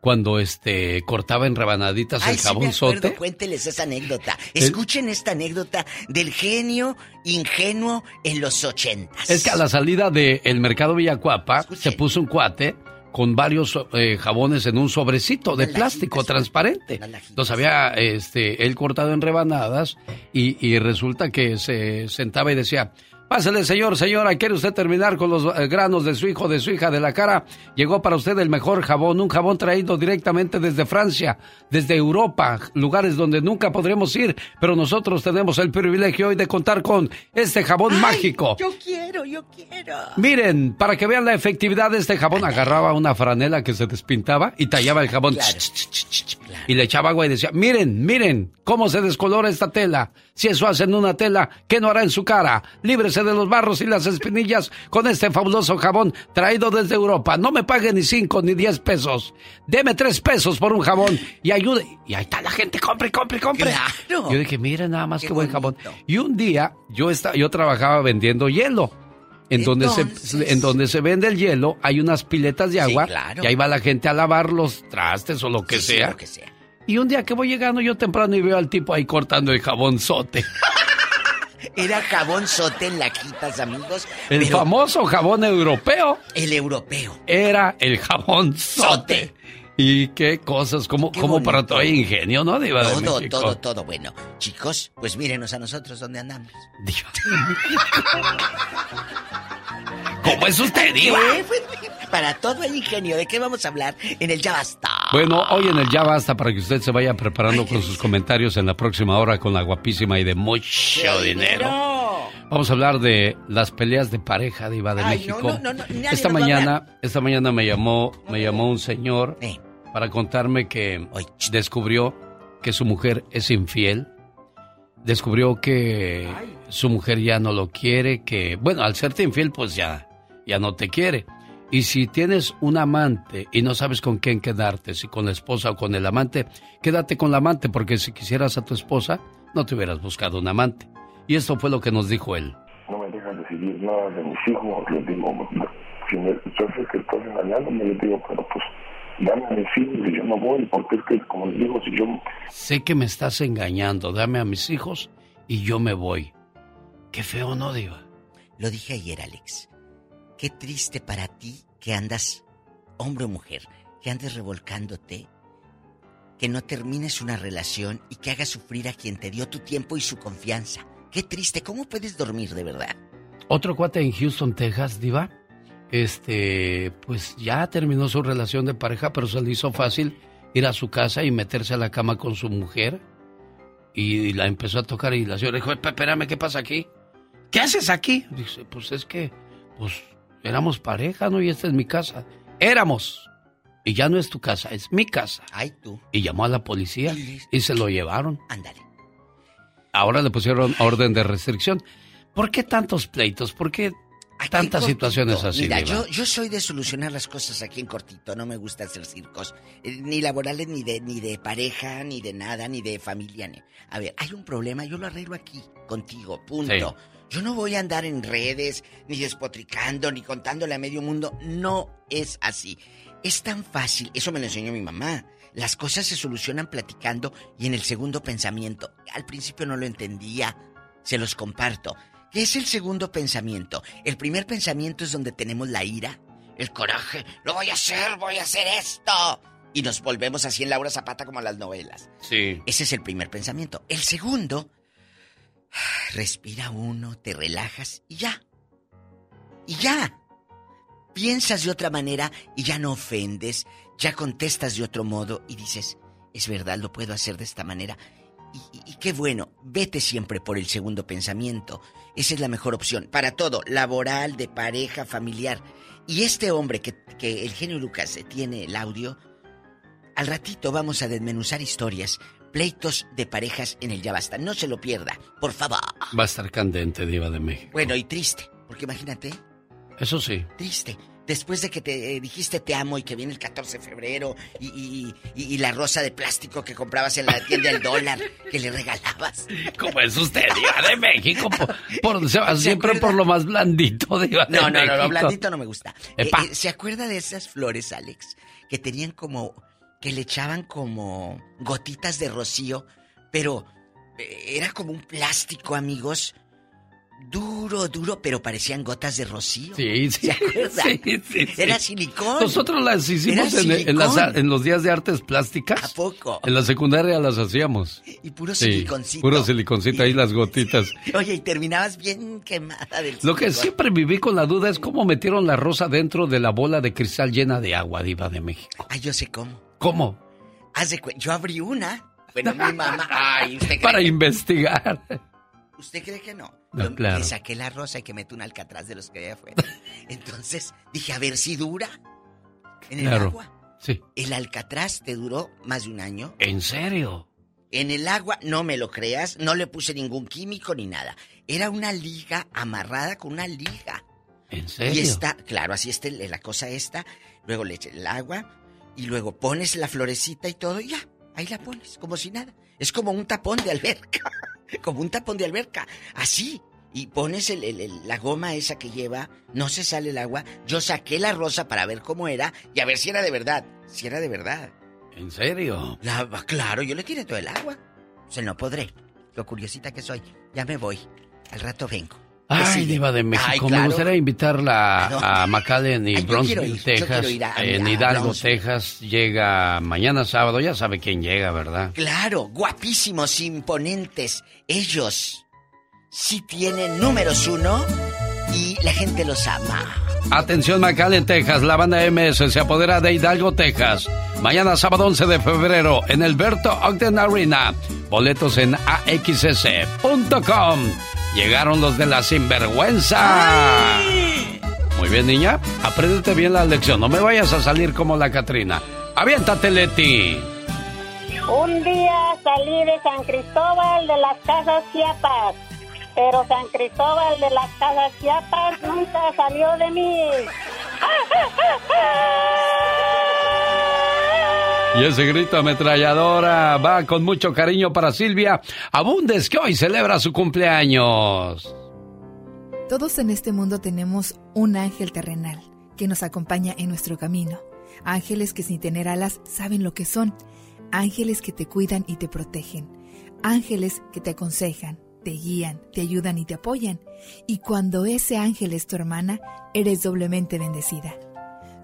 Speaker 2: cuando este cortaba en rebanaditas
Speaker 42: Ay,
Speaker 2: el
Speaker 42: sí me
Speaker 2: jabón
Speaker 42: acuerdo,
Speaker 2: sote.
Speaker 42: cuénteles esa anécdota. Escuchen esta anécdota del genio ingenuo en los ochentas.
Speaker 2: Es que a la salida del mercado Villacuapa se puso un cuate con varios eh, jabones en un sobrecito de plástico transparente. Los había este, él cortado en rebanadas y, y resulta que se sentaba y decía, Pásale, señor, señora, ¿quiere usted terminar con los eh, granos de su hijo, de su hija, de la cara? Llegó para usted el mejor jabón, un jabón traído directamente desde Francia, desde Europa, lugares donde nunca podremos ir, pero nosotros tenemos el privilegio hoy de contar con este jabón mágico.
Speaker 42: Yo quiero, yo quiero.
Speaker 2: Miren, para que vean la efectividad de este jabón, agarraba una franela que se despintaba y tallaba el jabón. Y le echaba agua y decía, miren, miren, cómo se descolora esta tela. Si eso hace en una tela, ¿qué no hará en su cara? Líbrese de los barros y las espinillas con este fabuloso jabón traído desde Europa. No me pague ni cinco ni diez pesos. Deme tres pesos por un jabón y ayude. Y ahí está la gente, compre, compre, compre.
Speaker 42: Claro.
Speaker 2: Yo dije, miren nada más que buen jabón. Y un día yo, estaba, yo trabajaba vendiendo hielo. En donde, se, en donde se vende el hielo hay unas piletas de agua y ahí va la gente a lavar los trastes o lo que,
Speaker 42: Sí, sí,
Speaker 2: sea.
Speaker 42: lo que sea.
Speaker 2: Y un día que voy llegando yo temprano y veo al tipo ahí cortando el jabonzote.
Speaker 42: Era jabón sote en lajitas, amigos.
Speaker 2: El
Speaker 42: pero
Speaker 2: famoso jabón europeo.
Speaker 42: El europeo.
Speaker 2: Era el jabonzote. Y qué cosas, como, como para todo ingenio, ¿no? Diva de
Speaker 42: Todo,
Speaker 2: México?
Speaker 42: todo, todo bueno. Chicos, pues mírenos a nosotros donde andamos.
Speaker 2: ¿Cómo es usted, Diva?
Speaker 42: ¿Qué? Para todo el ingenio, ¿de qué vamos a hablar? En el Ya Basta.
Speaker 2: Bueno, hoy en el Ya Basta para que usted se vaya preparando con sus comentarios en la próxima hora con la guapísima y de mucho dinero. Vamos a hablar de las peleas de pareja Diva de
Speaker 42: Ay,
Speaker 2: México.
Speaker 42: no, no, no,
Speaker 2: esta mañana, esta mañana me llamó, me llamó un señor
Speaker 42: Eh.
Speaker 2: para contarme que descubrió que su mujer es infiel. Descubrió que su mujer ya no lo quiere, que bueno, al serte infiel pues ya ya no te quiere. Y si tienes un amante y no sabes con quién quedarte, si con la esposa o con el amante, quédate con la amante, porque si quisieras a tu esposa, no te hubieras buscado un amante. Y esto fue lo que nos dijo él.
Speaker 57: No me dejan decidir nada de mis hijos. Les digo, si me yo sé que estás engañándome, les digo, pero pues dame a mis hijos y yo no voy, porque es que, como les digo, si yo
Speaker 2: Sé que me estás engañando, dame a mis hijos y yo me voy. Qué feo, ¿no, Diva?
Speaker 42: Lo dije ayer, Alex. Qué triste para ti que andas, hombre o mujer, que andes revolcándote, que no termines una relación y que hagas sufrir a quien te dio tu tiempo y su confianza. Qué triste, ¿cómo puedes dormir de verdad?
Speaker 2: Otro cuate en Houston, Texas, Diva, este, pues ya terminó su relación de pareja, pero se le hizo fácil ir a su casa y meterse a la cama con su mujer. Y la empezó a tocar y la señora dijo, "Esp- espérame, ¿qué pasa aquí? ¿Qué haces aquí? Dice, pues es que, pues, éramos pareja, ¿no? Y esta es mi casa. Éramos. Y ya no es tu casa, es mi casa.
Speaker 42: Ay, tú.
Speaker 2: Y llamó a la policía y se lo llevaron.
Speaker 42: Ándale.
Speaker 2: Ahora le pusieron orden de restricción. ¿Por qué tantos pleitos? ¿Por qué tantas
Speaker 42: cortito.
Speaker 2: situaciones así?
Speaker 42: Mira, yo soy de solucionar las cosas aquí en cortito. No me gusta hacer circos. eh, ni laborales, ni de, ni de pareja, ni de nada, ni de familia. ni- A ver, hay un problema, yo lo arreglo aquí, contigo, punto.
Speaker 2: Sí.
Speaker 42: Yo no voy a andar en redes, ni despotricando, ni contándole a medio mundo. No es así. Es tan fácil, eso me lo enseñó mi mamá. Las cosas se solucionan platicando y en el segundo pensamiento. Al principio no lo entendía, se los comparto. ¿Qué es el segundo pensamiento? El primer pensamiento es donde tenemos la ira, el coraje, lo voy a hacer, voy a hacer esto. Y nos volvemos así en Laura Zapata como las novelas.
Speaker 2: Sí.
Speaker 42: Ese es el primer pensamiento. El segundo, respira uno, te relajas y ya. Y ya. Piensas de otra manera y ya no ofendes, ya contestas de otro modo y dices, es verdad, lo puedo hacer de esta manera. Y, qué bueno, vete siempre por el segundo pensamiento. Esa es la mejor opción para todo, laboral, de pareja, familiar. Y este hombre que, que el genio Lucas tiene el audio, al ratito vamos a desmenuzar historias, pleitos de parejas en el Ya Basta. No se lo pierda, por favor.
Speaker 2: Va a estar candente, Diva de México.
Speaker 42: Bueno, y triste, porque imagínate,
Speaker 2: Eso sí.
Speaker 42: triste. Después de que te eh, dijiste te amo y que viene el 14 de febrero y, y- y- y la rosa de plástico que comprabas en la tienda del dólar que le regalabas.
Speaker 2: ¿Cómo es usted, Diva de México? Por, por- se va siempre por lo más blandito, Diva de
Speaker 42: No, no, no, lo
Speaker 2: México.
Speaker 42: blandito no me gusta. Eh, eh, ¿Se acuerda de esas flores, Alex? Que tenían como. Que le echaban como gotitas de rocío, pero eh, era como un plástico, amigos. Duro, duro, pero parecían gotas de rocío.
Speaker 2: Sí, sí.
Speaker 42: ¿Se acuerda?
Speaker 2: Sí, sí, sí.
Speaker 42: Era silicón.
Speaker 2: Nosotros las hicimos en, en las- en los días de artes plásticas.
Speaker 42: ¿A poco?
Speaker 2: En la secundaria las hacíamos.
Speaker 42: Y puro siliconcito.
Speaker 2: Puro siliconcito, ahí las gotitas.
Speaker 42: Oye, y terminabas bien quemada del
Speaker 2: Lo que siempre viví con la duda es cómo metieron la rosa dentro de la bola de cristal llena de agua, diva de México.
Speaker 42: Ay, yo sé cómo.
Speaker 2: ¿Cómo?
Speaker 42: Haz de cuen- Yo abrí una. Bueno, mi mamá. Ay, ¿usted cree,
Speaker 2: Para
Speaker 42: que,
Speaker 2: investigar.
Speaker 42: ¿usted cree que no?
Speaker 2: No,
Speaker 42: Yo
Speaker 2: claro.
Speaker 42: Le saqué la rosa y que meto un alcatraz de los que hay afuera. Entonces dije, a ver si dura. En el agua.
Speaker 2: Sí.
Speaker 42: El alcatraz te duró más de un año.
Speaker 2: ¿En serio?
Speaker 42: En el agua, no me lo creas, no le puse ningún químico ni nada. Era una liga amarrada con una liga.
Speaker 2: ¿En serio?
Speaker 42: Y está, claro, así está la cosa esta. Luego le eché el agua y luego pones la florecita y todo y ya, ahí la pones, como si nada. Es como un tapón de alberca, como un tapón de alberca, así. Y pones el- el- el- la goma esa que lleva, no se sale el agua. Yo saqué la rosa para ver cómo era y a ver si era de verdad. Si era de verdad.
Speaker 2: ¿En serio?
Speaker 42: La- claro, yo le tiré todo el agua. O sea, no podré. Lo curiosita que soy. Ya me voy. Al rato vengo. ¿Qué
Speaker 2: Ay, diva de México,
Speaker 42: Ay,
Speaker 2: me gustaría invitarla
Speaker 42: ¿A
Speaker 2: McAllen y
Speaker 42: Ay, yo quiero
Speaker 2: Bronzeville, Texas.
Speaker 42: quiero ir a- a-
Speaker 2: en Hidalgo,
Speaker 42: Bronzeville.
Speaker 2: Texas. Llega mañana sábado, ya sabe quién llega, ¿verdad?
Speaker 42: Claro, guapísimos, imponentes. Ellos sí tienen números uno y la gente los ama.
Speaker 2: Atención McAllen, Texas, la banda MS se apodera de Hidalgo, Texas. Mañana sábado 11 de febrero en el Berto Ogden Arena. Boletos en axs.com. Llegaron los de la sinvergüenza. Muy bien, niña. Apréndete bien la lección. No me vayas a salir como la Catrina. Aviéntate, Leti.
Speaker 58: Un día salí de San Cristóbal de las Casas Chiapas, pero San Cristóbal de las Casas Chiapas nunca salió de mí.
Speaker 2: Y ese grito ametralladora va con mucho cariño para Silvia Abundes, que hoy celebra su cumpleaños.
Speaker 8: Todos en este mundo tenemos un ángel terrenal que nos acompaña en nuestro camino. Ángeles que sin tener alas saben lo que son. Ángeles que te cuidan y te protegen. Ángeles que te aconsejan, te guían, te ayudan y te apoyan. Y cuando ese ángel es tu hermana, eres doblemente bendecida.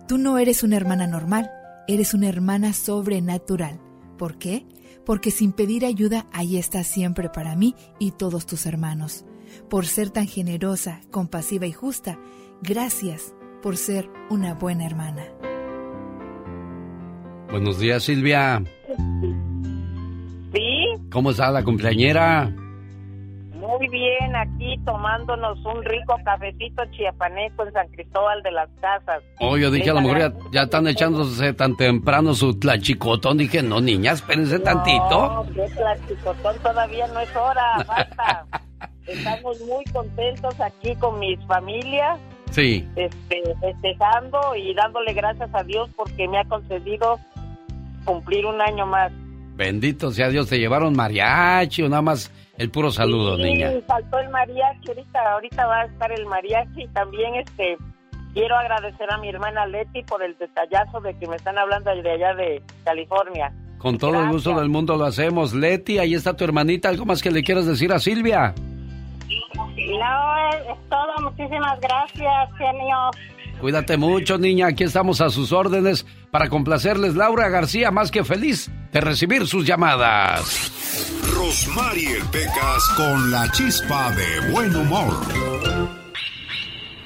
Speaker 8: Tú no eres una hermana normal, eres una hermana sobrenatural. ¿Por qué? Porque sin pedir ayuda, ahí estás siempre para mí y todos tus hermanos. Por ser tan generosa, compasiva y justa, gracias por ser una buena hermana.
Speaker 2: Buenos días, Silvia.
Speaker 58: Sí,
Speaker 2: ¿Cómo está la cumpleañera?
Speaker 58: Muy bien, aquí tomándonos un rico cafecito chiapaneco en San Cristóbal de las Casas.
Speaker 2: Oh, yo dije, a lo mejor ya, ya están echándose tan temprano su tlachicotón. Dije, no, niña, espérense tantito.
Speaker 58: No, que plasticotón todavía no es hora, falta. Estamos muy contentos aquí con mis familias,
Speaker 2: Sí.
Speaker 58: este, festejando y dándole gracias a Dios porque me ha concedido cumplir un año más.
Speaker 2: Bendito sea Dios, te llevaron mariachi o nada más el puro saludo,
Speaker 58: Sí,
Speaker 2: niña.
Speaker 58: faltó el mariachi, ahorita, ahorita va a estar el mariachi y también este quiero agradecer a mi hermana Leti por el detallazo de que me están hablando de allá de California.
Speaker 2: Con todo el gusto del mundo lo hacemos. Leti, ahí está tu hermanita. ¿Algo más que le quieras decir a Silvia?
Speaker 58: No, es, es todo, muchísimas gracias, genio.
Speaker 2: Cuídate mucho, niña. Aquí estamos a sus órdenes para complacerles. Laura García, más que feliz de recibir sus llamadas.
Speaker 6: Rosmarie Pecas con la chispa de buen humor.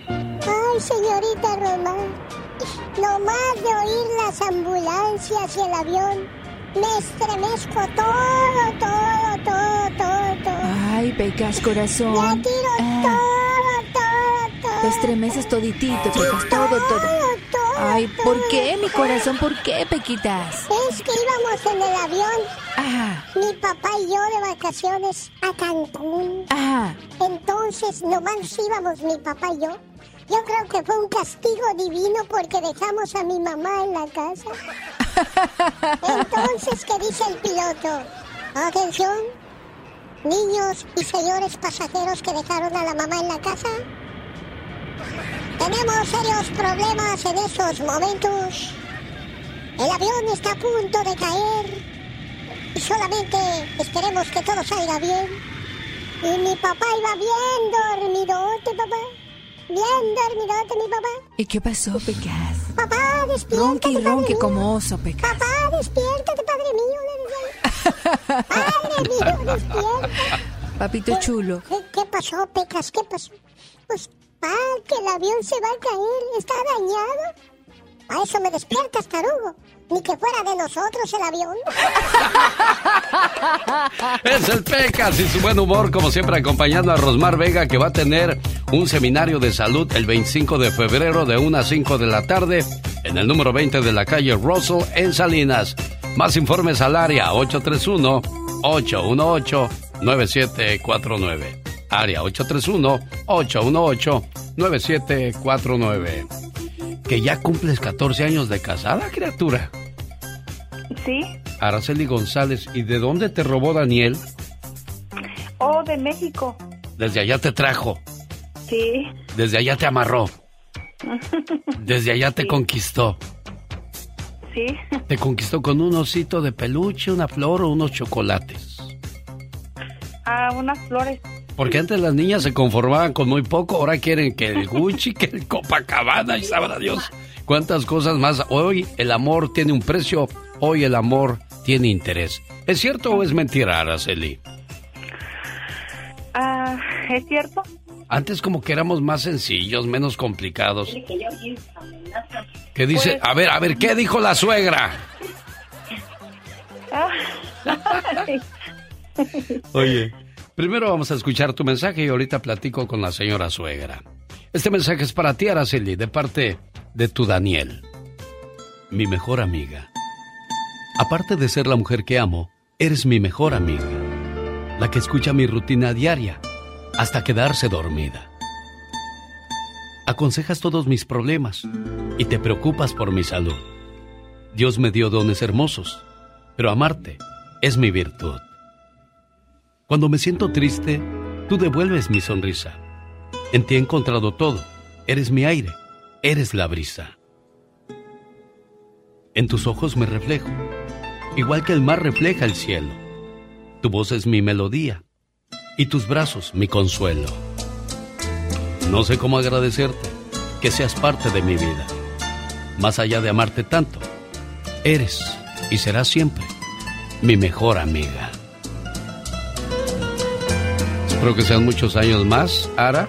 Speaker 7: Ay, señorita Roma, nomás de oír las ambulancias y el avión, me estremezco todo, todo, todo, todo, todo.
Speaker 8: Ay, Pecas, corazón.
Speaker 7: Ya tiro
Speaker 8: Ah,
Speaker 7: todo, todo.
Speaker 8: Te estremeces toditito, Pecas, todo, todo. Ay, ¿por qué, mi corazón? ¿Por qué, Pequitas?
Speaker 7: Es que íbamos en el avión,
Speaker 8: Ajá,
Speaker 7: mi papá y yo de vacaciones a Cancún.
Speaker 8: ajá.
Speaker 7: Entonces, nomás íbamos mi papá y yo. Yo creo que fue un castigo divino porque dejamos a mi mamá en la casa. Entonces, ¿qué dice el piloto? Atención, niños y señores pasajeros que dejaron a la mamá en la casa. Tenemos serios problemas en estos momentos. El avión está a punto de caer y solamente esperemos que todo salga bien. Y mi papá iba bien dormidote, papá. Bien dormidote, mi papá.
Speaker 8: ¿Y qué pasó, Pecas?
Speaker 7: Papá, despierta.
Speaker 8: Ronque y ronque como oso, Pecas.
Speaker 7: Papá, despiértate, padre mío. Padre mío, despierta.
Speaker 8: Papito chulo.
Speaker 7: ¿Qué, qué pasó, Pecas? ¿Qué pasó? Pues, pa, que el avión se va a caer. Está dañado. A eso me despiertas, tarugo. Ni que fuera de nosotros el avión.
Speaker 2: Es el Pecas y su buen humor, como siempre, acompañando a Rosmar Vega, que va a tener un seminario de salud el 25 de febrero de 1 a 5 de la tarde en el número 20 de la calle Russell en Salinas. Más informes al área 831-818-9749. Área 831-818-9749. Que ya cumples 14 años de casada, criatura.
Speaker 5: Sí.
Speaker 2: Araceli González, ¿y de dónde te robó Daniel?
Speaker 5: Oh, de México.
Speaker 2: Desde allá te trajo,
Speaker 5: Sí.
Speaker 2: desde allá te amarró, desde allá te conquistó.
Speaker 5: Sí.
Speaker 2: Te conquistó con un osito de peluche, una flor o unos chocolates.
Speaker 5: Ah, unas flores.
Speaker 2: Porque antes las niñas se conformaban con muy poco, ahora quieren que el Gucci, que el Copacabana y sabrá Dios cuántas cosas más. Hoy el amor tiene un precio, hoy el amor tiene interés. ¿Es cierto o es mentira, Araceli?
Speaker 5: Ah, ¿es cierto?
Speaker 2: Antes como que éramos más sencillos, menos complicados. ¿Qué dice?
Speaker 5: Pues-
Speaker 2: A ver, a ver, ¿qué dijo la suegra?
Speaker 5: Ah.
Speaker 2: Oye, primero vamos a escuchar tu mensaje y ahorita platico con la señora suegra. Este mensaje es para ti, Araceli, de parte de tu Daniel, mi mejor amiga. Aparte de ser la mujer que amo, eres mi mejor amiga, la que escucha mi rutina diaria hasta quedarse dormida. Aconsejas todos mis problemas y te preocupas por mi salud. Dios me dio dones hermosos, pero amarte es mi virtud. Cuando me siento triste, tú devuelves mi sonrisa. En ti he encontrado todo. Eres mi aire, eres la brisa. En tus ojos me reflejo, igual que el mar refleja el cielo. Tu voz es mi melodía y tus brazos mi consuelo. No sé cómo agradecerte que seas parte de mi vida. Más allá de amarte tanto, eres y serás siempre mi mejor amiga. Espero que sean muchos años más, Ara,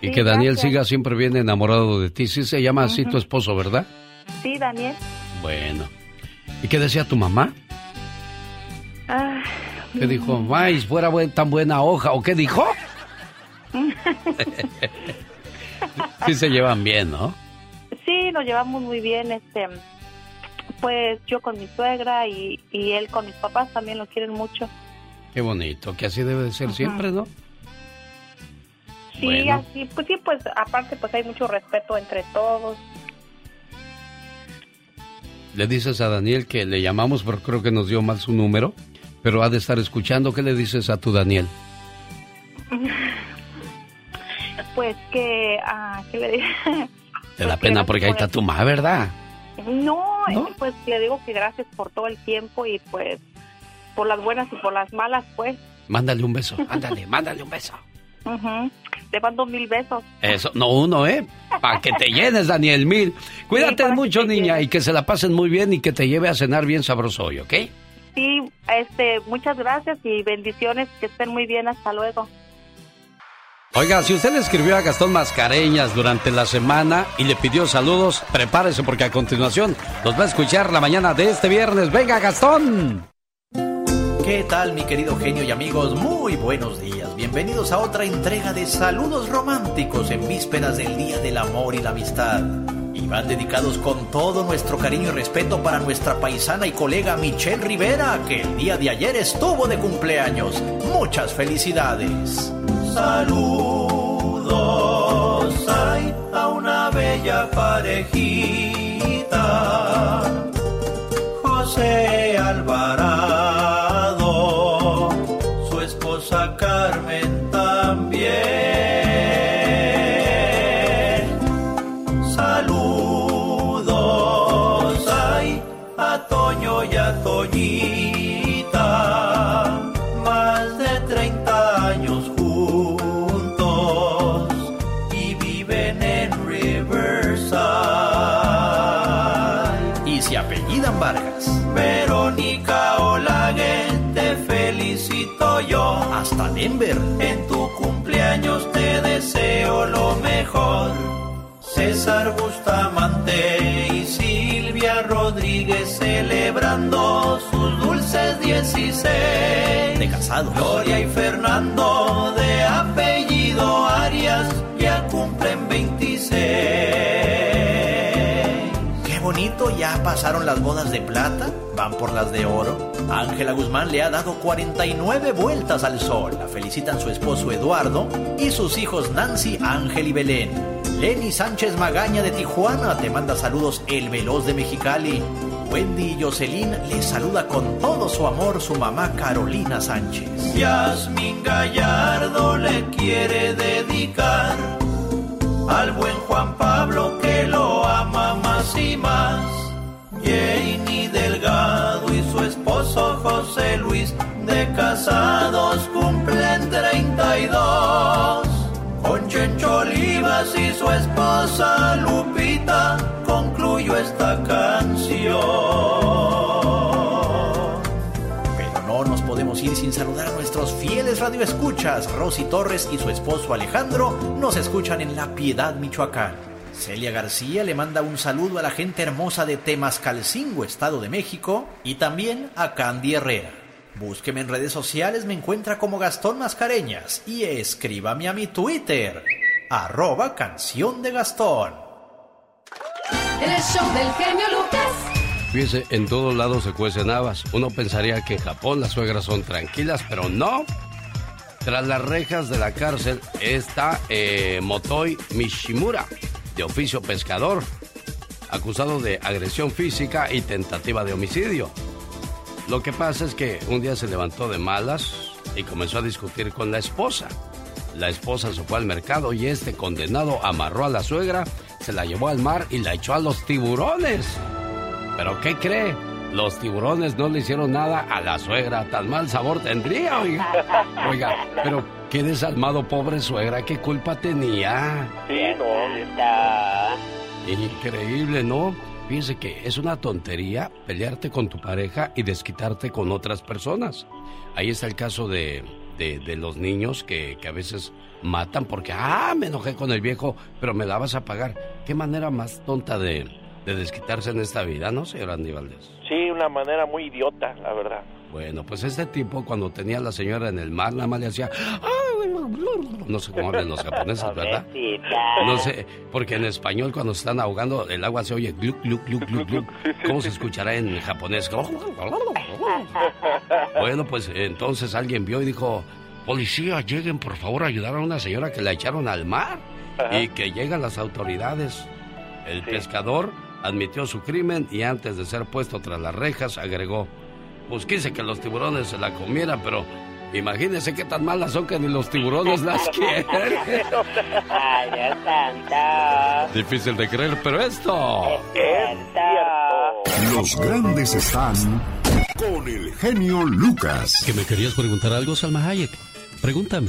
Speaker 2: y que Daniel
Speaker 5: gracias.
Speaker 2: siga siempre bien enamorado de ti. Sí se llama así tu esposo, ¿verdad?
Speaker 5: Sí, Daniel.
Speaker 2: Bueno. ¿Y qué decía tu mamá?
Speaker 5: Ah,
Speaker 2: ¿Qué dijo? Ay, fuera buen- tan buena hoja. ¿O qué dijo? Sí se llevan bien, ¿no?
Speaker 5: sí, nos llevamos muy bien. Este, pues yo con mi suegra y, y él con mis papás también lo quieren mucho.
Speaker 2: Qué bonito, que así debe de ser siempre, ¿no?
Speaker 5: Sí,
Speaker 2: Bueno.
Speaker 5: así, pues sí, pues aparte pues hay mucho respeto entre todos.
Speaker 2: Le dices a Daniel que le llamamos, pero creo que nos dio mal su número, pero ha de estar escuchando. ¿Qué le dices a tu Daniel?
Speaker 5: Pues que, ah, ¿qué le digo?
Speaker 2: Te da pena porque ahí está tu mamá, ¿verdad?
Speaker 5: No, pues le digo que gracias por todo el tiempo y pues por las buenas y por las malas, pues.
Speaker 2: Mándale un beso, ándale, mándale un beso.
Speaker 5: Ujú. Te mando mil besos.
Speaker 2: Eso, no uno, ¿eh? Para que te llenes, Daniel, mil. Cuídate mucho, niña,
Speaker 5: llenes.
Speaker 2: y que se la pasen muy bien y que te lleve a cenar bien sabroso hoy, ¿ok?
Speaker 5: Sí, este, muchas gracias y bendiciones, que estén muy bien, hasta luego.
Speaker 2: Oiga, si usted le escribió a Gastón Mascareñas durante la semana y le pidió saludos, prepárese porque a continuación nos va a escuchar la mañana de este viernes. ¡Venga, Gastón!
Speaker 59: ¿Qué tal mi querido genio y amigos? Muy buenos días. Bienvenidos a otra entrega de Saludos Románticos en vísperas del Día del Amor y la Amistad. Y van dedicados con todo nuestro cariño y respeto para nuestra paisana y colega Michelle Rivera, que el día de ayer estuvo de cumpleaños. Muchas felicidades. Saludos hay a una bella parejita. José Alvarado, Carmen también. Denver.
Speaker 22: En tu cumpleaños te deseo lo mejor. César Bustamante y Silvia Rodríguez celebrando sus dulces 16.
Speaker 59: De casado.
Speaker 22: Gloria y Fernando de apellido Arias ya cumplen 26.
Speaker 59: Ya pasaron las bodas de plata, van por las de oro. Ángela Guzmán le ha dado 49 vueltas al sol. La felicitan su esposo Eduardo y sus hijos Nancy, Ángel y Belén. Lenny Sánchez Magaña de Tijuana te manda saludos El Veloz de Mexicali. Wendy y Jocelyn le saluda con todo su amor su mamá Carolina Sánchez.
Speaker 22: Yasmin Gallardo le quiere dedicar al buen Juan Pablo que lo ama y más. Janie Delgado y su esposo José Luis de casados cumplen 32. Con Chencho Olivas y su esposa Lupita concluyo esta canción.
Speaker 59: Pero no nos podemos ir sin saludar a nuestros fieles radioescuchas. Rosy Torres y su esposo Alejandro nos escuchan en La Piedad, Michoacán. Celia García le manda un saludo a la gente hermosa de Temascalcingo, Estado de México, y también a Candy Herrera. Búsqueme en redes sociales, me encuentra como Gastón Mascareñas y escríbame a mi Twitter, arroba canción de Gastón.
Speaker 1: El show del genio Lucas.
Speaker 2: Fíjese, en todos lados se cuecen habas. Uno pensaría que en Japón las suegras son tranquilas, pero no. Tras las rejas de la cárcel está eh, Motoi Mishimura, de oficio pescador, acusado de agresión física y tentativa de homicidio. Lo que pasa es que un día se levantó de malas y comenzó a discutir con la esposa. La esposa se fue al mercado y este condenado amarró a la suegra, se la llevó al mar y la echó a los tiburones. ¿Pero qué cree? Los tiburones no le hicieron nada a la suegra. Tan mal sabor tendría, oiga. Oiga, pero qué desalmado pobre suegra, qué culpa tenía.
Speaker 24: Sí, no, está.
Speaker 2: Increíble, ¿no? Fíjese que es una tontería pelearte con tu pareja y desquitarte con otras personas. Ahí está el caso de, de, de los niños que, que, a veces matan porque, ah, me enojé con el viejo, pero me la vas a pagar. ¿Qué manera más tonta de, de desquitarse en esta vida, no, señor Andy Valdés?
Speaker 24: Sí, una manera muy idiota, la verdad.
Speaker 2: Bueno, pues este tipo cuando tenía a la señora en el mar, nada más le hacía... No sé cómo hablan los japoneses, ¿verdad? No sé, porque en español cuando se están ahogando el agua se oye gluc, gluc, gluc, gluc, gluc. ¿Cómo se escuchará en japonés? Bueno, pues entonces alguien vio y dijo, policía, lleguen por favor a ayudar a una señora que la echaron al mar. Y que llegan las autoridades. El pescador admitió su crimen y antes de ser puesto tras las rejas agregó, pues quise que los tiburones se la comieran, pero imagínense qué tan malas son que ni los tiburones las quieren.
Speaker 24: Ay, Dios santo.
Speaker 2: Difícil de creer, pero esto...
Speaker 24: Es cierto.
Speaker 6: Los grandes están con el genio Lucas.
Speaker 2: ¿Que me querías preguntar algo, Salma Hayek? Pregúntame.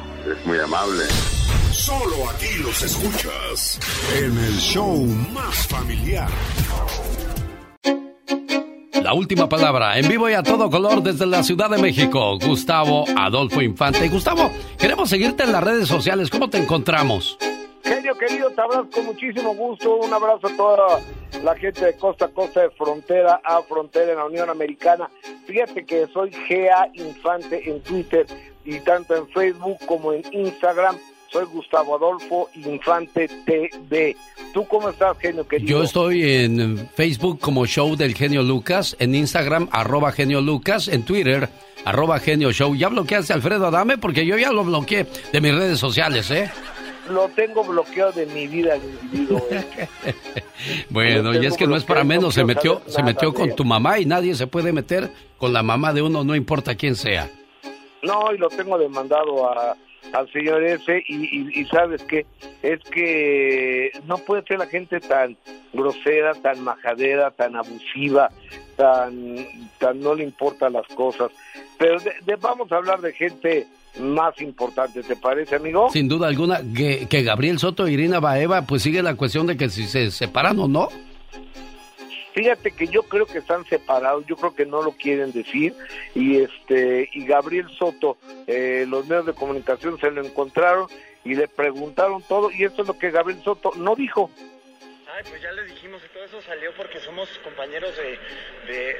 Speaker 57: es muy amable.
Speaker 6: Solo aquí los escuchas en el show más familiar.
Speaker 2: La última palabra, en vivo y a todo color desde la Ciudad de México, Gustavo Adolfo Infante. Gustavo, queremos seguirte en las redes sociales. ¿Cómo te encontramos?
Speaker 60: Genio querido, te abrazo con muchísimo gusto. Un abrazo a toda la gente de costa a costa, de frontera a frontera en la Unión Americana. Fíjate que soy GA Infante en Twitter y tanto en Facebook como en Instagram. Soy Gustavo Adolfo Infante TV. ¿Tú cómo estás, genio querido?
Speaker 2: Yo estoy en Facebook como Show del Genio Lucas, en Instagram, arroba Genio Lucas, en Twitter, arroba Genio Show. ¿Ya bloqueaste a Alfredo Adame? Porque yo ya lo bloqueé de mis redes sociales, ¿eh?
Speaker 60: lo tengo bloqueado de mi vida el individuo.
Speaker 2: bueno, y es que no es para menos, se metió, se metió con tu mamá y nadie se puede meter con la mamá de uno, no importa quién sea.
Speaker 60: No, y lo tengo demandado a, al señor ese y, sabes qué, es que no puede ser la gente tan grosera, tan majadera, tan abusiva, tan, tan no le importan las cosas. Pero vamos a hablar de gente más importante, ¿te parece, amigo?
Speaker 2: Sin duda alguna, que, que Gabriel Soto y Irina Baeva, pues sigue la cuestión de que si se separan o no.
Speaker 60: Fíjate que yo creo que están separados, yo creo que no lo quieren decir y este y Gabriel Soto, eh, los medios de comunicación se lo encontraron y le preguntaron todo y eso es lo que Gabriel Soto no dijo.
Speaker 61: Ay, pues ya les dijimos que todo eso salió porque somos compañeros de,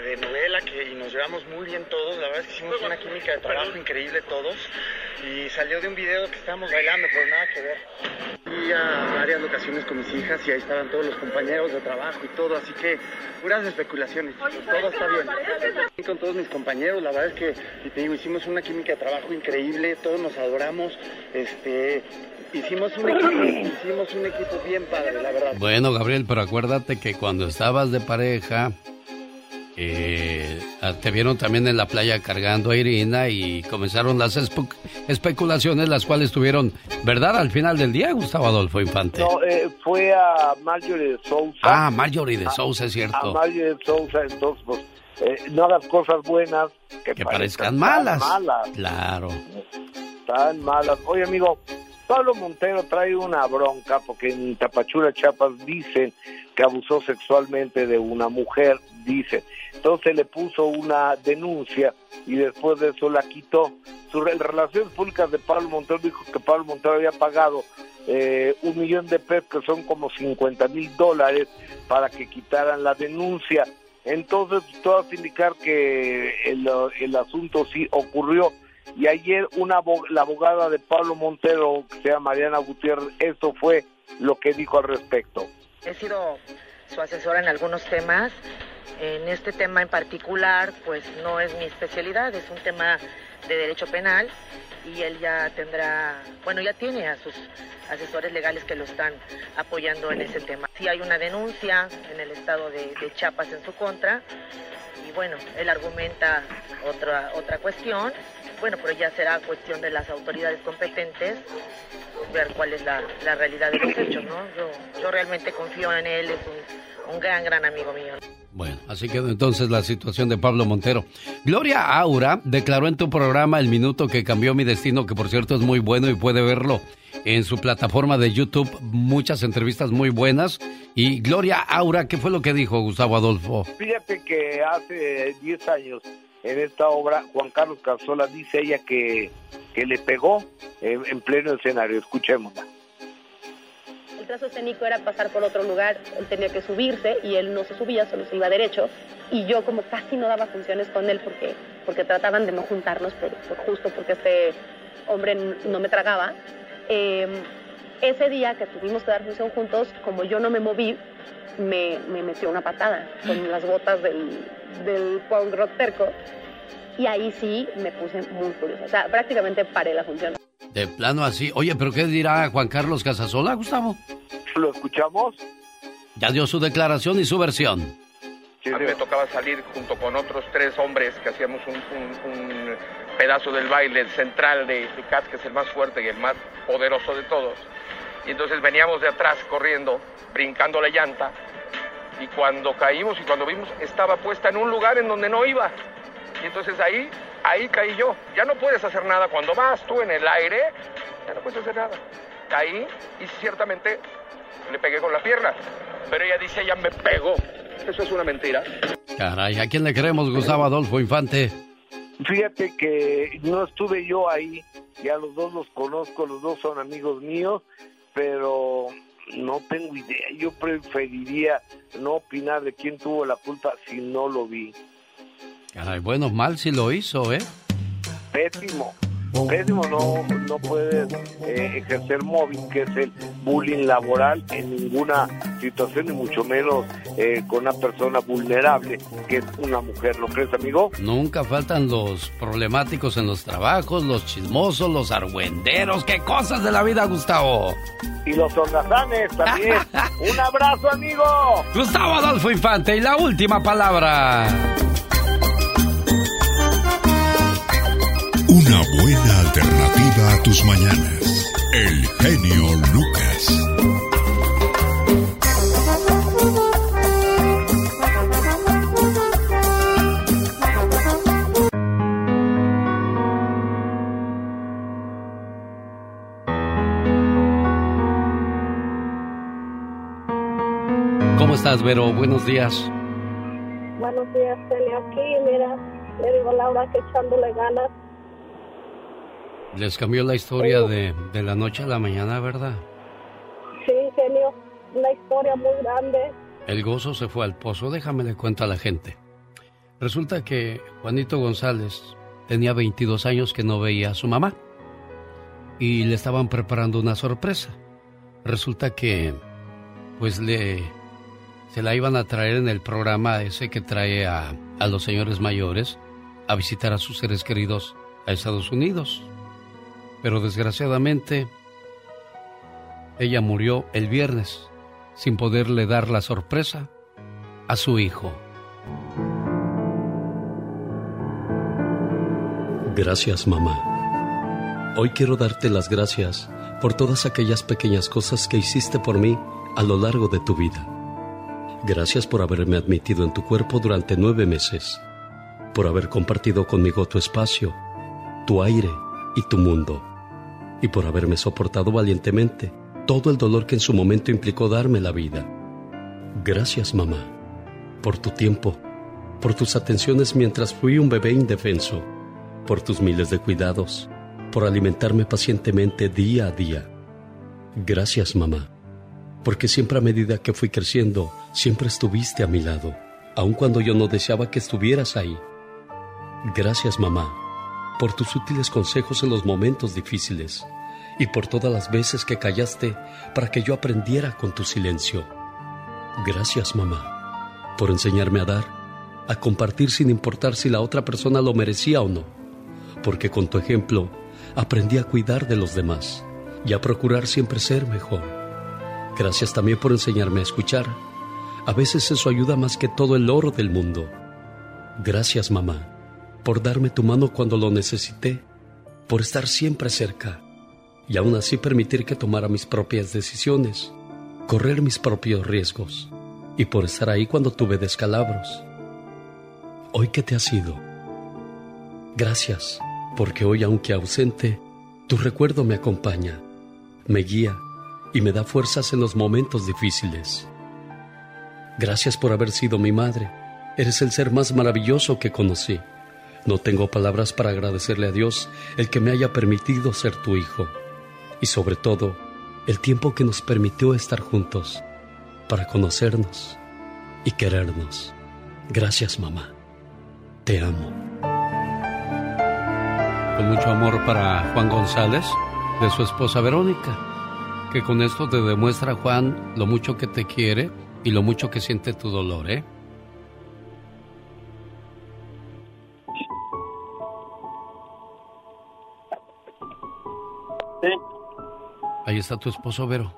Speaker 61: de, novela que, y nos llevamos muy bien todos. La verdad es que hicimos una química de trabajo increíble todos. Y salió de un video que estábamos bailando, por nada que ver. Fui a varias locaciones con mis hijas y ahí estaban todos los compañeros de trabajo y todo. Así que puras especulaciones. todo está bien. Con todos mis compañeros, la verdad es que, y te digo, hicimos una química de trabajo increíble. Todos nos adoramos. Este, Hicimos un equipo, hicimos un equipo bien padre, la verdad.
Speaker 2: Bueno, Gabriel, pero acuérdate que cuando estabas de pareja, eh, te vieron también en la playa cargando a Irina y comenzaron las especulaciones, las cuales tuvieron verdad al final del día, Gustavo Adolfo Infante.
Speaker 60: No, eh, fue a Marjorie de Sousa.
Speaker 2: Ah, Marjorie de Sousa, es cierto.
Speaker 60: A Marjorie de Sousa, entonces, pues, eh, no hagas cosas buenas que,
Speaker 2: parezcan, malas. malas. Claro.
Speaker 60: Tan malas. Oye, amigo, Pablo Montero trae una bronca porque en Tapachula, Chiapas, dicen que abusó sexualmente de una mujer, dice. Entonces le puso una denuncia y después de eso la quitó. Sus relaciones públicas de Pablo Montero dijo que Pablo Montero había pagado eh, un millón de pesos, que son como 50 mil dólares, para que quitaran la denuncia. Entonces, todo hace indicar que el asunto sí ocurrió y ayer una la abogada de Pablo Montero, que se llama Mariana Gutiérrez, esto fue lo que dijo al respecto.
Speaker 62: He sido su asesora en algunos temas. En este tema en particular, pues no es mi especialidad, es un tema de derecho penal y él ya tendrá, bueno, ya tiene a sus asesores legales que lo están apoyando en ese tema. Si hay una denuncia en el estado de, de Chiapas en su contra y bueno, él argumenta otra, otra cuestión bueno, pero ya será cuestión de las autoridades competentes ver cuál es la, realidad de los hechos, ¿no? Yo, yo realmente confío en él, es un, un gran, gran amigo mío.
Speaker 2: Bueno, así quedó entonces la situación de Pablo Montero. Gloria Aura declaró en tu programa El Minuto que cambió mi destino, que por cierto es muy bueno y puede verlo en su plataforma de YouTube. Muchas entrevistas muy buenas. Y Gloria Aura, ¿qué fue lo que dijo Gustavo Adolfo?
Speaker 60: Fíjate que hace 10 años en esta obra, Juan Carlos Casola dice ella que, que le pegó en, pleno escenario. Escuchémosla.
Speaker 63: El trazo escénico era pasar por otro lugar, él tenía que subirse y él no se subía, solo se iba derecho. Y yo como casi no daba funciones con él porque, porque trataban de no juntarnos, por, justo porque este hombre no me tragaba. Em, ese día que tuvimos que dar función juntos, como yo no me moví, me, me metió una patada con las botas del, del punk rock terco. Y ahí sí me puse muy curiosa. O sea, prácticamente paré la función.
Speaker 2: De plano así. Oye, ¿pero qué dirá Juan Carlos Casasola, Gustavo?
Speaker 60: ¿Lo escuchamos?
Speaker 2: Ya dio su declaración y su versión.
Speaker 64: a mí me tocaba salir junto con otros tres hombres que hacíamos un, un, pedazo del baile central de, de que es el más fuerte y el más poderoso de todos. Y entonces veníamos de atrás corriendo, brincando la llanta, y cuando caímos y cuando vimos, estaba puesta en un lugar en donde no iba. Y entonces ahí, ahí caí yo. Ya no puedes hacer nada. Cuando vas tú en el aire, ya no puedes hacer nada. Caí y ciertamente le pegué con la pierna. Pero ella dice, ella me pegó. Eso es una mentira.
Speaker 2: Caray, ¿a quién le creemos, Gustavo Adolfo Infante?
Speaker 60: Fíjate que no estuve yo ahí, ya los dos los conozco, los dos son amigos míos, pero no tengo idea. Yo preferiría no opinar de quién tuvo la culpa si no lo vi.
Speaker 2: Caray, bueno, mal si lo hizo, ¿eh?
Speaker 60: Pésimo. Pésimo, no, no puedes eh, ejercer móvil, que es el bullying laboral en ninguna situación, y mucho menos eh, con una persona vulnerable, que es una mujer, ¿no crees, amigo?
Speaker 2: Nunca faltan los problemáticos en los trabajos, los chismosos, los argüenderos, qué cosas de la vida, Gustavo.
Speaker 60: Y los holgazanes también. Un abrazo, amigo.
Speaker 2: Gustavo Adolfo Infante, y la última palabra.
Speaker 65: Una buena alternativa a tus mañanas. El genio Lucas.
Speaker 2: ¿Cómo estás, Vero? Buenos días.
Speaker 66: Buenos días, Celia. Aquí, mira, le digo a Laura que echándole ganas.
Speaker 2: Les cambió la historia de, de la noche a la mañana, ¿verdad?
Speaker 66: Sí, genio, una historia muy grande.
Speaker 2: El gozo se fue al pozo. Déjame le cuento a la gente. Resulta que Juanito González tenía 22 años que no veía a su mamá y le estaban preparando una sorpresa. Resulta que, pues le, se la iban a traer en el programa ese que trae a, a los señores mayores a visitar a sus seres queridos a Estados Unidos. Pero desgraciadamente, ella murió el viernes sin poderle dar la sorpresa a su hijo. Gracias, mamá. Hoy quiero darte las gracias por todas aquellas pequeñas cosas que hiciste por mí a lo largo de tu vida. Gracias por haberme admitido en tu cuerpo durante nueve meses, por haber compartido conmigo tu espacio, tu aire y tu mundo, y por haberme soportado valientemente todo el dolor que en su momento implicó darme la vida. Gracias, mamá, por tu tiempo, por tus atenciones mientras fui un bebé indefenso, por tus miles de cuidados, por alimentarme pacientemente día a día. Gracias, mamá, porque siempre a medida que fui creciendo, siempre estuviste a mi lado, aun cuando yo no deseaba que estuvieras ahí. Gracias, mamá, por tus útiles consejos en los momentos difíciles y por todas las veces que callaste para que yo aprendiera con tu silencio. Gracias, mamá, por enseñarme a dar, a compartir sin importar si la otra persona lo merecía o no, porque con tu ejemplo aprendí a cuidar de los demás y a procurar siempre ser mejor. Gracias también por enseñarme a escuchar. A veces eso ayuda más que todo el oro del mundo. Gracias, mamá, por darme tu mano cuando lo necesité, por estar siempre cerca y aún así permitir que tomara mis propias decisiones, correr mis propios riesgos y por estar ahí cuando tuve descalabros. Hoy que te has ido, gracias, porque hoy aunque ausente, tu recuerdo me acompaña, me guía y me da fuerzas en los momentos difíciles. Gracias por haber sido mi madre, eres el ser más maravilloso que conocí. No tengo palabras para agradecerle a Dios el que me haya permitido ser tu hijo y sobre todo el tiempo que nos permitió estar juntos para conocernos y querernos. Gracias mamá, te amo. Con mucho amor para Juan González, de su esposa Verónica, que con esto te demuestra Juan lo mucho que te quiere y lo mucho que siente tu dolor, ¿eh?
Speaker 60: Sí.
Speaker 2: Ahí está tu esposo, Vero.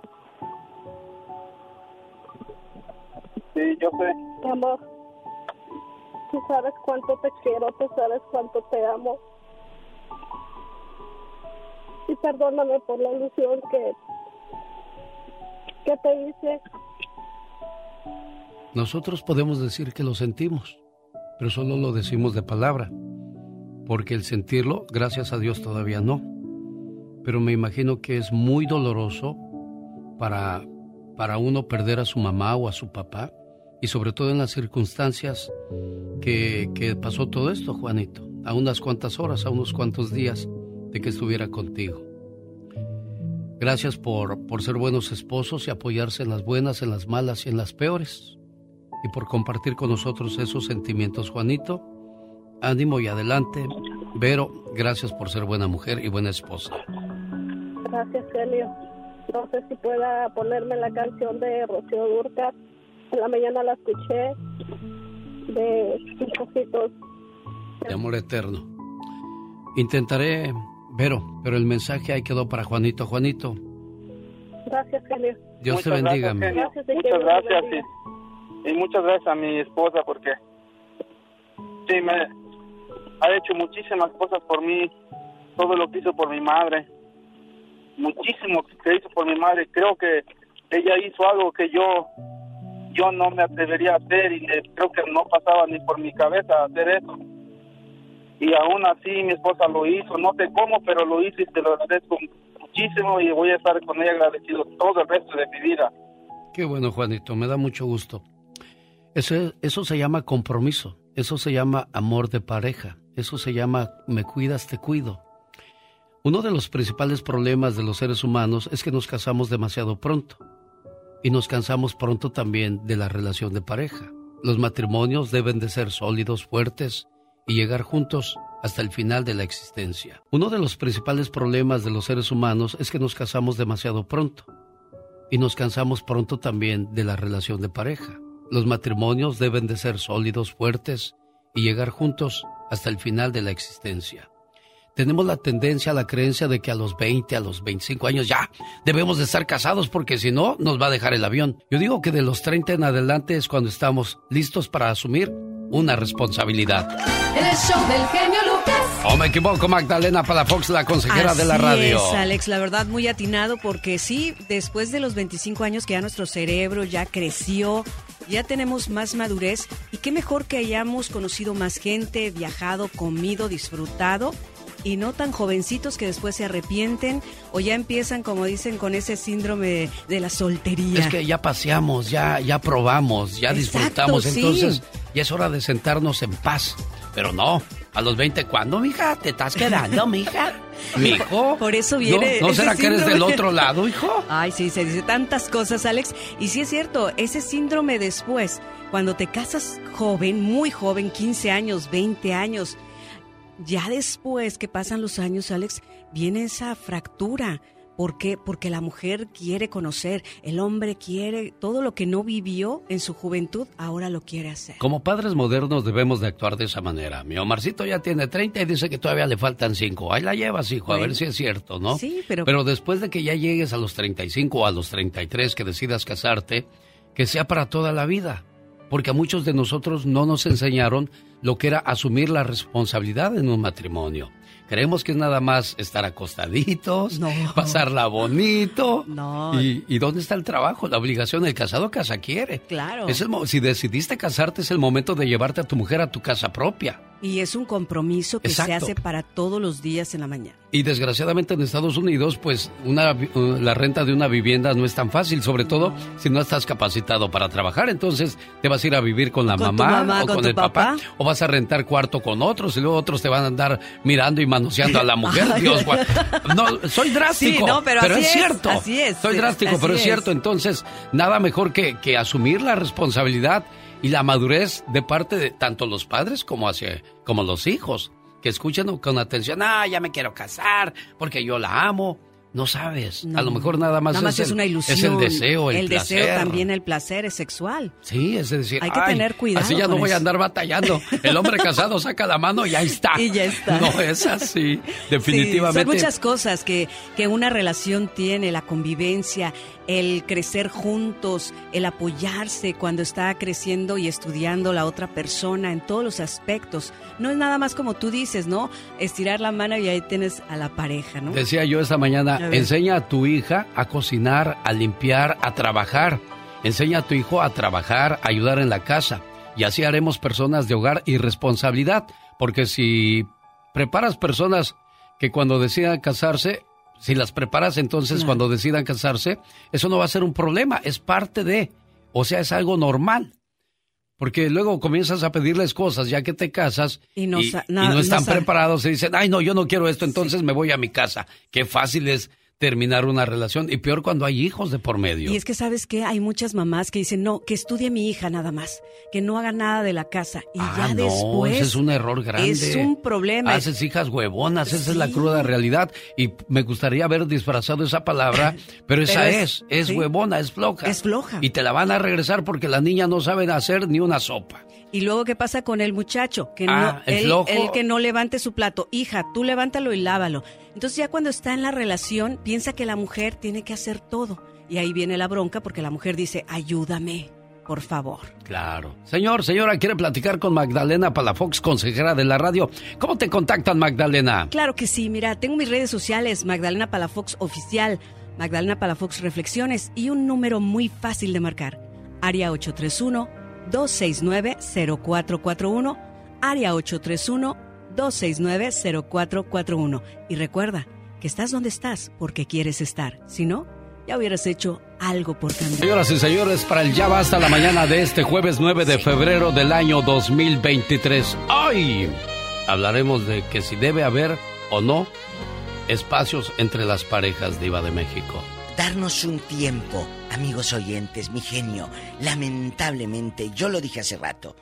Speaker 60: Sí, yo sé.
Speaker 66: Mi amor, tú sabes cuánto te quiero, tú sabes cuánto te amo. Y perdóname por la ilusión que, que te hice.
Speaker 2: Nosotros podemos decir que lo sentimos, pero solo lo decimos de palabra, porque el sentirlo, gracias a Dios, todavía no. Pero me imagino que es muy doloroso para, para uno perder a su mamá o a su papá, y sobre todo en las circunstancias que, que pasó todo esto, Juanito, a unas cuantas horas, a unos cuantos días de que estuviera contigo. Gracias por, por ser buenos esposos y apoyarse en las buenas, en las malas y en las peores. Y por compartir con nosotros esos sentimientos, Juanito. ánimo y adelante. Vero, gracias por ser buena mujer y buena esposa.
Speaker 66: Gracias, genio. No sé si pueda ponerme la canción de Rocío Durca. En la mañana la escuché de Hijositos.
Speaker 2: De amor eterno. Intentaré, Vero, pero el mensaje ahí quedó para Juanito. Juanito,
Speaker 66: Gracias, genio.
Speaker 2: Dios te bendiga.
Speaker 67: gracias.
Speaker 66: Gracias,
Speaker 67: Muchas gracias y, y muchas gracias a mi esposa porque sí me ha hecho muchísimas cosas por mí, todo lo que hizo por mi madre, muchísimo que hizo por mi madre. Creo que ella hizo algo que yo yo no me atrevería a hacer y creo que no pasaba ni por mi cabeza hacer eso. Y aún así mi esposa lo hizo, no sé cómo, pero lo hizo y te lo agradezco muchísimo y voy a estar con ella agradecido todo el resto de mi vida.
Speaker 2: Qué bueno, Juanito, me da mucho gusto. Eso, eso se llama compromiso, eso se llama amor de pareja, eso se llama me cuidas, te cuido. Uno de los principales problemas de los seres humanos es que nos casamos demasiado pronto y nos cansamos pronto también de la relación de pareja. Los matrimonios deben de ser sólidos, fuertes y llegar juntos hasta el final de la existencia. Uno de los principales problemas de los seres humanos es que nos casamos demasiado pronto y nos cansamos pronto también de la relación de pareja. Los matrimonios deben de ser sólidos, fuertes y llegar juntos hasta el final de la existencia. Tenemos la tendencia la creencia de que a los 20, a los 25 años ya debemos de estar casados porque si no nos va a dejar el avión. Yo digo que de los 30 en adelante es cuando estamos listos para asumir una responsabilidad.
Speaker 68: El show del genio Lucas.
Speaker 2: ¿O me equivoco, Magdalena Palafox, la consejera de la
Speaker 3: Así
Speaker 2: radio?
Speaker 3: Es, Alex, la verdad muy atinado porque sí, después de los 25 años que ya nuestro cerebro ya creció, ya tenemos más madurez y qué mejor que hayamos conocido más gente, viajado, comido, disfrutado y no tan jovencitos que después se arrepienten o ya empiezan, como dicen, con ese síndrome de, la soltería.
Speaker 2: Es que ya paseamos, ya, ya probamos, ya
Speaker 3: Exacto,
Speaker 2: disfrutamos,
Speaker 3: sí.
Speaker 2: entonces ya es hora de sentarnos en paz. Pero no, a los 20, ¿cuándo, mija? ¿Te estás quedando, mija? ¿Mijo?
Speaker 3: Por eso viene.
Speaker 2: ¿No, ¿no
Speaker 3: ese
Speaker 2: será que eres del otro lado, hijo?
Speaker 3: Ay, sí, se dice tantas cosas, Alex. Y sí es cierto, ese síndrome después, cuando te casas joven, muy joven, 15 años, 20 años, ya después que pasan los años, Alex, viene esa fractura. ¿Por qué? Porque la mujer quiere conocer, el hombre quiere todo lo que no vivió en su juventud, ahora lo quiere hacer.
Speaker 2: Como padres modernos debemos de actuar de esa manera. Mi Omarcito ya tiene 30 y dice que todavía le faltan 5. Ahí la llevas, hijo, a ver si es cierto, ¿no?
Speaker 3: Sí, pero-
Speaker 2: Pero después de que ya llegues a los 35 o a los 33 que decidas casarte, que sea para toda la vida. Porque a muchos de nosotros no nos enseñaron lo que era asumir la responsabilidad en un matrimonio. Creemos que es nada más estar acostaditos, pasarla bonito.
Speaker 3: No.
Speaker 2: ¿Y, y dónde está el trabajo? La obligación del casado casa quiere.
Speaker 3: Claro.
Speaker 2: Es el si decidiste casarte es el momento de llevarte a tu mujer a tu casa propia.
Speaker 3: Y es un compromiso que se hace para todos los días en la mañana.
Speaker 2: Y desgraciadamente en Estados Unidos, pues una, uh, la renta de una vivienda no es tan fácil, sobre todo si no estás capacitado para trabajar. Entonces te vas a ir a vivir con la
Speaker 3: Con
Speaker 2: mamá,
Speaker 3: mamá,
Speaker 2: o
Speaker 3: con
Speaker 2: el papá.
Speaker 3: papá.
Speaker 2: o vas a rentar cuarto con otros y luego otros te van a andar mirando y manoseando a la mujer. Dios, no, soy drástico,
Speaker 3: Sí, no, pero así
Speaker 2: es
Speaker 3: es,
Speaker 2: cierto.
Speaker 3: así es,
Speaker 2: Soy drástico, pero es
Speaker 3: es.
Speaker 2: cierto. Entonces, nada mejor que, que asumir la responsabilidad y la madurez de parte de tanto los padres como hacia como los hijos que escuchen con atención, ah, ya me quiero casar porque yo la amo. No sabes, a lo mejor nada más,
Speaker 3: Nada más es,
Speaker 2: el,
Speaker 3: una ilusión.
Speaker 2: es el deseo, el,
Speaker 3: deseo
Speaker 2: placer.
Speaker 3: también, el placer es sexual.
Speaker 2: Sí, es decir,
Speaker 3: Hay que
Speaker 2: "Ay,
Speaker 3: tener cuidado
Speaker 2: Así ya no voy a
Speaker 3: eso".
Speaker 2: andar batallando. El hombre casado saca la mano y ahí está.
Speaker 3: Y ya está.
Speaker 2: No es así,
Speaker 3: Sí,
Speaker 2: definitivamente.
Speaker 3: son muchas cosas que, que una relación tiene, la convivencia, el crecer juntos, el apoyarse cuando está creciendo y estudiando la otra persona en todos los aspectos. No es nada más como tú dices, ¿no? Estirar la mano y ahí tienes a la pareja, ¿no?
Speaker 2: Decía yo esta mañana,
Speaker 3: A
Speaker 2: enseña a tu hija a cocinar, a limpiar, a trabajar. Enseña a tu hijo a trabajar, a ayudar en la casa. Y así haremos personas de hogar y responsabilidad. Porque si preparas personas que cuando decidan casarse, si las preparas entonces
Speaker 3: Claro.
Speaker 2: cuando decidan casarse, eso no va a ser un problema, es parte de, o sea, es algo normal. Porque luego comienzas a pedirles cosas ya que te casas
Speaker 3: Y
Speaker 2: y
Speaker 3: no
Speaker 2: y están preparados y dicen, ay no, yo no quiero esto, entonces me voy a mi casa. Qué fácil es terminar una relación y peor cuando hay hijos de por medio.
Speaker 3: Y es que sabes que hay muchas mamás que dicen, no, que estudie mi hija nada más, que no haga nada de la casa. Y
Speaker 2: Ah,
Speaker 3: ya
Speaker 2: no,
Speaker 3: después...
Speaker 2: ese es un error grande.
Speaker 3: Es un problema.
Speaker 2: Haces hijas huevonas, esa es la
Speaker 3: Sí.
Speaker 2: cruda realidad. Y me gustaría haber disfrazado esa palabra, pero esa
Speaker 3: Pero
Speaker 2: es,
Speaker 3: es-
Speaker 2: es,
Speaker 3: sí.
Speaker 2: huevona, es floja.
Speaker 3: Es floja.
Speaker 2: Y te la van a regresar porque la niña no sabe hacer ni una sopa.
Speaker 3: Y luego, ¿qué pasa con el muchacho? Que
Speaker 2: Ah,
Speaker 3: no,
Speaker 2: el
Speaker 3: él,
Speaker 2: flojo.
Speaker 3: él que no levante su plato. Hija, tú levántalo y lávalo. Entonces ya cuando está en la relación, piensa que la mujer tiene que hacer todo. Y ahí viene la bronca porque la mujer dice, ayúdame, por favor.
Speaker 2: Claro. Señor, señora, ¿quiere platicar con Magdalena Palafox, consejera de la radio? ¿Cómo te contactan, Magdalena?
Speaker 3: Claro que sí, mira, tengo mis redes sociales, Magdalena Palafox Oficial, Magdalena Palafox Reflexiones y un número muy fácil de marcar. Área 831-269-0441, área 831-269-0441. Y recuerda que estás donde estás porque quieres estar. Si no, ya hubieras hecho algo por cambiar.
Speaker 2: Señoras y señores, para el ya basta la mañana de este jueves 9 de febrero del año 2023. Hoy hablaremos de que si debe haber o no espacios entre las parejas diva de México.
Speaker 42: Darnos un tiempo, amigos oyentes, mi genio. Lamentablemente, yo lo dije hace rato.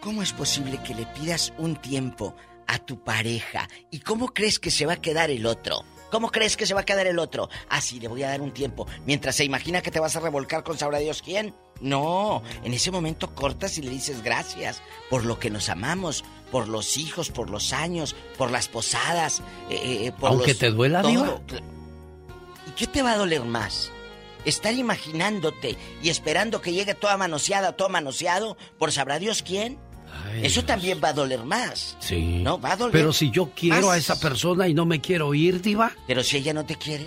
Speaker 42: ¿Cómo es posible que le pidas un tiempo a tu pareja? ¿Y cómo crees que se va a quedar el otro? ¿Cómo crees que se va a quedar el otro? Así le voy a dar un tiempo. Mientras se imagina que te vas a revolcar con sabrá Dios quién. No, en ese momento cortas y le dices gracias por lo que nos amamos, por los hijos, por los años, por las posadas, eh, eh, por
Speaker 2: Aunque
Speaker 42: los-
Speaker 2: te duela,
Speaker 42: todo. ¿Y qué te va a doler más? Estar imaginándote y esperando que llegue toda manoseada, todo manoseado, por sabrá Dios quién. Eso también va a doler más.
Speaker 2: Sí.
Speaker 42: No, va a doler.
Speaker 2: Pero si yo quiero
Speaker 42: más.
Speaker 2: a esa persona y no me quiero ir, diva.
Speaker 42: Pero si ella no te quiere.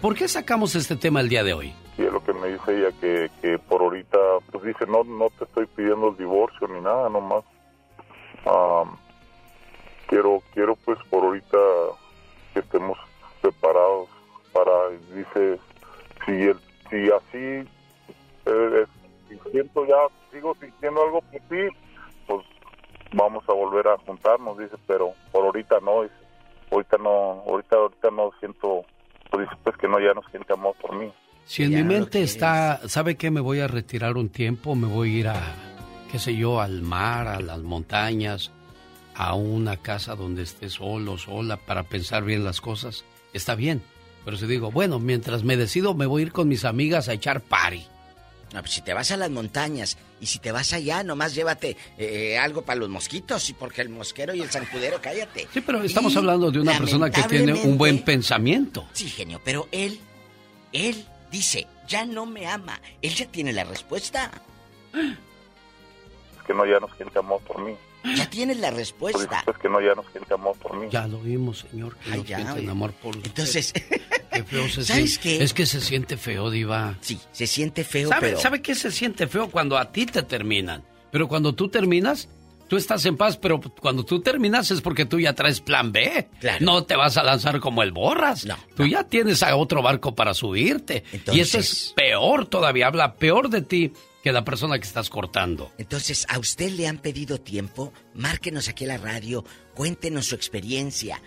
Speaker 2: ¿Por qué sacamos este tema el día de hoy?
Speaker 69: Y es lo que me dice ella, que, que por ahorita, pues dice, no no te estoy pidiendo el divorcio ni nada, nomás. am, quiero, quiero pues por ahorita que estemos separados para, dice, si, el, si así, eh, si siento ya, sigo sintiendo algo por ti, pues vamos a volver a juntarnos, dice, pero por ahorita no, dice, ahorita no, ahorita, ahorita no siento, pues dice, pues que no, ya no siente amor por mí.
Speaker 2: Si en
Speaker 69: Ya
Speaker 2: mi mente está, ¿sabe qué? Me voy a retirar un tiempo, me voy a ir a, qué sé yo, al mar, a las montañas, a una casa donde esté solo, sola, para pensar bien las cosas. Está bien. Pero si digo, bueno, mientras me decido, me voy a ir con mis amigas a echar party.
Speaker 42: No, pues si te vas a las montañas y si te vas allá, nomás llévate eh, algo para los mosquitos y porque el mosquero y el zancudero, cállate.
Speaker 2: Sí, pero estamos
Speaker 42: Y,
Speaker 2: hablando de una persona que tiene un buen pensamiento.
Speaker 42: Sí, genio, pero él, él dice, ya no me ama. Él ya tiene la respuesta.
Speaker 69: Es que no, ya no siente amor por mí.
Speaker 42: Ya tienes la
Speaker 69: Pues,
Speaker 42: respuesta.
Speaker 69: pues que no, ya no siente amor por mí.
Speaker 2: Ya lo oímos, señor, que
Speaker 42: Ay,
Speaker 2: no
Speaker 42: ya,
Speaker 2: sienten
Speaker 42: oye.
Speaker 2: amor por usted.
Speaker 42: Entonces,
Speaker 2: Qué feo se
Speaker 42: ¿sabes
Speaker 2: siente.
Speaker 42: qué?
Speaker 2: Es que se siente feo, diva.
Speaker 42: Sí, se siente feo,
Speaker 2: ¿Sabe,
Speaker 42: pero...
Speaker 2: ¿Sabe qué se siente feo cuando a ti te terminan? Pero cuando tú terminas, tú estás en paz, pero cuando tú terminas es porque tú ya traes plan B. No te vas a lanzar como el borras. tú ya tienes a otro barco para subirte. y eso es peor todavía, habla peor de ti que la persona que estás cortando.
Speaker 42: Entonces, ¿a usted le han pedido tiempo? Márquenos aquí a la radio, cuéntenos su experiencia.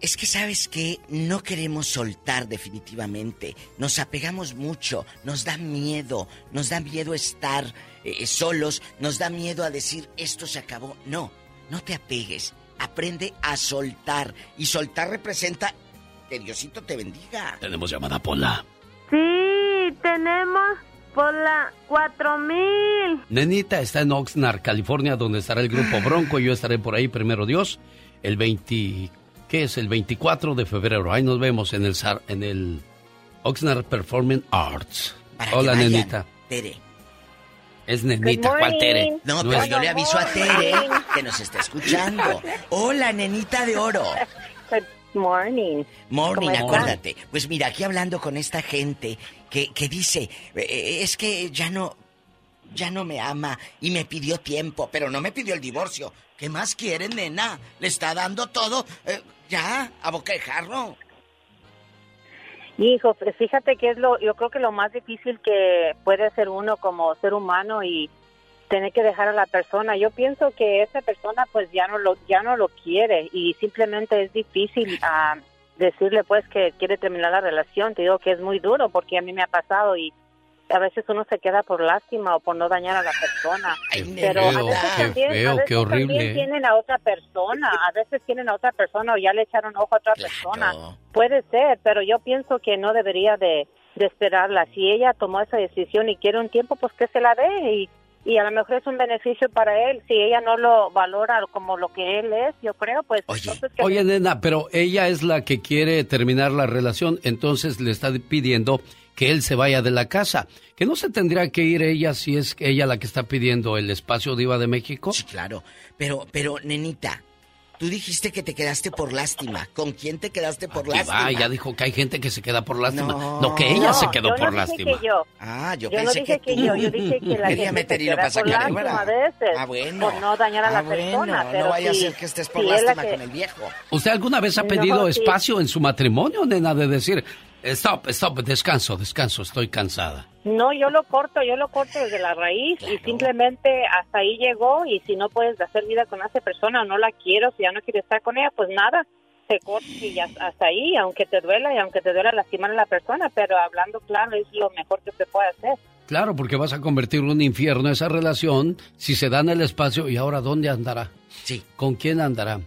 Speaker 42: Es que sabes que no queremos soltar definitivamente. Nos apegamos mucho, nos da miedo, nos da miedo estar eh, solos, nos da miedo a decir esto se acabó. No, no te apegues, aprende a soltar. Y soltar representa que Diosito te bendiga.
Speaker 2: Tenemos llamada Pola.
Speaker 70: Sí, tenemos por la 4000.
Speaker 2: Nenita está en Oxnard, California, donde estará el grupo Bronco. y Yo estaré por ahí, primero Dios, el 20... ¿Qué es? El 24 de febrero. Ahí nos vemos en el, Sar- en el Oxnard Performing Arts.
Speaker 42: Para
Speaker 2: Hola,
Speaker 42: que vayan,
Speaker 2: nenita.
Speaker 42: Tere.
Speaker 2: Es nenita, ¿cuál Tere?
Speaker 42: No, pero yo le aviso a Tere que nos está escuchando. Hola, nenita de oro.
Speaker 70: Morning.
Speaker 42: Morning, acuérdate. Pues mira, aquí hablando con esta gente que, que dice, "Eh, es que ya no, ya no me ama y me pidió tiempo, pero no me pidió el divorcio. ¿Qué más quiere, nena? Le está dando todo, eh, ya, a boca de jarro.
Speaker 70: Hijo, pues fíjate que es lo, yo creo que lo más difícil que puede hacer uno como ser humano y tener que dejar a la persona. Yo pienso que esa persona pues ya no lo, ya no lo quiere y simplemente es difícil ah, decirle pues que quiere terminar la relación. Te digo que es muy duro porque a mí me ha pasado y a veces uno se queda por lástima o por no dañar a la persona. pero a veces
Speaker 2: qué
Speaker 70: también, a veces
Speaker 2: qué horrible.
Speaker 70: también tienen a otra persona, a veces tienen a otra persona o ya le echaron ojo a otra persona. Puede ser, pero yo pienso que no debería de, de esperarla. Si ella tomó esa decisión y quiere un tiempo, pues que se la dé y, y a lo mejor es un beneficio para él. Si ella no lo valora como lo que él es, yo creo, pues entonces que
Speaker 2: Oye, nena, pero ella es la que quiere terminar la relación, entonces le está pidiendo que él se vaya de la casa. ¿Que no se tendría que ir ella si es ella la que está pidiendo el espacio diva de México?
Speaker 42: Sí, claro. Pero, pero, nenita, tú dijiste que te quedaste por lástima. ¿Con quién te quedaste por
Speaker 2: Aquí
Speaker 42: lástima?
Speaker 2: va, ya dijo que hay gente que se queda por lástima. No,
Speaker 42: No.
Speaker 2: que ella
Speaker 42: No,
Speaker 2: se quedó
Speaker 70: yo
Speaker 2: por
Speaker 70: no dije
Speaker 2: lástima.
Speaker 70: que yo.
Speaker 42: Ah, yo,
Speaker 70: Yo no
Speaker 42: pensé
Speaker 70: dije
Speaker 42: que,
Speaker 70: que yo, yo dije que la
Speaker 42: Quería
Speaker 70: gente
Speaker 42: meter hilo para
Speaker 70: por
Speaker 42: sacar
Speaker 70: lástima
Speaker 42: hembra.
Speaker 70: a veces,
Speaker 42: Ah, bueno.
Speaker 70: por no dañar a la
Speaker 42: Ah, bueno,
Speaker 70: persona.
Speaker 42: no vaya a ser que estés por
Speaker 70: si la
Speaker 42: lástima
Speaker 70: que-
Speaker 42: con el viejo.
Speaker 2: ¿Usted alguna vez ha
Speaker 70: No,
Speaker 2: pedido
Speaker 70: sí.
Speaker 2: espacio en su matrimonio, nena, de decir, stop, stop, descanso, descanso, estoy cansada?
Speaker 70: No, yo lo corto, yo lo corto desde la raíz y simplemente hasta ahí llegó y si no puedes hacer vida con esa persona o no la quiero, si ya no quieres estar con ella, pues nada, se corta y ya hasta ahí, aunque te duela y aunque te duela lastimar a la persona, pero hablando claro es lo mejor que se puede hacer.
Speaker 2: Claro, porque vas a convertir un infierno esa relación si se dan el espacio y ahora ¿dónde andará?
Speaker 42: Sí.
Speaker 2: ¿Con quién andará?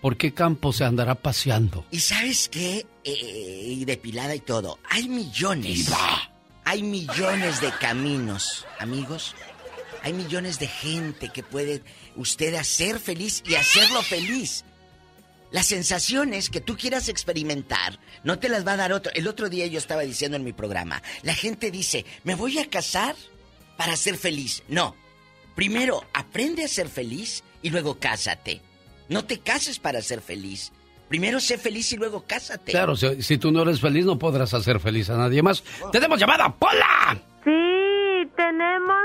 Speaker 2: ¿Por qué campo se andará paseando?
Speaker 42: ¿Y sabes qué? Eh, y depilada y todo. Hay millones. Hay millones de caminos, amigos. Hay millones de gente que puede usted hacer feliz y hacerlo feliz. Las sensaciones que tú quieras experimentar no te las va a dar otro. El otro día yo estaba diciendo en mi programa, la gente dice, me voy a casar para ser feliz. No. Primero, aprende a ser feliz y luego cásate. No te cases para ser feliz. Primero sé feliz y luego cásate.
Speaker 2: Claro, si, si tú no eres feliz no podrás hacer feliz a nadie más. ¡Tenemos llamada, Pola!
Speaker 43: Sí, tenemos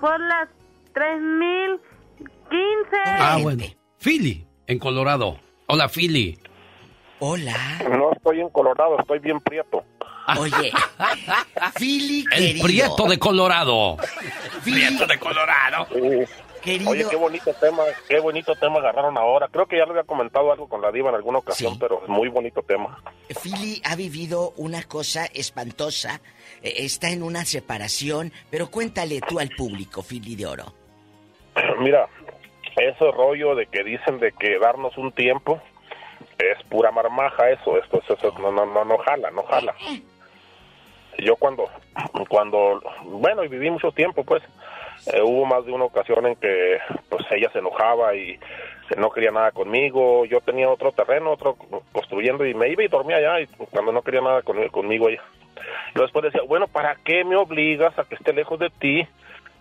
Speaker 43: por las 3015.
Speaker 2: Ah, bueno. Philly, en Colorado. Hola, Philly.
Speaker 42: Hola.
Speaker 71: No estoy en Colorado, estoy bien prieto.
Speaker 42: Oye, Philly,
Speaker 2: El
Speaker 42: querido.
Speaker 2: Prieto de Colorado.
Speaker 42: Prieto
Speaker 2: de Colorado.
Speaker 42: Querido.
Speaker 71: Oye, qué bonito tema, qué bonito tema agarraron ahora. Creo que ya lo había comentado algo con la diva en alguna ocasión, pero es muy bonito tema.
Speaker 42: Philly ha vivido una cosa espantosa. eh, Está en una separación. Pero cuéntale tú al público, Philly de Oro.
Speaker 71: Mira, ese rollo de que dicen de que darnos un tiempo es pura marmaja eso, esto, eso, eso, no, no, no, no jala, no jala. Yo cuando, cuando, bueno, y viví mucho tiempo, pues, eh, hubo más de una ocasión en que, pues, ella se enojaba y no quería nada conmigo, yo tenía otro terreno, otro construyendo y me iba y dormía allá y cuando no quería nada con- conmigo ella. Luego después decía, bueno, ¿para qué me obligas a que esté lejos de ti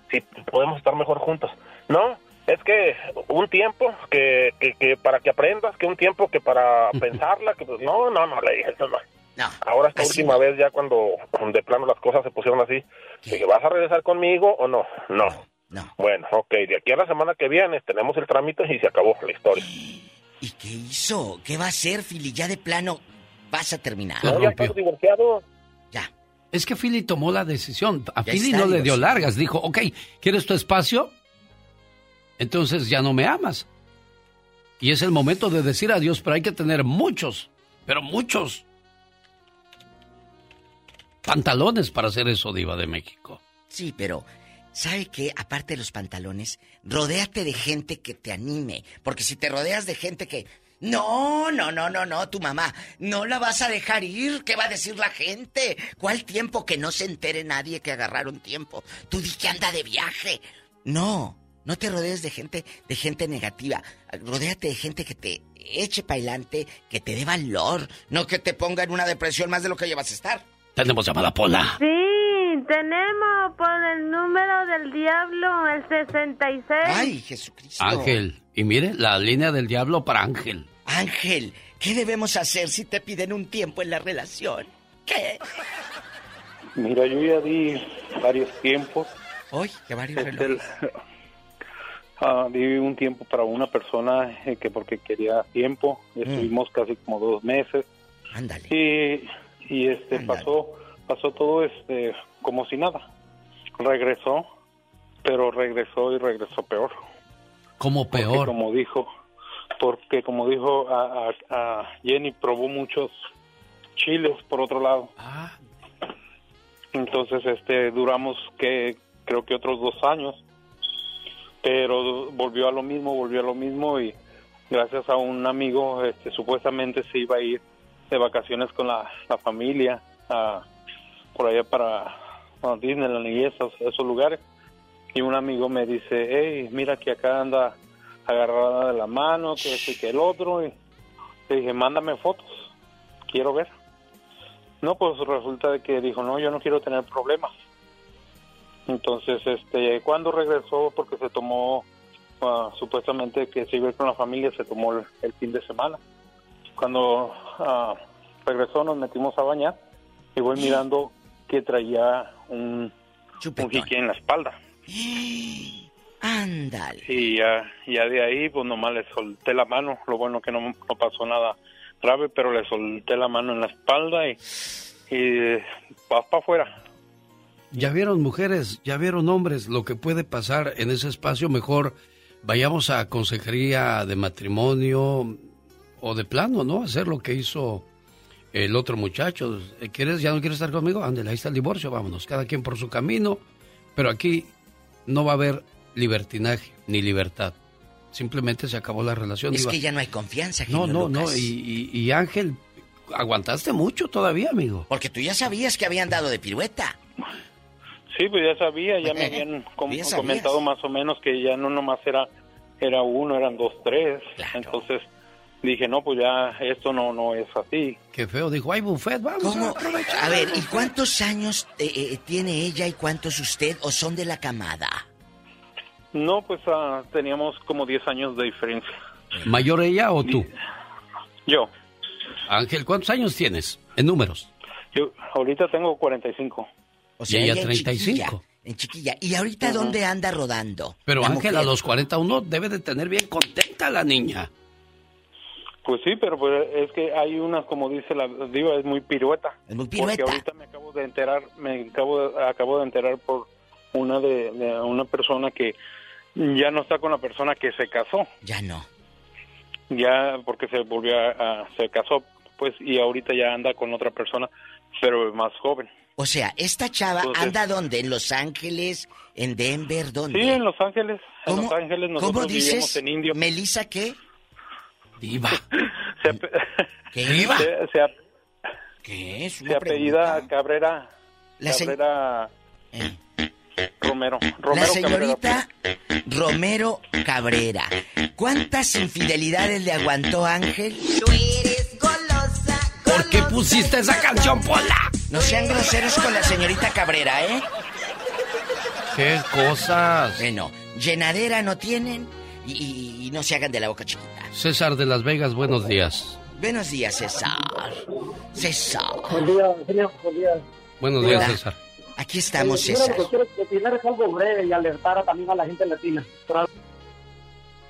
Speaker 71: si podemos estar mejor juntos? No, es que un tiempo que, que, que para que aprendas, que un tiempo que para pensarla, que pues, no, no, no, le dije, eso no. Ahora esta última vez ya cuando de plano las cosas se pusieron así, dije, ¿vas a regresar conmigo o no? No. Bueno, ok, de aquí a la semana que viene tenemos el trámite y se acabó la historia.
Speaker 42: ¿Y qué hizo? ¿Qué va a hacer, Philly? Ya de plano vas a terminar.
Speaker 2: No, ya estás
Speaker 71: divorciado.
Speaker 42: Ya.
Speaker 2: Es que Philly tomó la decisión. A
Speaker 42: Ya
Speaker 2: Philly no le dio largas. Dijo, ok, ¿quieres tu espacio? Entonces ya no me amas. Y es el momento de decir adiós, pero hay que tener muchos, pero muchos pantalones para hacer eso, Diva de México.
Speaker 42: Sí, pero ¿sabe qué? Aparte de los pantalones, rodéate de gente que te anime. Porque si te rodeas de gente que. No, no, no, no, no, tu mamá. No la vas a dejar ir. ¿Qué va a decir la gente? ¿Cuál tiempo que no se entere nadie que agarraron tiempo? Tú di que anda de viaje. No, no te rodees de gente, de gente negativa. Rodéate de gente que te eche para adelante, que te dé valor. No que te ponga en una depresión más de lo que llevas a estar.
Speaker 2: Tenemos llamada Pola.
Speaker 43: Sí, tenemos por el número del diablo el 66.
Speaker 42: Ay, Jesucristo.
Speaker 2: Ángel. Y mire, la línea del diablo para Ángel.
Speaker 42: Ángel, ¿qué debemos hacer si te piden un tiempo en la relación? ¿Qué?
Speaker 72: Mira, yo ya di varios tiempos.
Speaker 42: Hoy, que varios
Speaker 72: Este,
Speaker 42: relojes.
Speaker 72: ah, di un tiempo para una persona eh, que porque quería tiempo. Estuvimos casi como dos meses.
Speaker 42: Ándale.
Speaker 72: Y, y este pasó pasó todo este como si nada. Regresó, pero regresó y regresó peor.
Speaker 2: Como
Speaker 72: Porque
Speaker 2: peor.
Speaker 72: como dijo, porque como dijo a, a- a Jenny, probó muchos chiles por otro lado. Entonces, este, duramos que creo que otros dos años, pero volvió a lo mismo, volvió a lo mismo y gracias a un amigo, este, supuestamente se iba a ir de vacaciones con la, familia por allá para, a Disneyland y esos, lugares. Y un amigo me dice, hey, mira que acá anda agarrada de la mano, que esto y que el otro. Y le dije, mándame fotos, quiero ver. No, pues resulta de que dijo, no, yo no quiero tener problemas. Entonces, este, cuando regresó, porque se tomó, ah, supuestamente que se iba con la familia, se tomó el fin de semana. Cuando ah, regresó, nos metimos a bañar y voy mirando que traía un, un jique en la espalda.
Speaker 42: Ándale.
Speaker 72: Y ya, ya de ahí, pues nomás le solté la mano. Lo bueno que no, no pasó nada grave, pero le solté la mano en la espalda y, y vas para afuera.
Speaker 2: Ya vieron mujeres, ya vieron hombres, lo que puede pasar en ese espacio, mejor vayamos a consejería de matrimonio o de plano, ¿no? Hacer lo que hizo el otro muchacho. ¿Quieres, ya no quieres estar conmigo? Ándale, ahí está el divorcio, vámonos, cada quien por su camino. Pero aquí no va a haber libertinaje ni libertad. Simplemente se acabó la relación.
Speaker 42: Es que ya no hay confianza,
Speaker 2: No,
Speaker 42: genio
Speaker 2: no, no.
Speaker 42: Lucas.
Speaker 2: Y, y- y Ángel, aguantaste mucho todavía, amigo.
Speaker 42: Porque tú ya sabías que habían dado de pirueta.
Speaker 72: Sí, pues ya sabía, ya me habían com-
Speaker 42: Ya sabías.
Speaker 72: comentado más o menos que ya no nomás era, era uno, eran dos, tres. Entonces dije, no, pues ya esto no, no es así.
Speaker 2: Qué feo, dijo, hay buffet, vamos.
Speaker 42: ¿Cómo?
Speaker 2: aprovechar".
Speaker 42: A ver, ¿y cuántos años eh, eh, tiene ella y cuántos usted o son de la camada?
Speaker 72: No, pues ah, teníamos como 10 años de diferencia.
Speaker 2: ¿Mayor ella o tú?
Speaker 72: Yo,
Speaker 2: Ángel, ¿cuántos años tienes? En números.
Speaker 72: yo ahorita tengo 45.
Speaker 42: O
Speaker 2: Y ella
Speaker 42: en
Speaker 2: 35.
Speaker 42: chiquilla, En chiquilla. ¿Y ahorita dónde anda rodando?
Speaker 2: Pero Ángel, a los 41 debe de tener bien contenta la niña.
Speaker 72: Pues sí, pero pues es que hay unas, como dice la diva, es muy pirueta.
Speaker 42: Es muy
Speaker 72: Porque
Speaker 42: pirueta.
Speaker 72: ahorita me acabo de enterar, me acabo de, acabo de enterar por una de, de una persona que ya no está con la persona que se casó.
Speaker 42: Ya no.
Speaker 72: Ya porque se volvió a, a- se casó, pues y ahorita ya anda con otra persona, pero más joven.
Speaker 42: O sea, esta chava
Speaker 72: Entonces-
Speaker 42: anda dónde? ¿En Los Ángeles? ¿En Denver? ¿Dónde?
Speaker 72: Sí, en Los Ángeles. En
Speaker 42: ¿Cómo-
Speaker 72: Los Ángeles nosotros
Speaker 42: ¿Cómo dices?
Speaker 72: en Indio.
Speaker 42: ¿Melissa qué?
Speaker 2: Diva.
Speaker 72: Se, ape-
Speaker 42: ¿Qué?
Speaker 72: se,
Speaker 42: ¿Qué es?
Speaker 72: se apellida Cabrera.
Speaker 42: La se-
Speaker 72: Cabrera Romero.
Speaker 42: La
Speaker 72: Romero
Speaker 42: señorita Romero Cabrera. ¿Cuántas infidelidades le aguantó Ángel?
Speaker 2: ¿Por qué pusiste esa canción, Pola?
Speaker 42: No sean groseros con la señorita Cabrera, ¿eh?
Speaker 2: ¿Qué cosas?
Speaker 42: Bueno, llenadera no tienen y, y- y no se hagan de la boca chiquita.
Speaker 2: César de Las Vegas, buenos días.
Speaker 42: Buenos días, César. César.
Speaker 73: Buen día, genio, buen día.
Speaker 2: Buenos días,
Speaker 42: Hola.
Speaker 2: César.
Speaker 42: Aquí estamos,
Speaker 73: Eh,
Speaker 42: César.
Speaker 73: Lo que quiero es opinar es algo breve y alertar también a la gente latina. Pero,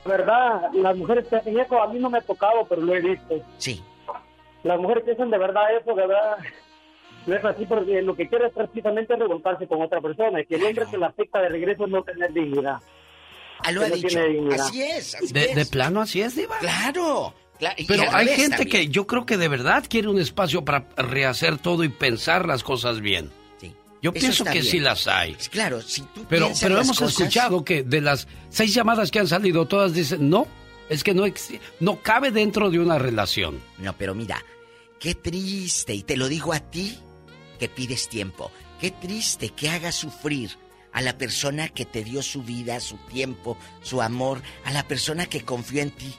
Speaker 73: la verdad, las mujeres que hacen eso a mí no me ha tocado, pero lo he visto.
Speaker 42: Sí.
Speaker 73: Las mujeres que hacen de verdad eso, de verdad, no es así porque lo que quiere es precisamente revoltarse con otra persona y que el hombre que la afecta de regreso es no tener dignidad.
Speaker 42: Ah, lo
Speaker 73: Que
Speaker 42: ha
Speaker 73: no
Speaker 42: dicho. Así es, así
Speaker 2: De,
Speaker 42: es.
Speaker 2: de plano así es, Diva.
Speaker 42: Claro.
Speaker 2: Pero hay gente
Speaker 42: también.
Speaker 2: que yo creo que de verdad quiere un espacio para rehacer todo y pensar las cosas bien. Yo
Speaker 42: Eso
Speaker 2: pienso que
Speaker 42: bien.
Speaker 2: sí las hay.
Speaker 42: Claro, si tú
Speaker 2: Pero,
Speaker 42: piensas
Speaker 2: pero
Speaker 42: las
Speaker 2: hemos
Speaker 42: cosas-
Speaker 2: escuchado que de las seis llamadas que han salido, todas dicen, no, es que no, no cabe dentro de una relación.
Speaker 42: No, pero mira, qué triste, y te lo digo a ti, que pides tiempo. Qué triste que hagas sufrir a la persona que te dio su vida, su tiempo, su amor, a la persona que confió en ti.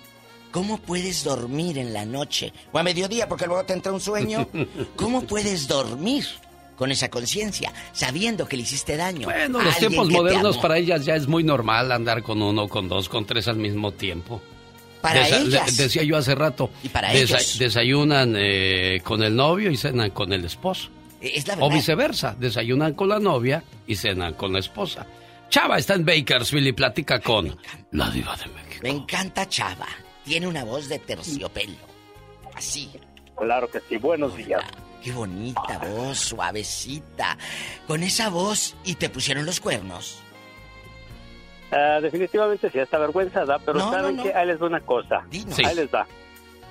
Speaker 42: ¿Cómo puedes dormir en la noche? O a mediodía, porque luego te entra un sueño. ¿Cómo puedes dormir con esa conciencia, sabiendo que le hiciste daño?
Speaker 2: Bueno, los tiempos modernos para ellas ya es muy normal andar con uno, con dos, con tres al mismo tiempo.
Speaker 42: Para
Speaker 2: Desa-
Speaker 42: ellas.
Speaker 2: de- decía yo hace rato.
Speaker 42: Y para
Speaker 2: desa-
Speaker 42: ellos.
Speaker 2: Desayunan eh, con el novio y cenan con el esposo.
Speaker 42: Es la
Speaker 2: O viceversa, desayunan con la novia y cenan con la esposa. Chava está en Bakersfield y platica con la diva de México.
Speaker 42: Me encanta Chava. Tiene una voz de terciopelo. Así.
Speaker 72: Claro que sí, buenos días.
Speaker 42: Qué bonita voz, suavecita. Con esa voz y te pusieron los cuernos.
Speaker 74: Ah, definitivamente sí, esta vergüenza da, pero
Speaker 42: No,
Speaker 74: ¿saben
Speaker 42: no, no.
Speaker 74: qué? Ahí les va una cosa.
Speaker 42: Sí.
Speaker 74: Ahí les va.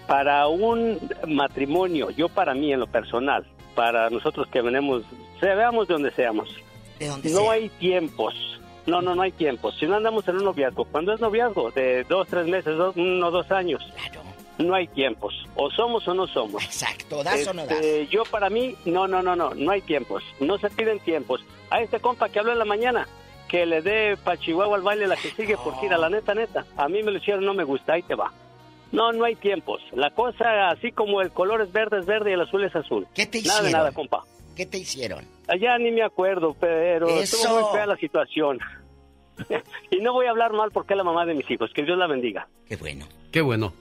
Speaker 74: Para un matrimonio, yo para mí en lo personal, para nosotros que venimos, seamos de donde seamos, no hay tiempos. No, no, no hay tiempos. Si no andamos en un noviazgo, cuando es noviazgo de dos, tres meses, dos, uno, dos años, no hay tiempos. O somos o no somos.
Speaker 42: Exacto, das o no das.
Speaker 74: Este, Yo para mí, no, no, no, no, no hay tiempos. No se piden tiempos. A este compa que habló en la mañana, que le dé pa' Chihuahua al baile la que sigue, porque mira, la neta, neta, a mí me lo hicieron, no me gusta, ahí te va. No, no hay tiempos. La cosa, así como el color es verde, es verde y el azul es azul.
Speaker 42: ¿Qué te
Speaker 74: Nada de
Speaker 42: hicieron?
Speaker 74: nada, compa.
Speaker 42: ¿Qué te hicieron?
Speaker 74: Allá ni me acuerdo, pero
Speaker 42: Eso.
Speaker 74: estuvo muy fea la situación. y no voy a hablar mal porque es la mamá de mis hijos, que Dios la bendiga.
Speaker 42: Qué bueno.
Speaker 2: Qué bueno.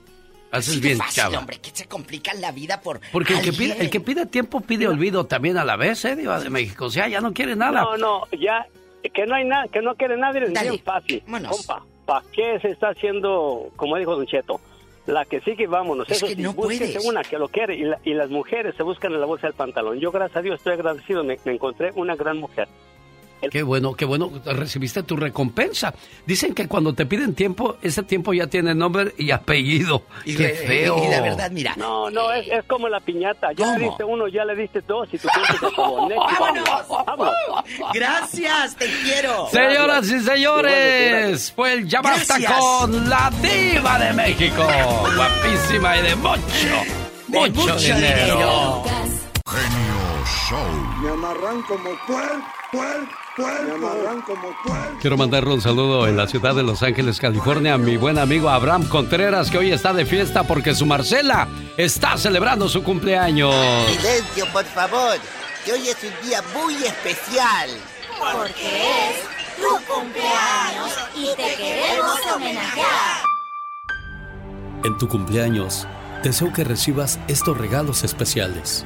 Speaker 2: Haces
Speaker 42: Así
Speaker 2: bien,
Speaker 42: fácil,
Speaker 2: chava.
Speaker 42: hombre, que se complica la vida por
Speaker 2: Porque el que, pide, el que pide tiempo pide olvido también a la vez, ¿eh? Diva de México. O sea, ya no quiere nada.
Speaker 74: No, no, ya, que no hay nada, que no quiere nadie, es bien fácil. Compa, ¿para qué se está haciendo, como dijo Don Cheto? La que sigue, vámonos.
Speaker 42: Es
Speaker 74: Eso
Speaker 42: que
Speaker 74: sí,
Speaker 42: no puedes.
Speaker 74: una que lo quiere y, la- y las mujeres se buscan en la bolsa del pantalón. Yo, gracias a Dios, estoy agradecido. Me, me encontré una gran mujer.
Speaker 2: Qué bueno, qué bueno. Recibiste tu recompensa. Dicen que cuando te piden tiempo, ese tiempo ya tiene nombre y apellido.
Speaker 42: Y
Speaker 2: qué feo.
Speaker 42: y la verdad, mira.
Speaker 74: No, no, es, es como la piñata. Ya le diste uno, ya le diste dos y tu tiempo se acabó. Next, vámonos. Vámonos.
Speaker 42: Gracias, te quiero.
Speaker 2: Señoras y señores, fue el Ya Basta con la diva de México. Guapísima y de mucho, mucho,
Speaker 42: mucho
Speaker 2: dinero.
Speaker 42: dinero.
Speaker 65: Genio Show.
Speaker 75: Me amarran como puer, puer, puer. Me amarran como puer.
Speaker 2: Quiero mandarle un saludo en la ciudad de Los Ángeles, California, a mi buen amigo Abraham Contreras, que hoy está de fiesta porque su Marcela está celebrando su cumpleaños.
Speaker 76: Silencio, por favor, que hoy es un día muy especial.
Speaker 77: Porque es tu cumpleaños y te queremos homenajear.
Speaker 2: En tu cumpleaños, deseo que recibas estos regalos especiales.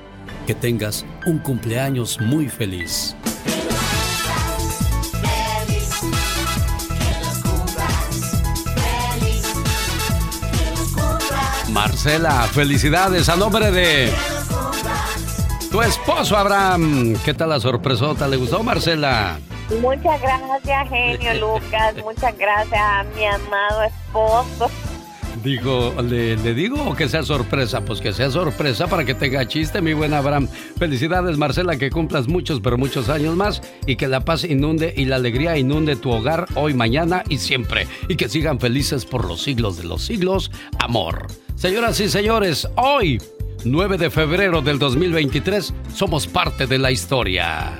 Speaker 2: Que tengas un cumpleaños muy feliz.
Speaker 77: Feliz, que los cumplas. Feliz, que los cumplas.
Speaker 2: Marcela, felicidades a nombre de tu esposo Abraham. ¿Qué tal la sorpresota? ¿Le gustó Marcela?
Speaker 78: Muchas gracias, genio Lucas. Muchas gracias a mi amado esposo.
Speaker 2: Digo, ¿le, le digo o que sea sorpresa? Pues que sea sorpresa para que tenga chiste, mi buen Abraham. Felicidades, Marcela, que cumplas muchos, pero muchos años más y que la paz inunde y la alegría inunde tu hogar hoy, mañana y siempre. Y que sigan felices por los siglos de los siglos. Amor. Señoras y señores, hoy, 9 de febrero del 2023, somos parte de la historia.